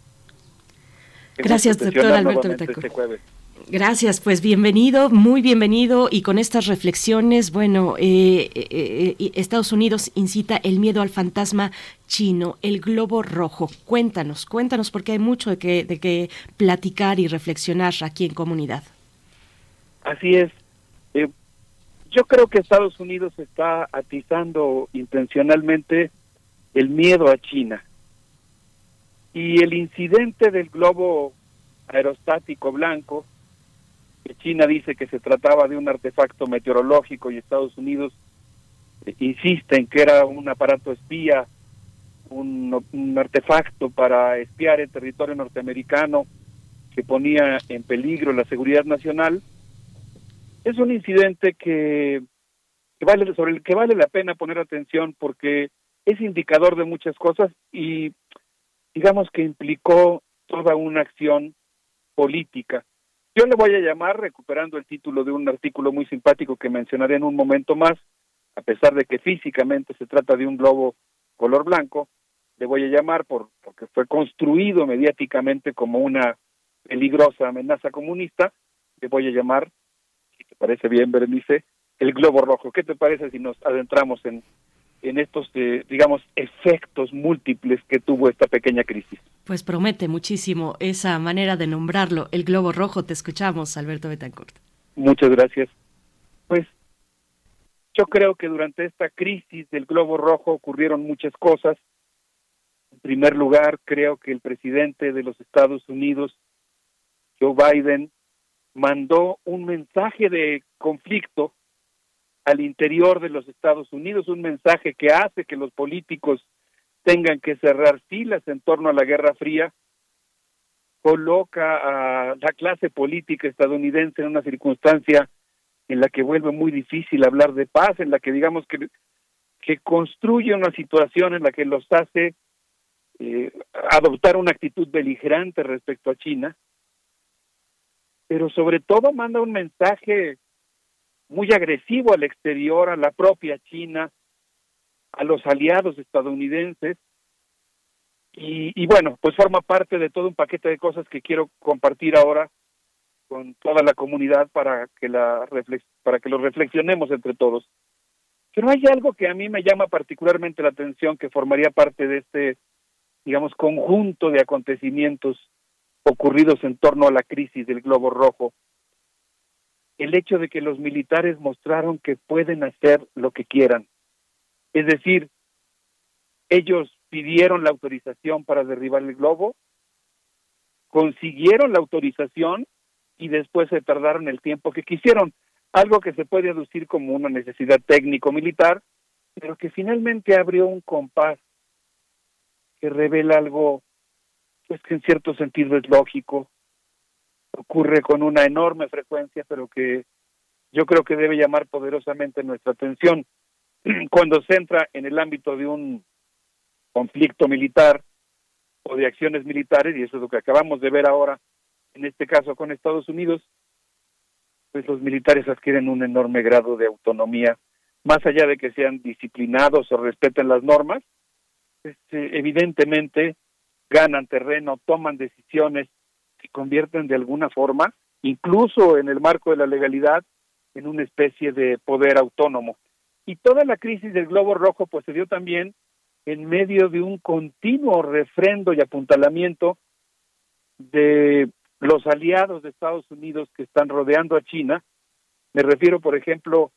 Gracias, doctor Alberto Betancourt. este jueves. Gracias, pues bienvenido, muy bienvenido y con estas reflexiones, bueno, eh, eh, eh, Estados Unidos incita el miedo al fantasma chino, el globo rojo. Cuéntanos, cuéntanos porque hay mucho de que, de que platicar y reflexionar aquí en comunidad. Así es. Eh, yo creo que Estados Unidos está atizando intencionalmente el miedo a China. Y el incidente del globo aerostático blanco, China dice que se trataba de un artefacto meteorológico y Estados Unidos eh, insiste en que era un aparato espía, un, artefacto para espiar el territorio norteamericano que ponía en peligro la seguridad nacional, es un incidente que vale sobre el que vale la pena poner atención porque es indicador de muchas cosas y digamos que implicó toda una acción política. Yo le voy a llamar, recuperando el título de un artículo muy simpático que mencionaré en un momento más, a pesar de que físicamente se trata de un globo color blanco, le voy a llamar por porque fue construido mediáticamente como una peligrosa amenaza comunista, le voy a llamar si te parece bien, Berenice, el globo rojo. ¿Qué te parece si nos adentramos en, en estos, eh, digamos, efectos múltiples que tuvo esta pequeña crisis. Pues promete muchísimo esa manera de nombrarlo, el globo rojo. Te escuchamos, Alberto Betancourt. Muchas gracias. Pues yo creo que durante esta crisis del globo rojo ocurrieron muchas cosas. En primer lugar, creo que el presidente de los Estados Unidos, Joe Biden, mandó un mensaje de conflicto al interior de los Estados Unidos, un mensaje que hace que los políticos tengan que cerrar filas en torno a la Guerra Fría, coloca a la clase política estadounidense en una circunstancia en la que vuelve muy difícil hablar de paz, en la que digamos que, que construye una situación en la que los hace eh, adoptar una actitud beligerante respecto a China, pero sobre todo manda un mensaje muy agresivo al exterior, a la propia China, a los aliados estadounidenses, y, bueno, pues forma parte de todo un paquete de cosas que quiero compartir ahora con toda la comunidad para que la para que lo reflexionemos entre todos. Pero hay algo que a mí me llama particularmente la atención que formaría parte de este digamos conjunto de acontecimientos ocurridos en torno a la crisis del globo rojo. El hecho de que los militares mostraron que pueden hacer lo que quieran. Es decir, ellos pidieron la autorización para derribar el globo, consiguieron la autorización y después se tardaron el tiempo que quisieron, algo que se puede aducir como una necesidad técnico-militar, pero que finalmente abrió un compás que revela algo pues que en cierto sentido es lógico, ocurre con una enorme frecuencia, pero que yo creo que debe llamar poderosamente nuestra atención. (clears throat) Cuando se entra en el ámbito de un conflicto militar o de acciones militares, y eso es lo que acabamos de ver ahora, en este caso con Estados Unidos, pues los militares adquieren un enorme grado de autonomía, más allá de que sean disciplinados o respeten las normas, este, evidentemente ganan terreno, toman decisiones, se convierten de alguna forma, incluso en el marco de la legalidad, en una especie de poder autónomo. Y toda la crisis del globo rojo pues se dio también en medio de un continuo refrendo y apuntalamiento de los aliados de Estados Unidos que están rodeando a China. Me refiero, por ejemplo,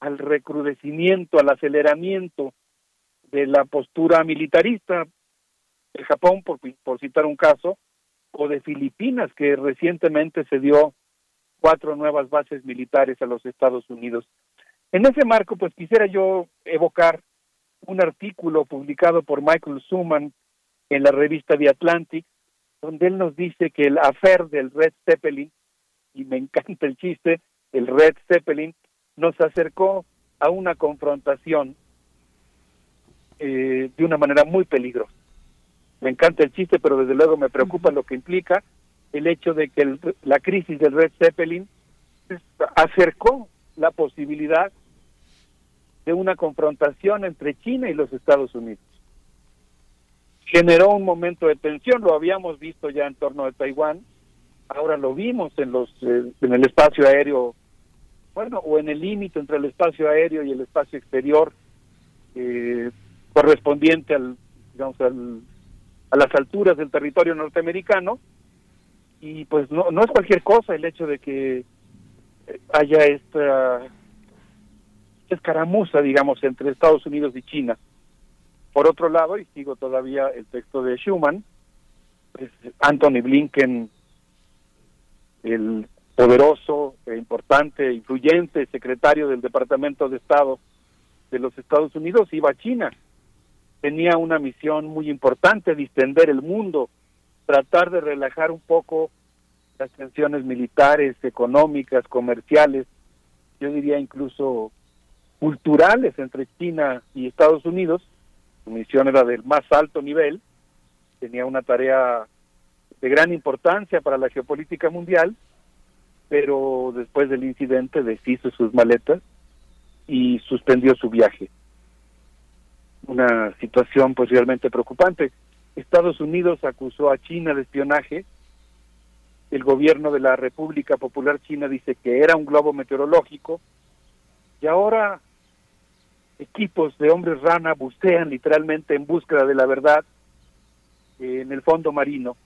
al recrudecimiento, al aceleramiento de la postura militarista de Japón, por, por citar un caso, o de Filipinas, que recientemente se dio cuatro nuevas bases militares a los Estados Unidos. En ese marco, pues quisiera yo evocar un artículo publicado por Michael Suman en la revista The Atlantic, donde él nos dice que el afer del Red Zeppelin, y me (laughs) encanta el chiste, el Red Zeppelin, nos acercó a una confrontación eh, de una manera muy peligrosa. Me encanta el chiste, pero desde luego me preocupa lo que implica el hecho de que la crisis del Red Zeppelin acercó la posibilidad de una confrontación entre China y los Estados Unidos. Generó un momento de tensión, lo habíamos visto ya en torno a Taiwán, ahora lo vimos en los eh, en el espacio aéreo, bueno, o en el límite entre el espacio aéreo y el espacio exterior eh, correspondiente al digamos al, a las alturas del territorio norteamericano y pues no no es cualquier cosa el hecho de que haya esta escaramuza, digamos, entre Estados Unidos y China. Por otro lado, y sigo todavía el texto de Schuman, pues, Anthony Blinken, el poderoso, e importante, influyente secretario del Departamento de Estado de los Estados Unidos, iba a China. Tenía una misión muy importante, distender el mundo, tratar de relajar un poco las tensiones militares, económicas, comerciales, yo diría incluso culturales entre China y Estados Unidos. Su misión era del más alto nivel, tenía una tarea de gran importancia para la geopolítica mundial, pero después del incidente deshizo sus maletas y suspendió su viaje. Una situación pues realmente preocupante. Estados Unidos acusó a China de espionaje. El gobierno de la República Popular China dice que era un globo meteorológico. Y ahora equipos de hombres rana bucean literalmente en búsqueda de la verdad en el fondo marino.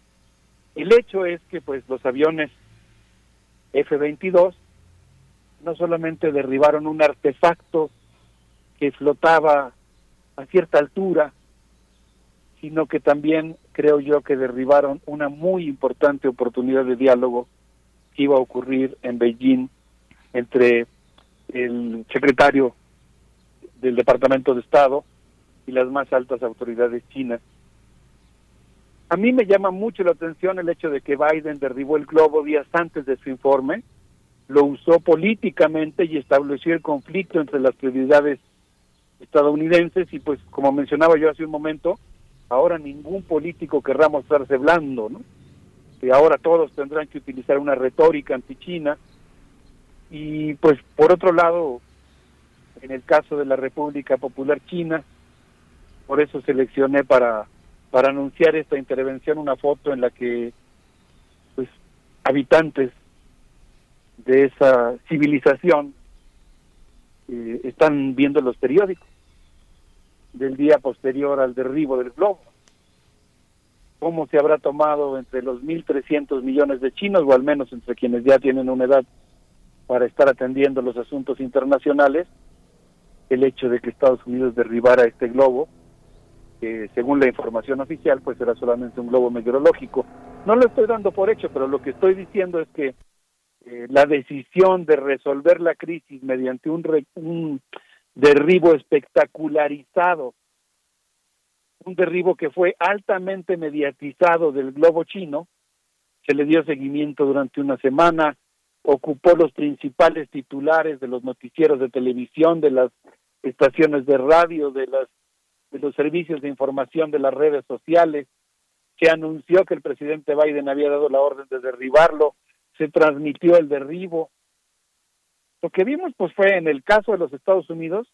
El hecho es que pues los aviones F-22 no solamente derribaron un artefacto que flotaba a cierta altura, sino que también creo yo que derribaron una muy importante oportunidad de diálogo que iba a ocurrir en Beijing entre el secretario del Departamento de Estado y las más altas autoridades chinas. A mí me llama mucho la atención el hecho de que Biden derribó el globo días antes de su informe, lo usó políticamente y estableció el conflicto entre las prioridades estadounidenses y pues como mencionaba yo hace un momento, ahora ningún político querrá mostrarse blando, ¿no? Que ahora todos tendrán que utilizar una retórica anti-China y pues por otro lado, en el caso de la República Popular China, por eso seleccioné para para anunciar esta intervención una foto en la que pues habitantes de esa civilización eh, están viendo los periódicos del día posterior al derribo del globo. ¿Cómo se habrá tomado entre los 1.300 millones de chinos, o al menos entre quienes ya tienen una edad para estar atendiendo los asuntos internacionales, el hecho de que Estados Unidos derribara este globo, que según la información oficial, pues era solamente un globo meteorológico. No lo estoy dando por hecho, pero lo que estoy diciendo es que eh, la decisión de resolver la crisis mediante un, un derribo espectacularizado, un derribo que fue altamente mediatizado del globo chino, se le dio seguimiento durante una semana, ocupó los principales titulares de los noticieros de televisión, de las estaciones de radio, de las de los servicios de información de las redes sociales, se anunció que el presidente Biden había dado la orden de derribarlo, se transmitió el derribo, lo que vimos pues fue en el caso de los Estados Unidos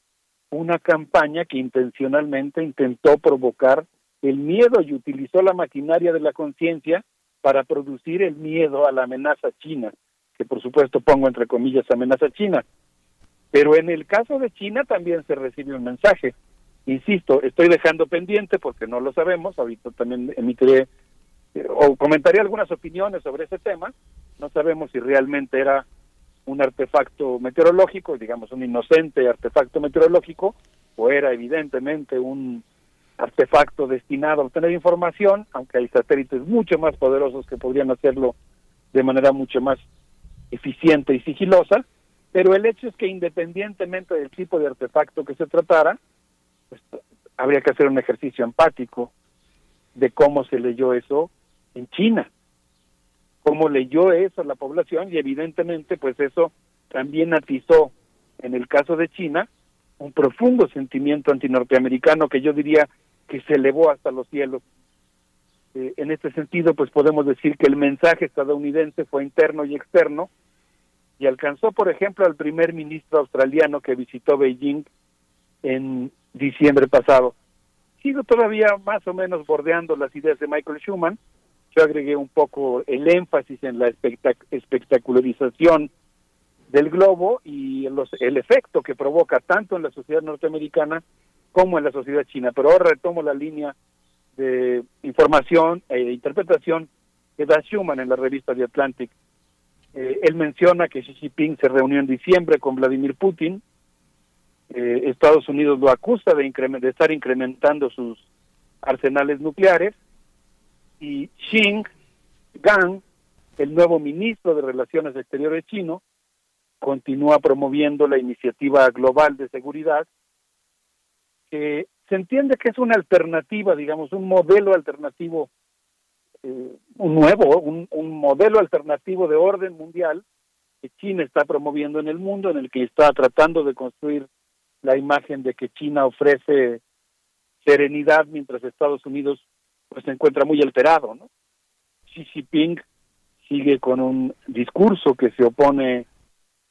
una campaña que intencionalmente intentó provocar el miedo y utilizó la maquinaria de la conciencia para producir el miedo a la amenaza china, que por supuesto pongo entre comillas amenaza china. Pero en el caso de China también se recibe un mensaje. Insisto, estoy dejando pendiente porque no lo sabemos, ahorita también emitiré eh, o comentaré algunas opiniones sobre ese tema, no sabemos si realmente era un artefacto meteorológico, digamos un inocente artefacto meteorológico, o era evidentemente un artefacto destinado a obtener información, aunque hay satélites mucho más poderosos que podrían hacerlo de manera mucho más eficiente y sigilosa, pero el hecho es que independientemente del tipo de artefacto que se tratara, pues, habría que hacer un ejercicio empático de cómo se leyó eso en China cómo leyó eso la población y evidentemente pues eso también atizó en el caso de China un profundo sentimiento antinorteamericano que yo diría que se elevó hasta los cielos. Eh, en este sentido, pues podemos decir que el mensaje estadounidense fue interno y externo y alcanzó, por ejemplo, al primer ministro australiano que visitó Beijing en diciembre pasado. Sigo todavía más o menos bordeando las ideas de Michael Schuman, yo agregué un poco el énfasis en la espectacularización del globo y los, el efecto que provoca tanto en la sociedad norteamericana como en la sociedad china. Pero ahora retomo la línea de información e interpretación que da Schuman en la revista The Atlantic. Eh, él menciona que Xi Jinping se reunió en diciembre con Vladimir Putin. Eh, Estados Unidos lo acusa de, de estar incrementando sus arsenales nucleares y Xing Gang, el nuevo ministro de Relaciones Exteriores chino, continúa promoviendo la iniciativa global de seguridad, que se entiende que es una alternativa, digamos, un modelo alternativo, eh, un nuevo, un, un modelo alternativo de orden mundial que China está promoviendo en el mundo, en el que está tratando de construir la imagen de que China ofrece serenidad mientras Estados Unidos pues se encuentra muy alterado, ¿no? Xi Jinping sigue con un discurso que se opone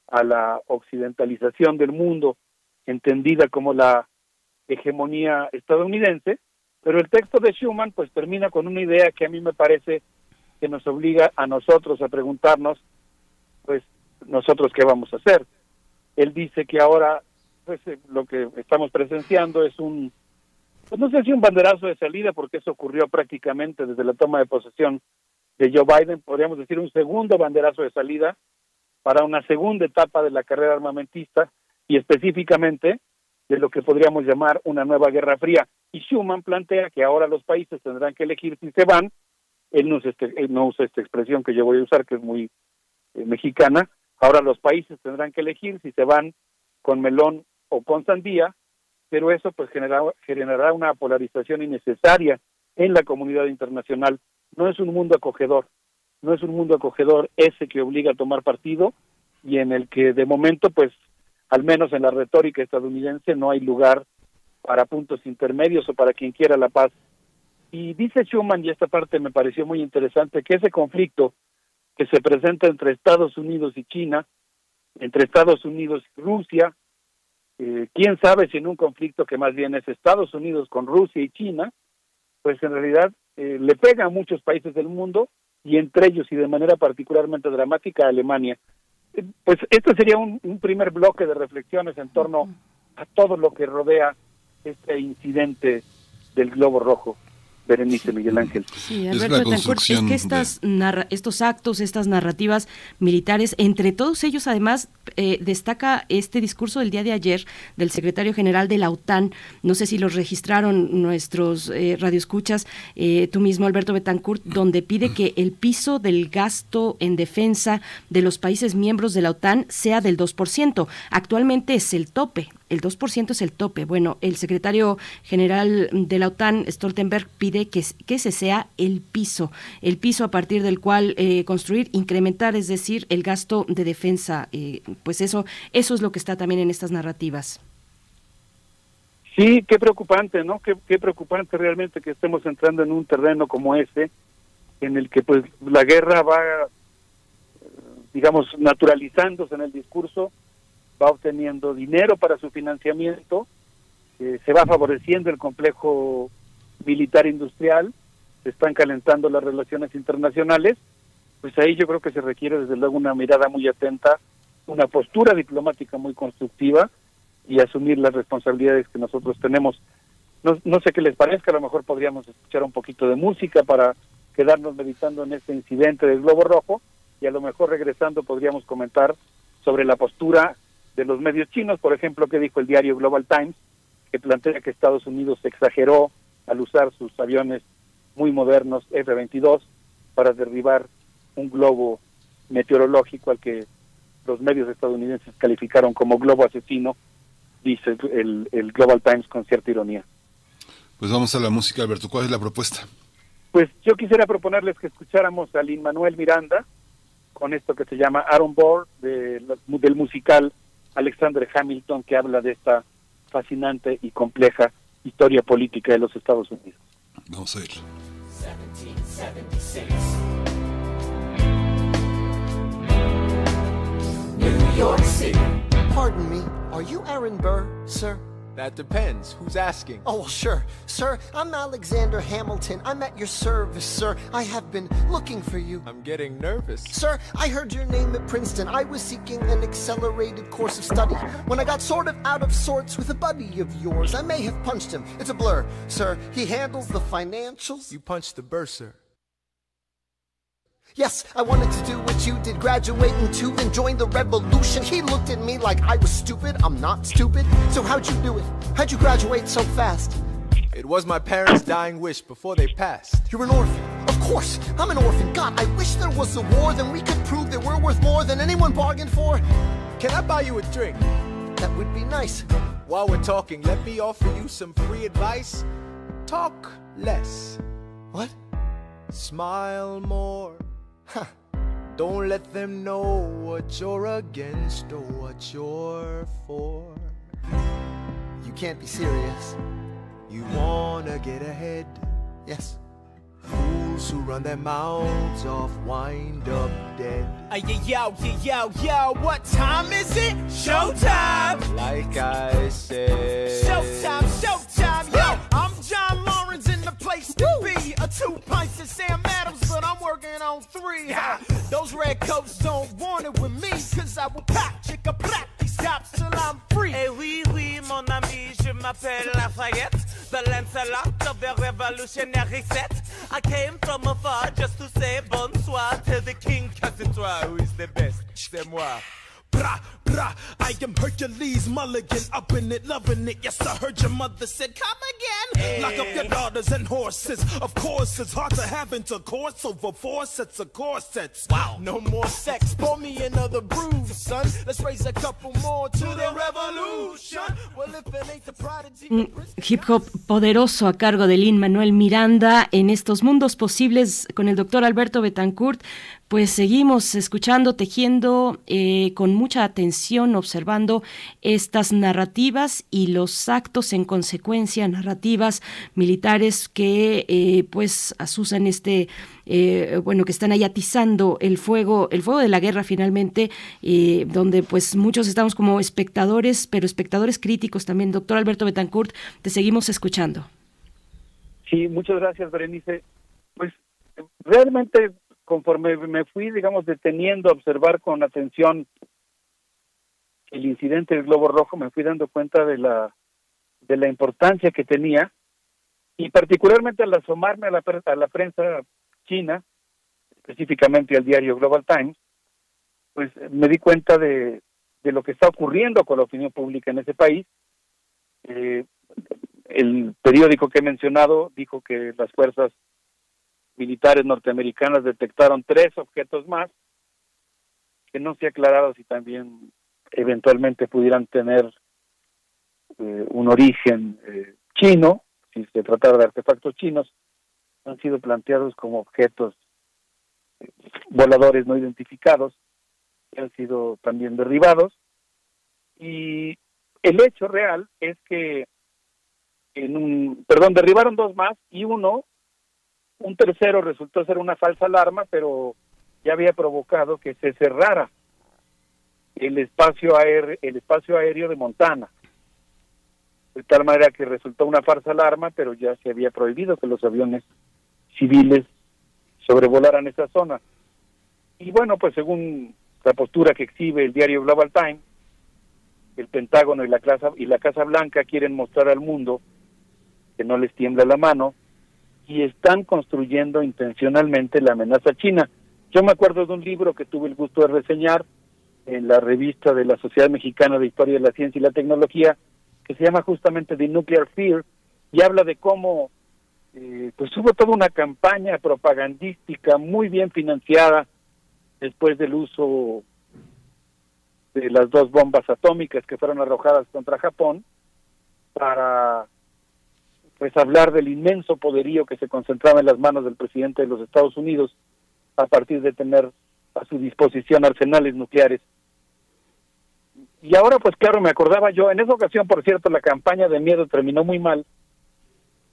a la occidentalización del mundo, entendida como la hegemonía estadounidense, pero el texto de Schuman pues termina con una idea que a mí me parece que nos obliga a nosotros a preguntarnos, pues nosotros qué vamos a hacer. Él dice que ahora pues eh, lo que estamos presenciando es un, pues no sé si un banderazo de salida, porque eso ocurrió prácticamente desde la toma de posesión de Joe Biden, podríamos decir un segundo banderazo de salida para una segunda etapa de la carrera armamentista y específicamente de lo que podríamos llamar una nueva guerra fría. Y Schuman plantea que ahora los países tendrán que elegir si se van, él no usa, este, él no usa esta expresión que yo voy a usar, que es muy eh, mexicana, ahora los países tendrán que elegir si se van con melón o con sandía, pero eso pues generará, generará una polarización innecesaria en la comunidad internacional. No es un mundo acogedor, no es un mundo acogedor ese que obliga a tomar partido y en el que de momento pues al menos en la retórica estadounidense no hay lugar para puntos intermedios o para quien quiera la paz. Y dice Schuman, y esta parte me pareció muy interesante, que ese conflicto que se presenta entre Estados Unidos y China, entre Estados Unidos y Rusia, eh, quién sabe si en un conflicto que más bien es Estados Unidos con Rusia y China, pues en realidad eh, le pega a muchos países del mundo y entre ellos y de manera particularmente dramática a Alemania. Eh, pues esto sería un, un primer bloque de reflexiones en torno a todo lo que rodea este incidente del globo rojo. Berenice Miguel Ángel. Sí, Alberto Betancourt, es que estas narra estos actos, estas narrativas militares, entre todos ellos además eh, destaca este discurso del día de ayer del secretario general de la OTAN, no sé si los registraron nuestros eh, radioescuchas, eh, tú mismo Alberto Betancourt, donde pide que el piso del gasto en defensa de los países miembros de la OTAN sea del 2%. Actualmente es el tope, el 2% es el tope. Bueno, el secretario general de la OTAN, Stoltenberg, pide que, que ese sea el piso, el piso a partir del cual eh, construir, incrementar, es decir, el gasto de defensa. Eh, pues eso, eso es lo que está también en estas narrativas. Sí, qué preocupante, ¿no? Qué, qué preocupante realmente que estemos entrando en un terreno como ese, en el que pues la guerra va, digamos, naturalizándose en el discurso, va obteniendo dinero para su financiamiento, eh, se va favoreciendo el complejo militar industrial, se están calentando las relaciones internacionales, pues ahí yo creo que se requiere desde luego una mirada muy atenta, una postura diplomática muy constructiva y asumir las responsabilidades que nosotros tenemos. No, no sé qué les parezca, a lo mejor podríamos escuchar un poquito de música para quedarnos meditando en este incidente del Globo Rojo y a lo mejor regresando podríamos comentar sobre la postura de los medios chinos, por ejemplo, que dijo el diario Global Times, que plantea que Estados Unidos exageró al usar sus aviones muy modernos F-22 para derribar un globo meteorológico al que los medios estadounidenses calificaron como globo asesino, dice el, el Global Times con cierta ironía. Pues vamos a la música, Alberto. ¿Cuál es la propuesta? Pues yo quisiera proponerles que escucháramos a Lin Manuel Miranda con esto que se llama Aaron Board de, del musical Alexander Hamilton, que habla de esta fascinante y compleja historia política de los Estados Unidos. Vamos a ir. 1776. New York City. Pardon me, are you Aaron Burr, sir? That depends. Who's asking? Oh, well, sure. Sir, I'm Alexander Hamilton. I'm at your service, sir. I have been looking for you. I'm getting nervous. Sir, I heard your name at Princeton. I was seeking an accelerated course of study. When I got sort of out of sorts with a buddy of yours, I may have punched him. It's a blur. Sir, he handles the financials. You punched the bursar. Yes, I wanted to do what you did, graduate into and join the revolution. He looked at me like I was stupid. I'm not stupid. So how'd you do it? How'd you graduate so fast? It was my parents' dying wish before they passed. You're an orphan. Of course, I'm an orphan. God, I wish there was a war, then we could prove that we're worth more than anyone bargained for. Can I buy you a drink? That would be nice. While we're talking, let me offer you some free advice. Talk less. What? Smile more. Huh. Don't let them know what you're against or what you're for. You can't be serious. You wanna get ahead. Yes. Fools who run their mouths off wind up dead. Hey, yo, yo, yo, yo, what time is it? Showtime! Like I said. Showtime, showtime, yo! To be. A two pints of Sam Adams, but I'm working on three. Ha. Those red coats don't want it with me, cause I will pop chicka practice stop till I'm free. Eh oui, oui, mon ami, je m'appelle Lafayette, the Lancelot of the revolutionary set. I came from afar just to say bonsoir to the king, cause it's who is the best, c'est moi. Bra, bra, I am Hercules Mulligan, up in it, loving it. Yes, I heard your mother said, Come again. Lock up your daughters and horses. Of course, it's hard to have intercourse over four sets of corsets. Wow. No more sex, pour me another brew, son. Let's raise a couple more to the revolution. Well, if it ain't the prodigy. Un hip hop poderoso a cargo de Lin Manuel Miranda en estos mundos posibles con el doctor Alberto Betancourt. Pues seguimos escuchando, tejiendo eh, con mucha atención, observando estas narrativas y los actos en consecuencia, narrativas militares que eh, pues asusan este, eh, bueno, que están ahí atizando el fuego, el fuego de la guerra finalmente, eh, donde pues muchos estamos como espectadores, pero espectadores críticos también. Doctor Alberto Betancourt, te seguimos escuchando. Sí, muchas gracias, Berenice. Pues realmente conforme me fui, digamos, deteniendo a observar con atención el incidente del globo rojo, me fui dando cuenta de la de la importancia que tenía y particularmente al asomarme a la, a la prensa china, específicamente al diario Global Times, pues me di cuenta de, de lo que está ocurriendo con la opinión pública en ese país. Eh, el periódico que he mencionado dijo que las fuerzas militares norteamericanas detectaron tres objetos más que no se ha aclarado si también eventualmente pudieran tener eh, un origen eh, chino, si se tratara de artefactos chinos, han sido planteados como objetos eh, voladores no identificados, que han sido también derribados. Y el hecho real es que en un, perdón, derribaron dos más y uno un tercero resultó ser una falsa alarma, pero ya había provocado que se cerrara el espacio aéreo, el espacio aéreo de Montana. De tal manera que resultó una falsa alarma, pero ya se había prohibido que los aviones civiles sobrevolaran esa zona. Y bueno, pues según la postura que exhibe el diario Global Times, el Pentágono y la Casa y la Casa Blanca quieren mostrar al mundo que no les tiembla la mano y están construyendo intencionalmente la amenaza china. Yo me acuerdo de un libro que tuve el gusto de reseñar en la revista de la Sociedad Mexicana de Historia de la Ciencia y la Tecnología, que se llama justamente The Nuclear Fear, y habla de cómo eh, pues hubo toda una campaña propagandística muy bien financiada después del uso de las dos bombas atómicas que fueron arrojadas contra Japón para pues hablar del inmenso poderío que se concentraba en las manos del presidente de los Estados Unidos a partir de tener a su disposición arsenales nucleares. Y ahora, pues claro, me acordaba yo, en esa ocasión, por cierto, la campaña de miedo terminó muy mal,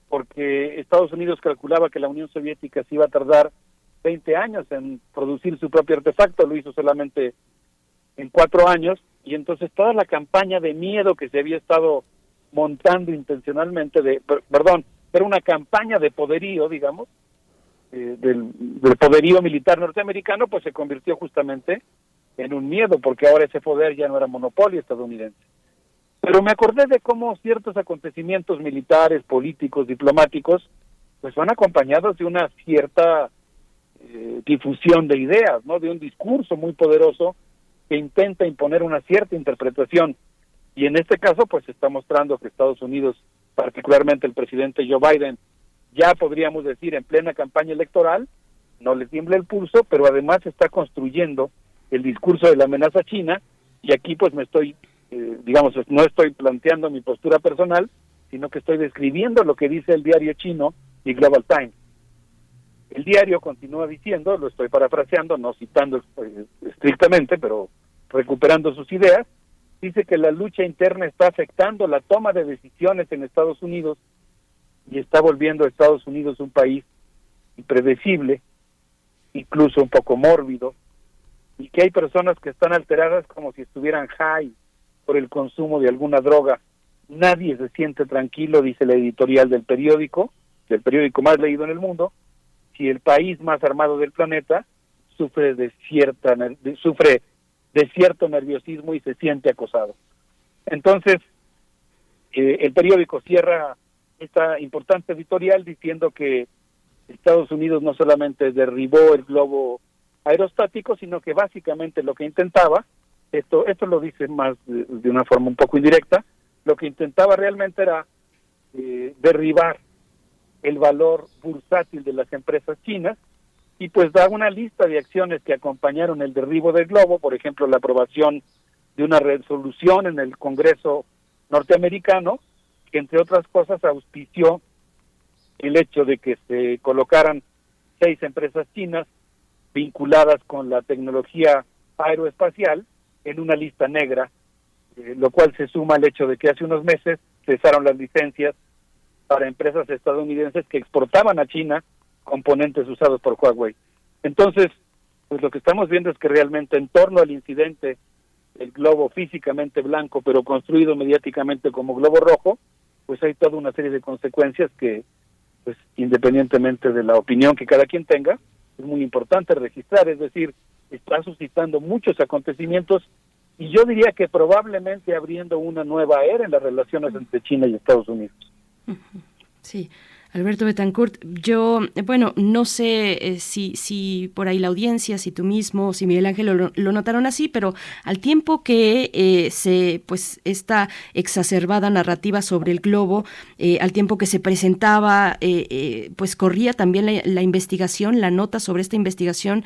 porque Estados Unidos calculaba que la Unión Soviética se iba a tardar 20 años en producir su propio artefacto, lo hizo solamente en cuatro años, y entonces toda la campaña de miedo que se había estado montando intencionalmente de, perdón, era una campaña de poderío, digamos, eh, del, del, poderío militar norteamericano, pues se convirtió justamente en un miedo, porque ahora ese poder ya no era monopolio estadounidense. Pero me acordé de cómo ciertos acontecimientos militares, políticos, diplomáticos, pues van acompañados de una cierta eh, difusión de ideas, ¿no? De un discurso muy poderoso que intenta imponer una cierta interpretación y en este caso, pues está mostrando que Estados Unidos, particularmente el presidente Joe Biden, ya podríamos decir en plena campaña electoral, no le tiembla el pulso, pero además está construyendo el discurso de la amenaza china y aquí pues me estoy, eh, digamos, no estoy planteando mi postura personal, sino que estoy describiendo lo que dice el diario chino y Global Times. El diario continúa diciendo, lo estoy parafraseando, no citando eh, estrictamente, pero recuperando sus ideas, dice que la lucha interna está afectando la toma de decisiones en Estados Unidos y está volviendo a Estados Unidos un país impredecible, incluso un poco mórbido, y que hay personas que están alteradas como si estuvieran high por el consumo de alguna droga. Nadie se siente tranquilo, dice la editorial del periódico, del periódico más leído en el mundo, si el país más armado del planeta sufre de cierta sufre de cierto nerviosismo y se siente acosado. Entonces, eh, el periódico cierra esta importante editorial diciendo que Estados Unidos no solamente derribó el globo aerostático, sino que básicamente lo que intentaba, esto, esto lo dice más de, una forma un poco indirecta, lo que intentaba realmente era eh, derribar el valor bursátil de las empresas chinas y pues da una lista de acciones que acompañaron el derribo del globo, por ejemplo, la aprobación de una resolución en el Congreso norteamericano, que entre otras cosas auspició el hecho de que se colocaran seis empresas chinas vinculadas con la tecnología aeroespacial en una lista negra, eh, lo cual se suma al hecho de que hace unos meses cesaron las licencias para empresas estadounidenses que exportaban a China componentes usados por Huawei. Entonces, pues lo que estamos viendo es que realmente en torno al incidente el globo físicamente blanco, pero construido mediáticamente como globo rojo, pues hay toda una serie de consecuencias que, pues independientemente de la opinión que cada quien tenga, es muy importante registrar, es decir, está suscitando muchos acontecimientos y yo diría que probablemente abriendo una nueva era en las relaciones entre China y Estados Unidos. Sí. Alberto Betancourt, yo, bueno, no sé eh, si, si por ahí la audiencia, si tú mismo, si Miguel Ángel lo, notaron así, pero al tiempo que eh, se, pues, esta exacerbada narrativa sobre el globo, eh, al tiempo que se presentaba, pues corría también la, la, investigación, la nota sobre esta investigación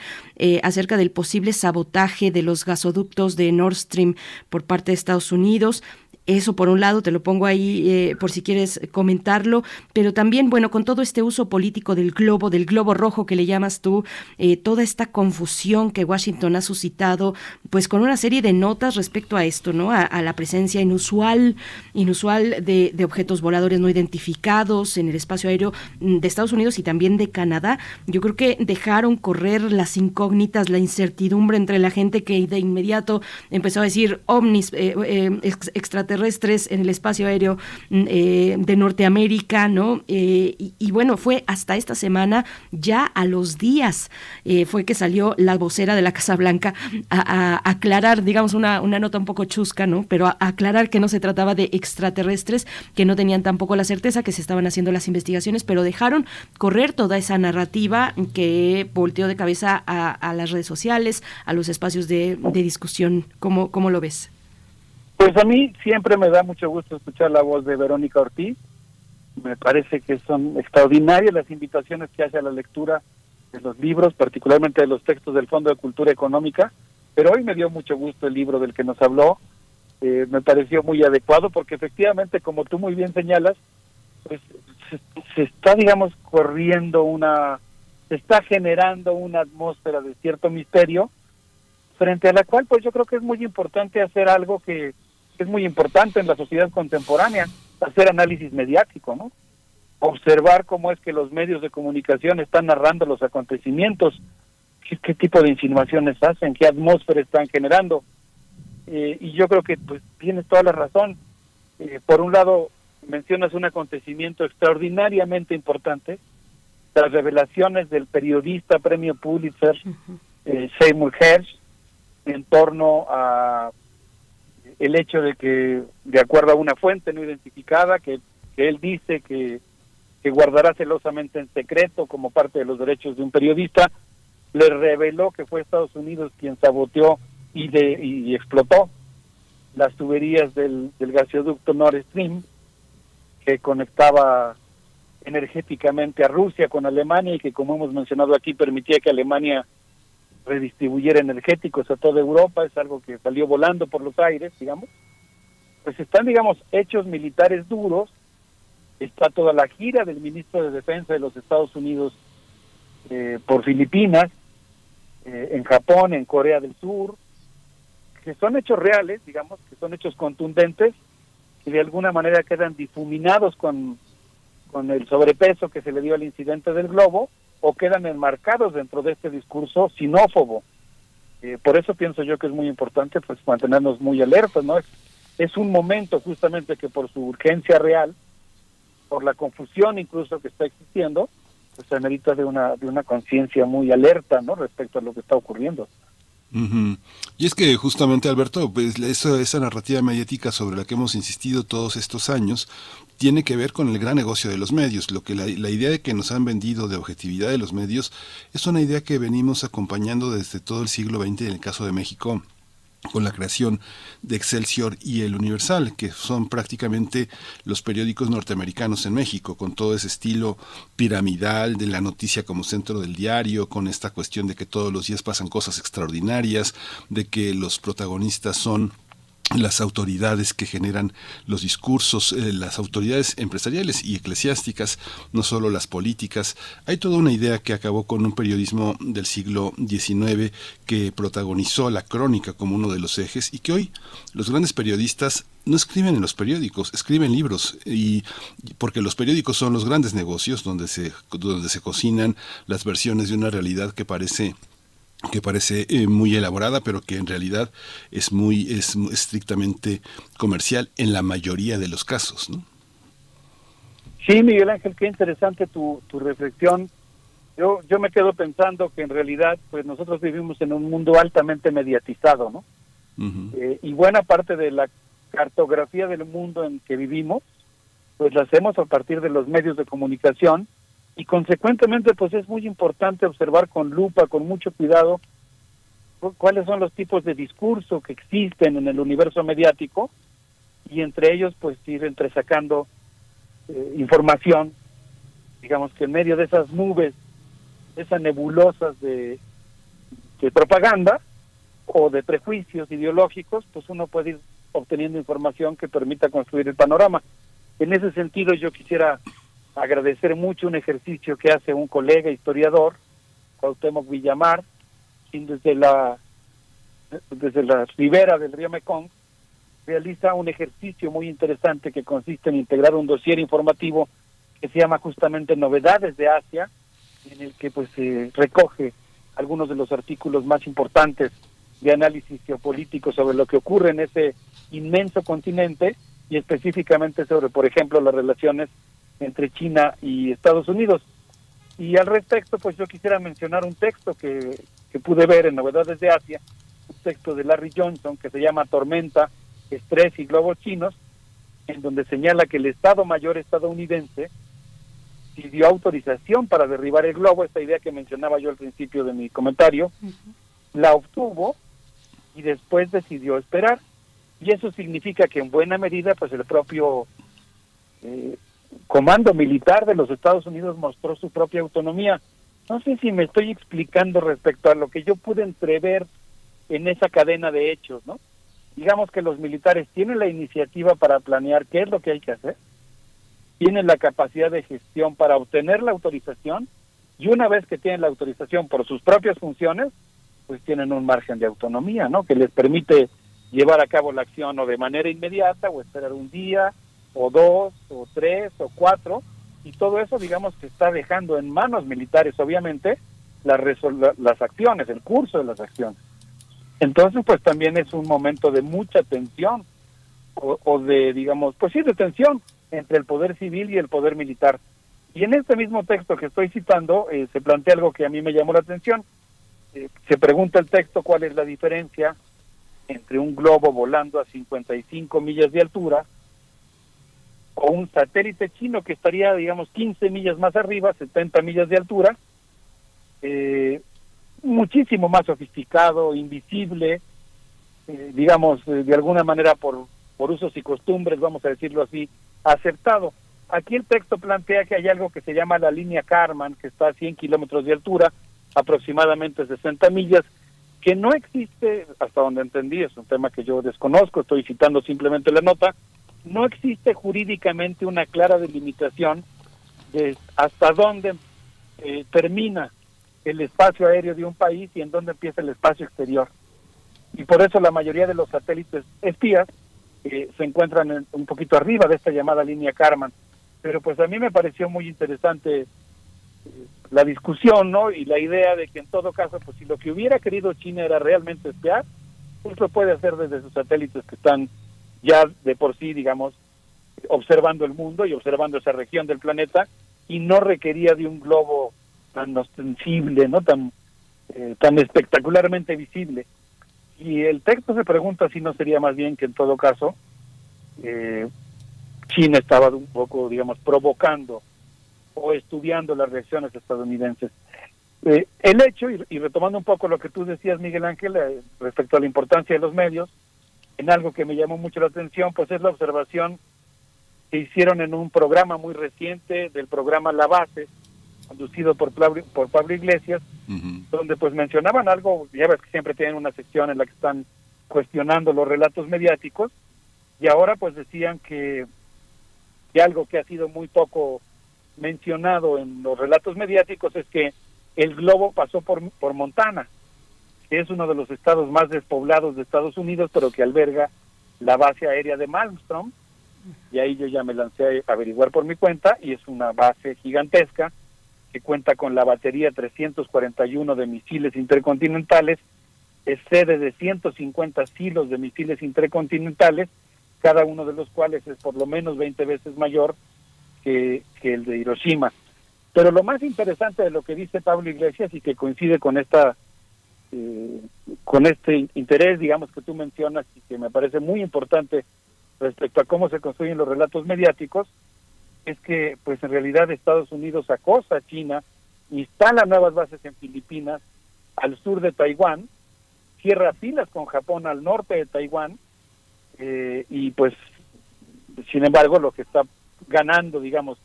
acerca del posible sabotaje de los gasoductos de Nord Stream por parte de Estados Unidos. Eso por un lado, te lo pongo ahí eh, por si quieres comentarlo, pero también, bueno, con todo este uso político del globo, del globo rojo que le llamas tú, eh, toda esta confusión que Washington ha suscitado, pues con una serie de notas respecto a esto, ¿no? A, la presencia inusual, inusual de, objetos voladores no identificados en el espacio aéreo mm, de Estados Unidos y también de Canadá. Yo creo que dejaron correr las incógnitas, la incertidumbre entre la gente que de inmediato empezó a decir ovnis, eh, extraterrestres, terrestres en el espacio aéreo mm, eh, de Norteamérica, ¿no? Eh, y, bueno, fue hasta esta semana, ya a los días, eh, fue que salió la vocera de la Casa Blanca a, aclarar, digamos, una, una, nota un poco chusca, ¿no? Pero a, aclarar que no se trataba de extraterrestres, que no tenían tampoco la certeza que se estaban haciendo las investigaciones, pero dejaron correr toda esa narrativa que volteó de cabeza a, las redes sociales, a los espacios de, de discusión. ¿Cómo, ¿Cómo lo ves? Pues a mí siempre me da mucho gusto escuchar la voz de Verónica Ortiz. Me parece que son extraordinarias las invitaciones que hace a la lectura de los libros, particularmente de los textos del Fondo de Cultura Económica. Pero hoy me dio mucho gusto el libro del que nos habló. Eh, me pareció muy adecuado porque efectivamente, como tú muy bien señalas, pues se, se está, digamos, corriendo una, se está generando una atmósfera de cierto misterio frente a la cual pues yo creo que es muy importante hacer algo que es muy importante en la sociedad contemporánea, hacer análisis mediático, ¿no? Observar cómo es que los medios de comunicación están narrando los acontecimientos, qué, tipo de insinuaciones hacen, qué atmósfera están generando. Eh, y yo creo que pues tienes toda la razón. Eh, por un lado, mencionas un acontecimiento extraordinariamente importante, las revelaciones del periodista premio Pulitzer, eh, Seymour Hersh, en torno a el hecho de que, de acuerdo a una fuente no identificada, que, él dice que, que guardará celosamente en secreto como parte de los derechos de un periodista, le reveló que fue Estados Unidos quien saboteó y, de, y explotó las tuberías del, del gasoducto Nord Stream que conectaba energéticamente a Rusia con Alemania y que como hemos mencionado aquí permitía que Alemania redistribuyera energéticos a toda Europa, es algo que salió volando por los aires, digamos. Pues están, digamos, hechos militares duros, está toda la gira del ministro de Defensa de los Estados Unidos eh, por Filipinas, eh, en Japón, en Corea del Sur, que son hechos reales, digamos, que son hechos contundentes, que de alguna manera quedan difuminados con, con el sobrepeso que se le dio al incidente del globo, o quedan enmarcados dentro de este discurso sinófobo. Eh, por eso pienso yo que es muy importante pues mantenernos muy alertas, ¿no? Es, es un momento justamente que por su urgencia real, por la confusión incluso que está existiendo, pues se merita de una, de una conciencia muy alerta, ¿no? Respecto a lo que está ocurriendo. Ujú. Y es que justamente, Alberto, pues, esa narrativa mediática sobre la que hemos insistido todos estos años tiene que ver con el gran negocio de los medios. Lo que la, la idea de que nos han vendido de objetividad de los medios es una idea que venimos acompañando desde todo el siglo XX en el caso de México con la creación de Excelsior y El Universal, que son prácticamente los periódicos norteamericanos en México, con todo ese estilo piramidal de la noticia como centro del diario, con esta cuestión de que todos los días pasan cosas extraordinarias, de que los protagonistas son las autoridades que generan los discursos, eh, las autoridades empresariales y eclesiásticas, no solo las políticas. Hay toda una idea que acabó con un periodismo del siglo XIX que protagonizó la crónica como uno de los ejes y que hoy los grandes periodistas no escriben en los periódicos, escriben libros y porque los periódicos son los grandes negocios donde se donde se cocinan las versiones de una realidad que parece que parece eh, muy elaborada, pero que en realidad es muy es estrictamente comercial en la mayoría de los casos, ¿no? Sí, Miguel Ángel, qué interesante tu, tu reflexión. Yo, yo me quedo pensando que en realidad, pues nosotros vivimos en un mundo altamente mediatizado, ¿no? Eh, y buena parte de la cartografía del mundo en que vivimos, pues la hacemos a partir de los medios de comunicación y consecuentemente pues es muy importante observar con lupa, con mucho cuidado, cu- cuáles son los tipos de discurso que existen en el universo mediático y entre ellos pues ir entresacando eh, información, digamos que en medio de esas nubes, esas nebulosas de, de propaganda o de prejuicios ideológicos, pues uno puede ir obteniendo información que permita construir el panorama. En ese sentido yo quisiera agradecer mucho un ejercicio que hace un colega historiador, Cuauhtémoc Villamar, desde la desde la ribera del río Mekong realiza un ejercicio muy interesante que consiste en integrar un dossier informativo que se llama justamente Novedades de Asia, en el que pues se recoge algunos de los artículos más importantes de análisis geopolítico sobre lo que ocurre en ese inmenso continente y específicamente sobre, por ejemplo, las relaciones entre China y Estados Unidos. Y al respecto, pues yo quisiera mencionar un texto que, que pude ver en Novedades de Asia, un texto de Larry Johnson que se llama Tormenta, Estrés y Globos Chinos, en donde señala que el Estado Mayor estadounidense pidió autorización para derribar el globo, esta idea que mencionaba yo al principio de mi comentario, la obtuvo y después decidió esperar. Y eso significa que en buena medida, pues el propio eh, comando militar de los Estados Unidos mostró su propia autonomía. No sé si me estoy explicando respecto a lo que yo pude entrever en esa cadena de hechos, ¿no? Digamos que los militares tienen la iniciativa para planear qué es lo que hay que hacer, tienen la capacidad de gestión para obtener la autorización y una vez que tienen la autorización por sus propias funciones, pues tienen un margen de autonomía, ¿no? Que les permite llevar a cabo la acción o de manera inmediata o esperar un día o dos o tres o cuatro y todo eso digamos que está dejando en manos militares obviamente las, las acciones, el curso de las acciones. Entonces pues también es un momento de mucha tensión o, o de digamos pues sí de tensión entre el poder civil y el poder militar. Y en este mismo texto que estoy citando eh, se plantea algo que a mí me llamó la atención. Eh, se pregunta el texto cuál es la diferencia entre un globo volando a 55 millas de altura o un satélite chino que estaría, digamos, 15 millas más arriba, 70 millas de altura, eh, muchísimo más sofisticado, invisible, eh, digamos, eh, de alguna manera por, por usos y costumbres, vamos a decirlo así, aceptado. Aquí el texto plantea que hay algo que se llama la línea Karman, que está a 100 kilómetros de altura, aproximadamente 60 millas, que no existe, hasta donde entendí, es un tema que yo desconozco, estoy citando simplemente la nota, no existe jurídicamente una clara delimitación de hasta dónde eh, termina el espacio aéreo de un país y en dónde empieza el espacio exterior. Y por eso la mayoría de los satélites espías eh, se encuentran en- un poquito arriba de esta llamada línea Karman. Pero pues a mí me pareció muy interesante eh, la discusión, ¿no? Y la idea de que en todo caso, pues si lo que hubiera querido China era realmente espiar, pues lo puede hacer desde sus satélites que están ya de por sí, digamos, observando el mundo y observando esa región del planeta y no requería de un globo tan ostensible, ¿no? Tan, eh, tan espectacularmente visible. Y el texto se pregunta si no sería más bien que en todo caso eh, China estaba un poco, digamos, provocando o estudiando las reacciones estadounidenses. Eh, el hecho, y, y retomando un poco lo que tú decías, Miguel Ángel, eh, respecto a la importancia de los medios, en algo que me llamó mucho la atención, pues es la observación que hicieron en un programa muy reciente del programa La Base, conducido por Pablo, por Pablo Iglesias, donde pues mencionaban algo, ya ves que siempre tienen una sección en la que están cuestionando los relatos mediáticos, y ahora pues decían que, que algo que ha sido muy poco mencionado en los relatos mediáticos es que el globo pasó por, por Montana, que es uno de los estados más despoblados de Estados Unidos, pero que alberga la base aérea de Malmstrom, y ahí yo ya me lancé a averiguar por mi cuenta, y es una base gigantesca que cuenta con la batería 341 de misiles intercontinentales, es sede de 150 silos de misiles intercontinentales, cada uno de los cuales es por lo menos 20 veces mayor que, que el de Hiroshima. Pero lo más interesante de lo que dice Pablo Iglesias y que coincide con esta eh, con este interés, digamos, que tú mencionas y que me parece muy importante respecto a cómo se construyen los relatos mediáticos, es que, pues en realidad Estados Unidos acosa a China, instala nuevas bases en Filipinas, al sur de Taiwán, cierra filas con Japón al norte de Taiwán, eh, y pues, sin embargo, lo que está ganando, digamos,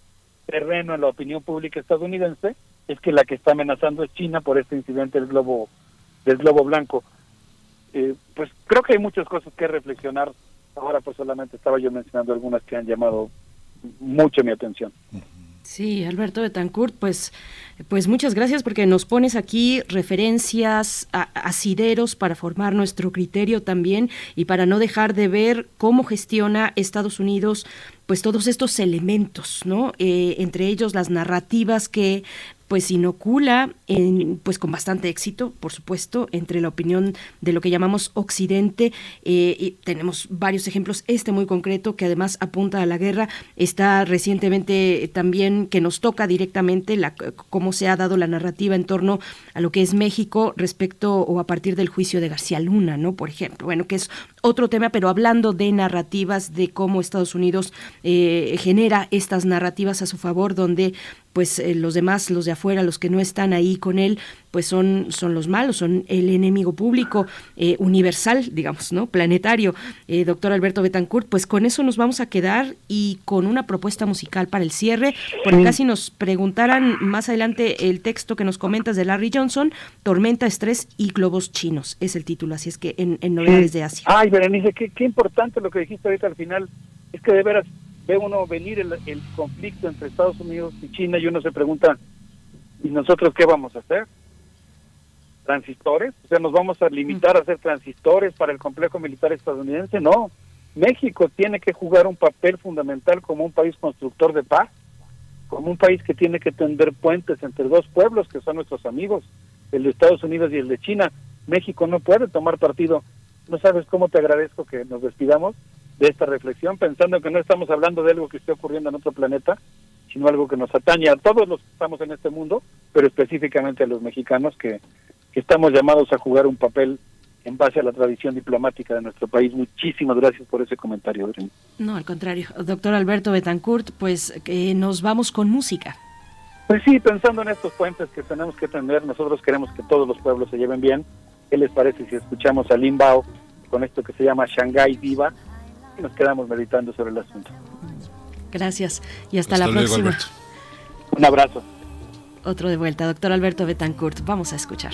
terreno en la opinión pública estadounidense es que la que está amenazando es China por este incidente del globo del globo blanco. Eh, pues creo que hay muchas cosas que reflexionar. Ahora pues solamente estaba yo mencionando algunas que han llamado mucho mi atención. Sí, Alberto Betancourt, pues, pues muchas gracias porque nos pones aquí referencias a, asideros para formar nuestro criterio también y para no dejar de ver cómo gestiona Estados Unidos pues todos estos elementos, ¿no? Eh, entre ellos las narrativas que pues inocula en, pues con bastante éxito, por supuesto, entre la opinión de lo que llamamos Occidente. Eh, y tenemos varios ejemplos, este muy concreto que además apunta a la guerra. Está recientemente también que nos toca directamente la, cómo se ha dado la narrativa en torno a lo que es México respecto o a partir del juicio de García Luna, ¿no? Por ejemplo, bueno, que es otro tema, pero hablando de narrativas, de cómo Estados Unidos eh, genera estas narrativas a su favor, donde pues eh, los demás, los de afuera, los que no están ahí con él, pues son, son los malos, son el enemigo público eh, universal, digamos, ¿no? Planetario. Eh, doctor Alberto Betancourt, pues con eso nos vamos a quedar y con una propuesta musical para el cierre, porque casi nos preguntaran más adelante el texto que nos comentas de Larry Johnson, Tormenta, Estrés y Globos Chinos, es el título, así es que en, en Novedades de Asia. Ay, Berenice, qué, qué importante lo que dijiste ahorita al final, es que de veras ve uno venir el, el, conflicto entre Estados Unidos y China y uno se pregunta, ¿y nosotros qué vamos a hacer? ¿Transistores? O sea, ¿nos vamos a limitar a hacer transistores para el complejo militar estadounidense? No. México tiene que jugar un papel fundamental como un país constructor de paz, como un país que tiene que tender puentes entre dos pueblos que son nuestros amigos, el de Estados Unidos y el de China. México no puede tomar partido. No sabes cómo te agradezco que nos despidamos de esta reflexión, pensando que no estamos hablando de algo que esté ocurriendo en otro planeta, sino algo que nos atañe a todos los que estamos en este mundo, pero específicamente a los mexicanos que, que estamos llamados a jugar un papel en base a la tradición diplomática de nuestro país. Muchísimas gracias por ese comentario. No, al contrario. Doctor Alberto Betancourt, pues que nos vamos con música. Pues sí, pensando en estos puentes que tenemos que tener, nosotros queremos que todos los pueblos se lleven bien. ¿Qué les parece si escuchamos a Limbao con esto que se llama Shanghai Viva? Y nos quedamos meditando sobre el asunto. Gracias y hasta, hasta la luego, próxima. Alberto. Un abrazo. Otro de vuelta, doctor Alberto Betancourt. Vamos a escuchar.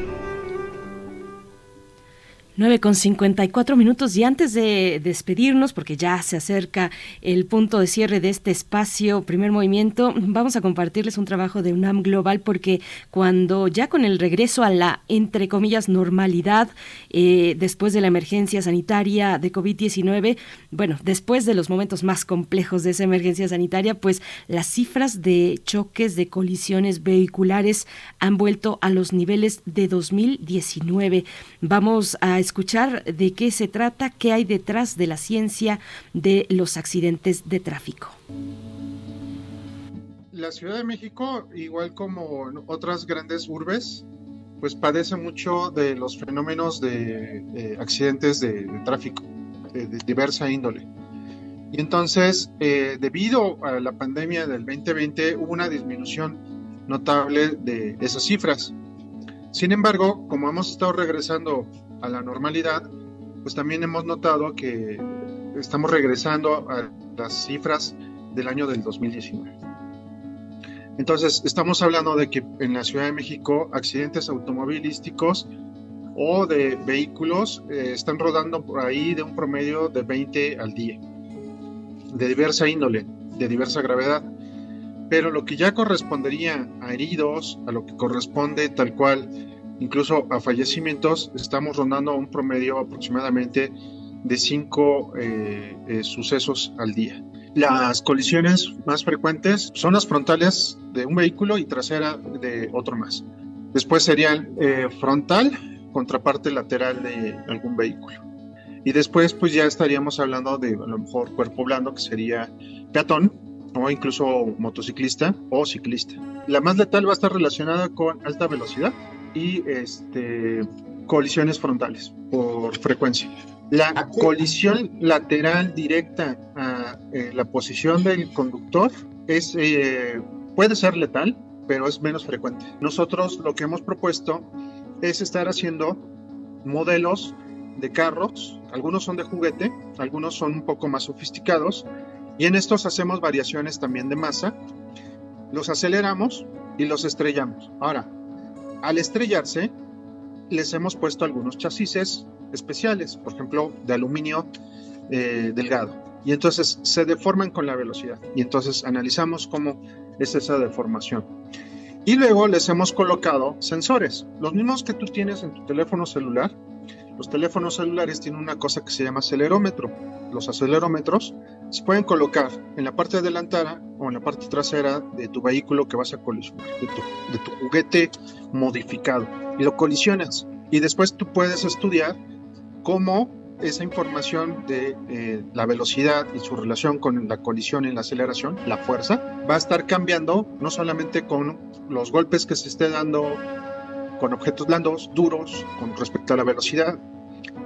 9 con 54 minutos y antes de despedirnos, porque ya se acerca el punto de cierre de este espacio, primer movimiento, vamos a compartirles un trabajo de UNAM Global porque cuando ya con el regreso a la, entre comillas, normalidad, eh, después de la emergencia sanitaria de COVID-19, bueno, después de los momentos más complejos de esa emergencia sanitaria, pues las cifras de choques, de colisiones vehiculares han vuelto a los niveles de 2019. Vamos a escuchar de qué se trata, qué hay detrás de la ciencia de los accidentes de tráfico. La Ciudad de México, igual como otras grandes urbes, pues padece mucho de los fenómenos de accidentes de, tráfico de, de diversa índole. Y entonces, eh, debido a la pandemia del 2020, hubo una disminución notable de esas cifras. Sin embargo, como hemos estado regresando a la normalidad, pues también hemos notado que estamos regresando a las cifras del año del 2019. Entonces, estamos hablando de que en la Ciudad de México accidentes automovilísticos o de vehículos eh, están rodando por ahí de un promedio de 20 al día, de diversa índole, de diversa gravedad. Pero lo que ya correspondería a heridos, a lo que corresponde tal cual incluso a fallecimientos, estamos rondando un promedio aproximadamente de 5 eh, eh, sucesos al día. Las colisiones más frecuentes son las frontales de un vehículo y trasera de otro más. Después serían eh, frontal contra parte lateral de algún vehículo. Y después pues ya estaríamos hablando de a lo mejor cuerpo blando que sería peatón o incluso motociclista o ciclista. La más letal va a estar relacionada con alta velocidad y este, colisiones frontales por frecuencia. La colisión lateral directa a eh, la posición del conductor es, eh, puede ser letal, pero es menos frecuente. Nosotros lo que hemos propuesto es estar haciendo modelos de carros, algunos son de juguete, algunos son un poco más sofisticados, y en estos hacemos variaciones también de masa, los aceleramos y los estrellamos. Ahora, al estrellarse, les hemos puesto algunos chasis especiales, por ejemplo, de aluminio eh, delgado. Y entonces se deforman con la velocidad. Y entonces analizamos cómo es esa deformación. Y luego les hemos colocado sensores, los mismos que tú tienes en tu teléfono celular. Los teléfonos celulares tienen una cosa que se llama acelerómetro. Los acelerómetros se pueden colocar en la parte delantera o en la parte trasera de tu vehículo que vas a colisionar, de tu, juguete modificado. Y lo colisionas. Y después tú puedes estudiar cómo esa información de eh, la velocidad y su relación con la colisión y la aceleración, la fuerza, va a estar cambiando no solamente con los golpes que se esté dando con objetos blandos, duros, con respecto a la velocidad,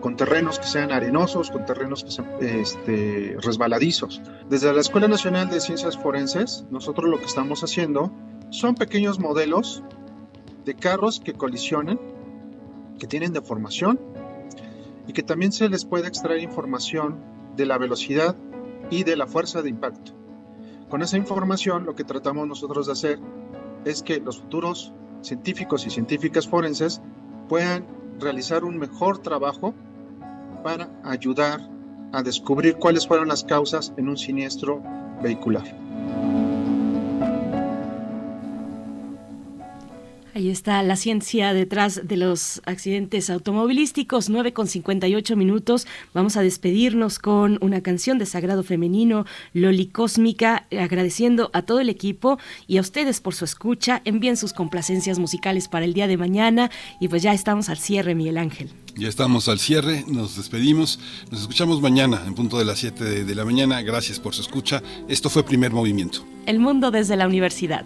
con terrenos que sean arenosos, con terrenos que sean este, resbaladizos. Desde la Escuela Nacional de Ciencias Forenses, nosotros lo que estamos haciendo son pequeños modelos de carros que colisionan, que tienen deformación y que también se les puede extraer información de la velocidad y de la fuerza de impacto. Con esa información lo que tratamos nosotros de hacer es que los futuros científicos y científicas forenses puedan realizar un mejor trabajo para ayudar a descubrir cuáles fueron las causas en un siniestro vehicular. Ahí está la ciencia detrás de los accidentes automovilísticos, 9 con 58 minutos. Vamos a despedirnos con una canción de Sagrado Femenino, Loli Cósmica, agradeciendo a todo el equipo y a ustedes por su escucha. Envíen sus complacencias musicales para el día de mañana y pues ya estamos al cierre, Miguel Ángel. Ya estamos al cierre, nos despedimos, nos escuchamos mañana en punto de las 7 de, de la mañana. Gracias por su escucha. Esto fue Primer Movimiento. El mundo desde la universidad.